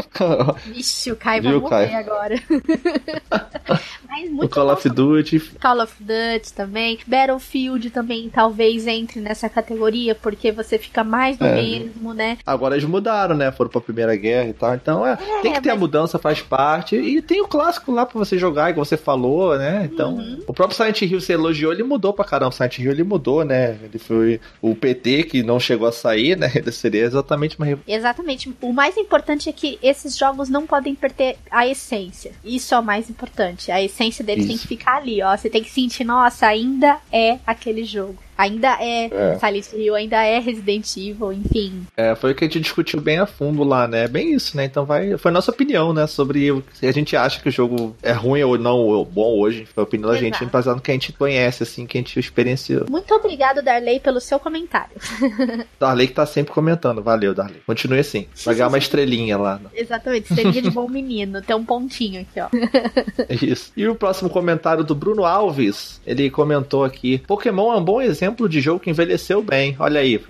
Vixe, o vai Viu, morrer Kai? agora. Mas o muito Call bom of Duty. Call of Duty também. Battlefield também talvez entre nessa categoria, porque você fica mais do É. mesmo, né? Agora eles mudaram, né? Foram pra Primeira Guerra e tal. Então, é, tem que ter a mas- mudança, faz parte. E tem o clássico lá pra você jogar, que você falou, né? Então, Uhum. o próprio Silent Hill você elogiou, ele mudou pra caramba. O Silent Hill ele mudou, né? Ele foi o PT que não chegou a sair, né? Ele seria exatamente uma. Exatamente. O mais importante é que esses jogos não podem perder a essência. Isso é o mais importante. A essência deles tem Isso. que ficar ali, ó. Você tem que sentir, nossa, ainda é aquele jogo. Ainda é, É. Silent Hill, ainda é Resident Evil, enfim. É, foi o que a gente discutiu bem a fundo lá, né? Bem isso, né? Então vai, foi a nossa opinião, né? Sobre se a gente acha que o jogo é ruim ou não, ou bom hoje. Foi a opinião da gente, Exato. baseado no que a gente conhece, assim, que a gente experienciou. Muito obrigado, Darley, pelo seu comentário. Darley que tá sempre comentando. Valeu, Darley. Continue assim. Vai ganhar uma estrelinha lá. Exatamente, seria de bom menino. Tem um pontinho aqui, ó. Isso. E o próximo comentário do Bruno Alves. Ele comentou aqui: Pokémon é um bom exemplo de jogo que envelheceu bem. Olha aí.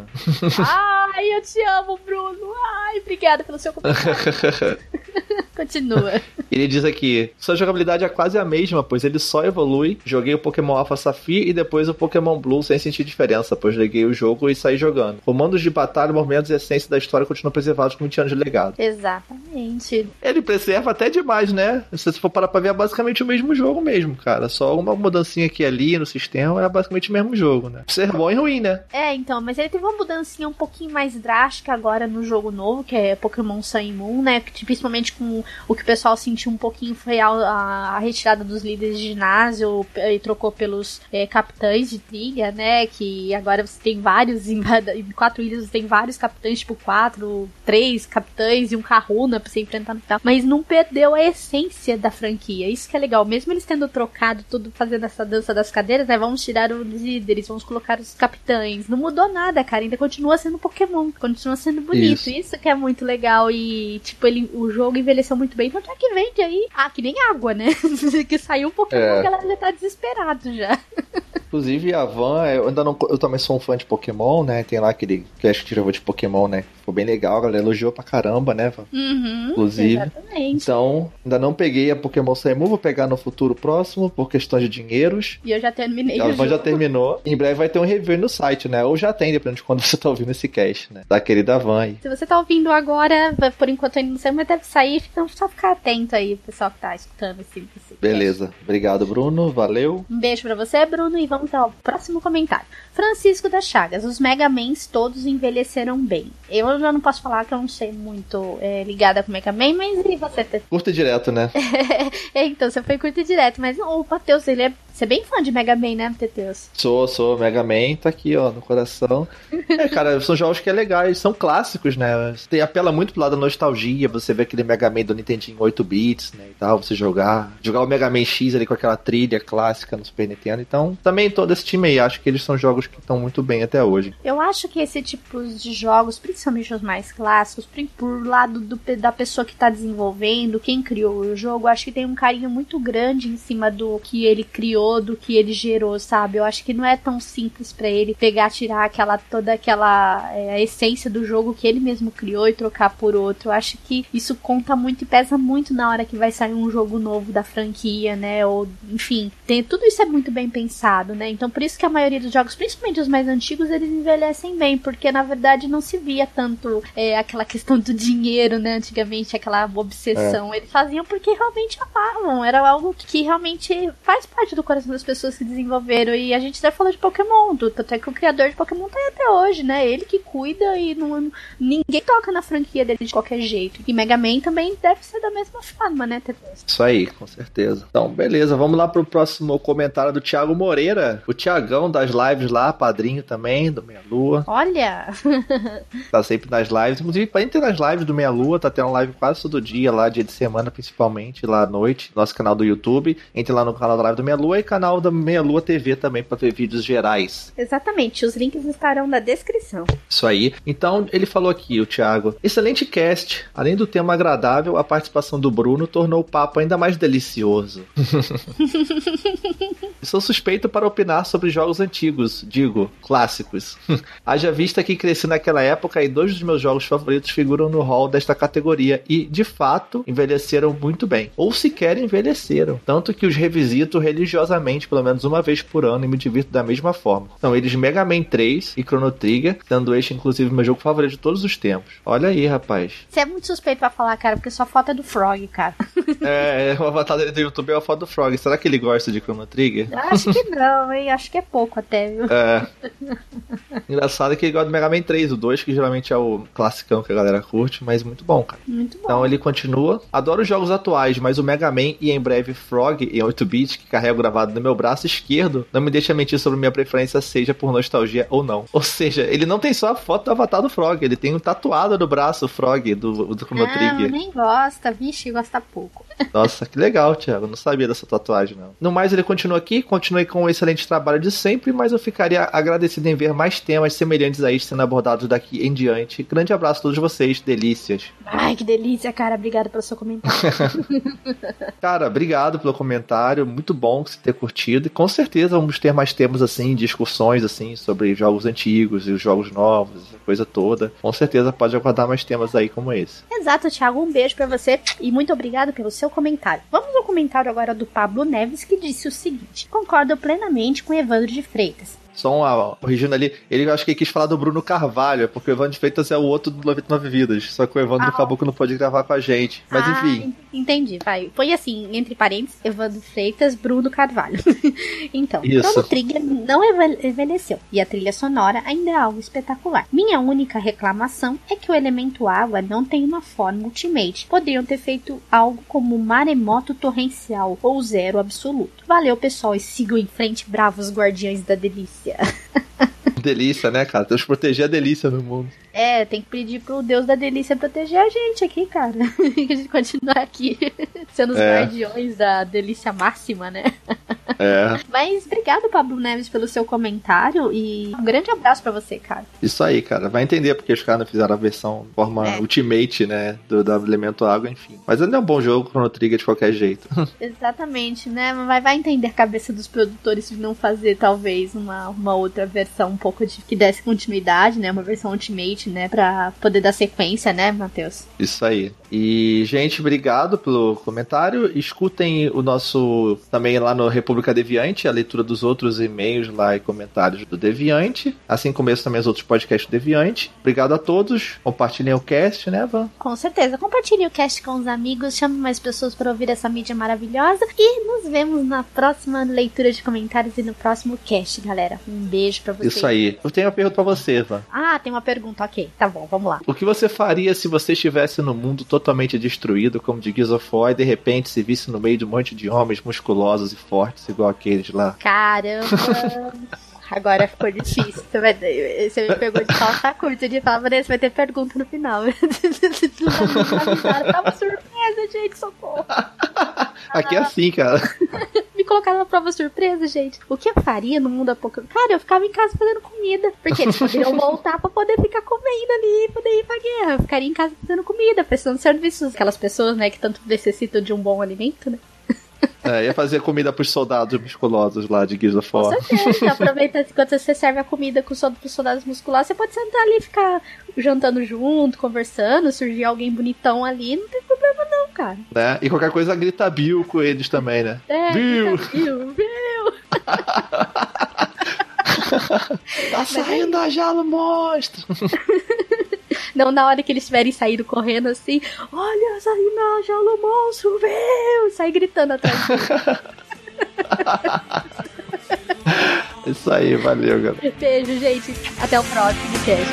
Ai, eu te amo, Bruno. Ai, obrigada pelo seu comentário. Continua. Ele diz aqui: sua jogabilidade é quase a mesma, pois ele só evolui. Joguei o Pokémon Alpha Sapphire e depois o Pokémon Blue sem sentir diferença, pois joguei o jogo e saí jogando. Comandos de batalha, movimentos e essência da história continuam preservados com 20 anos de legado. Exatamente. Ele preserva até demais, né? Se você for parar pra ver, é basicamente o mesmo jogo mesmo, cara. Só uma mudancinha aqui e ali no sistema é basicamente o mesmo jogo, né? Ser bom e ruim, né? É, então, mas ele teve uma mudancinha um pouquinho mais drástica agora no jogo novo, que é Pokémon Sun e Moon, né? Principalmente com o que o pessoal sentiu um pouquinho foi a, a- retirada dos líderes de ginásio e trocou pelos eh, capitães de trilha, né? Que agora você tem vários, em, em quatro ilhas você tem vários capitães, tipo quatro, três capitães e um Kahuna pra você enfrentar no final. Mas não perdeu a essência da franquia. Isso que é legal. Mesmo eles tendo trocado tudo, fazendo essa dança das cadeiras, né? Vamos tirar os líderes, vamos colocar os capitães. Não mudou nada, cara. Ainda continua sendo Pokémon. Continua sendo bonito. Isso. Isso, que é muito legal. E, tipo, ele, o jogo envelheceu muito bem. Tanto é que vende aí. Ah, que nem água, né? que saiu um Pokémon, É. a galera já tá desesperado já. Inclusive, a Van, eu ainda não. Eu também sou um fã de Pokémon, né? Tem lá aquele cast que gravou de Pokémon, né? Ficou bem legal, a galera elogiou pra caramba, né, Van? Uhum, Inclusive. Exatamente. Então, ainda não peguei a Pokémon Moon, vou pegar no futuro próximo, por questões de dinheiros. E eu já terminei A Van já jogo. terminou. Em breve vai ter um review no site, né? Ou já tem, dependendo de quando você tá ouvindo esse cast, né? Da querida Van aí. Se você tá ouvindo agora, por enquanto ainda não sei, mas deve sair, então só ficar atento aí, pessoal que tá escutando esse, esse Beleza. Obrigado, Bruno. Valeu. Um beijo pra você, Bruno, e vamos ao próximo comentário. Francisco das Chagas, os Mega Mans todos envelheceram bem. Eu já não posso falar que eu não sei muito é, ligada com Mega Man, mas e você? Curta e direto, né? É, então, você foi curto e direto, mas o Matheus, ele é. Você é bem fã de Mega Man, né, Matheus? Sou, sou Mega Man, tá aqui, ó, no coração. É, cara, são jogos que é legais, são clássicos, né? Tem, apela muito pro lado da nostalgia, você vê aquele Mega Man do Nintendinho 8 bits, né, e tal, você jogar. Jogar o Mega Man X ali com aquela trilha clássica no Super Nintendo. Então, também todo esse time aí, acho que eles são jogos que estão muito bem até hoje. Eu acho que esse tipo de jogos, principalmente os mais clássicos, por, lado do da pessoa que tá desenvolvendo, quem criou o jogo, acho que tem um carinho muito grande em cima do que ele criou, do que ele gerou, sabe? Eu acho que não é tão simples pra ele pegar, tirar aquela toda aquela é, essência do jogo que ele mesmo criou e trocar por outro. Eu acho que isso conta muito e pesa muito na hora que vai sair um jogo novo da franquia, né? Ou enfim, tem tudo isso é muito bem pensado, né? Então por isso que a maioria dos jogos, principalmente os mais antigos, eles envelhecem bem, porque na verdade não se via tanto é, aquela questão do dinheiro, né? Antigamente, aquela obsessão. Eles faziam porque realmente amavam, era algo que realmente faz parte do coração das pessoas que desenvolveram. E a gente até falou de Pokémon, do, tanto é que o criador de Pokémon tá aí até hoje, né? Ele que cuida e não, ninguém toca na franquia dele de qualquer jeito. E Mega Man também deve ser da mesma forma, né? Isso aí, com certeza. Então, beleza, vamos lá pro próximo comentário do Thiago Moreira. O Thiagão das lives lá, padrinho também, do Meia Lua. Olha! Tá sempre nas lives. Inclusive, pra entre nas lives do Meia Lua, tá tendo live quase todo dia lá, dia de semana principalmente, lá à noite. Nosso canal do YouTube. Entre lá no canal da live do Meia Lua e canal da Meia Lua TV também pra ver vídeos gerais. Exatamente, os links estarão na descrição. Isso aí. Então, ele falou aqui, o Thiago. Excelente cast. Além do tema agradável, a participação do Bruno tornou o papo ainda mais delicioso. Sou suspeito para opinar sobre jogos antigos, digo, clássicos. Haja vista que cresci naquela época e dois dos meus jogos favoritos figuram no hall desta categoria e, de fato, envelheceram muito bem. Ou sequer envelheceram. Tanto que os revisito religiosamente pelo menos uma vez por ano e me divirto da mesma forma. São eles Mega Man 3 e Chrono Trigger, sendo este inclusive meu jogo favorito de todos os tempos. Olha aí, rapaz. Você é muito suspeito pra falar, cara, porque sua foto é do Frog, cara. É, o avatar dele do YouTube é a foto do Frog. Será que ele gosta de Chrono Trigger? Eu Acho que não, hein? Acho que é pouco até, viu? É. Engraçado que ele gosta do Mega Man 3, o 2, que geralmente é o classicão que a galera curte, mas muito bom, cara. Muito bom. Então ele continua. Adoro os jogos atuais, mas o Mega Man e em breve Frog em 8-bit, que carrega o gravado no meu braço esquerdo não me deixa mentir sobre minha preferência, seja por nostalgia ou não. Ou seja, ele não tem só a foto do avatar do Frog, ele tem um tatuado no braço o Frog do, do Chrono Não, Trigger. nem gosta, vixe, gosta pouco. Nossa, que legal, Thiago. Não sabia dessa tatuagem, não. No mais, ele continua aqui, continue com o excelente trabalho de sempre, mas eu ficaria agradecido em ver mais temas semelhantes a este sendo abordados daqui em diante. Grande abraço a todos vocês, delícias. Ai, que delícia, cara. Obrigada pelo seu comentário. Cara, obrigado pelo comentário, muito bom você ter curtido. E com certeza vamos ter mais temas assim, discussões assim sobre jogos antigos e os jogos novos, essa coisa toda. Com certeza pode aguardar mais temas aí como esse. Exato, Thiago. Um beijo pra você e muito obrigado pelo seu comentário. Vamos ao comentário agora do Pablo Neves, que disse o seguinte: Concordo plenamente com Evandro de Freitas. Só uma corrigindo ali, ele acho que ele quis falar do Bruno Carvalho, é porque o Evandro Freitas é o outro do 99 Vidas. Só que o Evandro Ah. acabou que não pôde gravar com a gente. Mas Ah, enfim. en- entendi, vai. Foi assim, entre parênteses, Evandro Freitas, Bruno Carvalho. então, Isso. Chrono Trigger não envel- envelheceu e a trilha sonora ainda é algo espetacular. Minha única reclamação é que o elemento água não tem uma forma ultimate. Poderiam ter feito algo como maremoto torrencial ou zero absoluto. Valeu, pessoal, e sigam em frente, bravos guardiões da delícia. yeah. Delícia, né, cara? Temos que proteger a delícia no mundo. É, tem que pedir pro Deus da delícia proteger a gente aqui, cara. que a gente continuar aqui sendo os É. guardiões da delícia máxima, né? É, Mas obrigado, Pablo Neves, pelo seu comentário e um grande abraço pra você, cara. isso aí, cara. Vai entender porque os caras não fizeram a versão forma É. ultimate, né? Do, do elemento água, enfim. Mas ainda é um bom jogo, Chrono Trigger de qualquer jeito. Exatamente, né? Mas vai entender a cabeça dos produtores de não fazer, talvez, uma, uma outra versão um pouco que desse continuidade, né? Uma versão ultimate, né? Pra poder dar sequência, né, Matheus? Isso aí. E, gente, obrigado pelo comentário. Escutem o nosso também lá no República Deviante, a leitura dos outros e-mails lá e comentários do Deviante. Assim como esse também os outros podcasts do Deviante. Obrigado a todos. Compartilhem o cast, né, Van? Com certeza. Compartilhe o cast com os amigos, chame mais pessoas para ouvir essa mídia maravilhosa. E nos vemos na próxima leitura de comentários e no próximo cast, galera. Um beijo pra vocês. Isso aí. Eu tenho uma pergunta pra você, Van. Ah, tem uma pergunta, ok. Tá bom, vamos lá. O que você faria se você estivesse no mundo totalmente destruído, como de Gears of War, e de repente se visse no meio de um monte de homens musculosos e fortes, igual aqueles lá? Caramba! Agora ficou difícil. Você, vai- você me pegou de calça curta de falar, Vanessa, vai ter pergunta no final. Tava surpresa, gente, socorro. Aqui é assim, cara. Colocaram na prova surpresa, gente. O que eu faria no mundo apocalipse? Cara, eu ficava em casa fazendo comida. Porque eles poderiam voltar pra poder ficar comendo ali e poder ir pra guerra. Eu ficaria em casa fazendo comida, prestando serviços. Aquelas pessoas, né, que tanto necessitam de um bom alimento, né? É, ia fazer comida pros soldados musculosos lá de Gears of Com War. certeza. Aproveita enquanto você serve a comida com os sol- pros soldados musculares, você pode sentar ali e ficar jantando junto, conversando. Surgir alguém bonitão ali, não tem problema cara. Né? E qualquer coisa grita Bill com eles também, né? É, Bill! Viu, viu? Tá saindo a jalo monstro! Não na hora que eles estiverem saído correndo assim, olha, saiu na jaula o monstro, viu? Sai gritando atrás. Isso aí, valeu, galera. Beijo, gente. Até o próximo cast.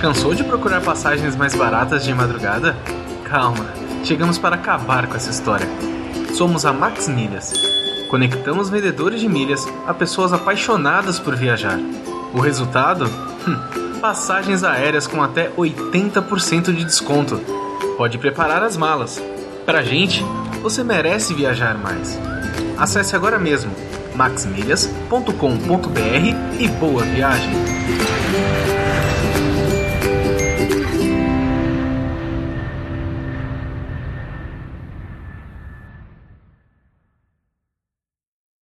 Cansou de procurar passagens mais baratas de madrugada? Calma, chegamos para acabar com essa história. Somos a Max Milhas. Conectamos vendedores de milhas a pessoas apaixonadas por viajar. O resultado? Hum, passagens aéreas com até 80% de desconto. Pode preparar as malas. Pra gente, você merece viajar mais. Acesse agora mesmo maxmilhas.com.br e boa viagem!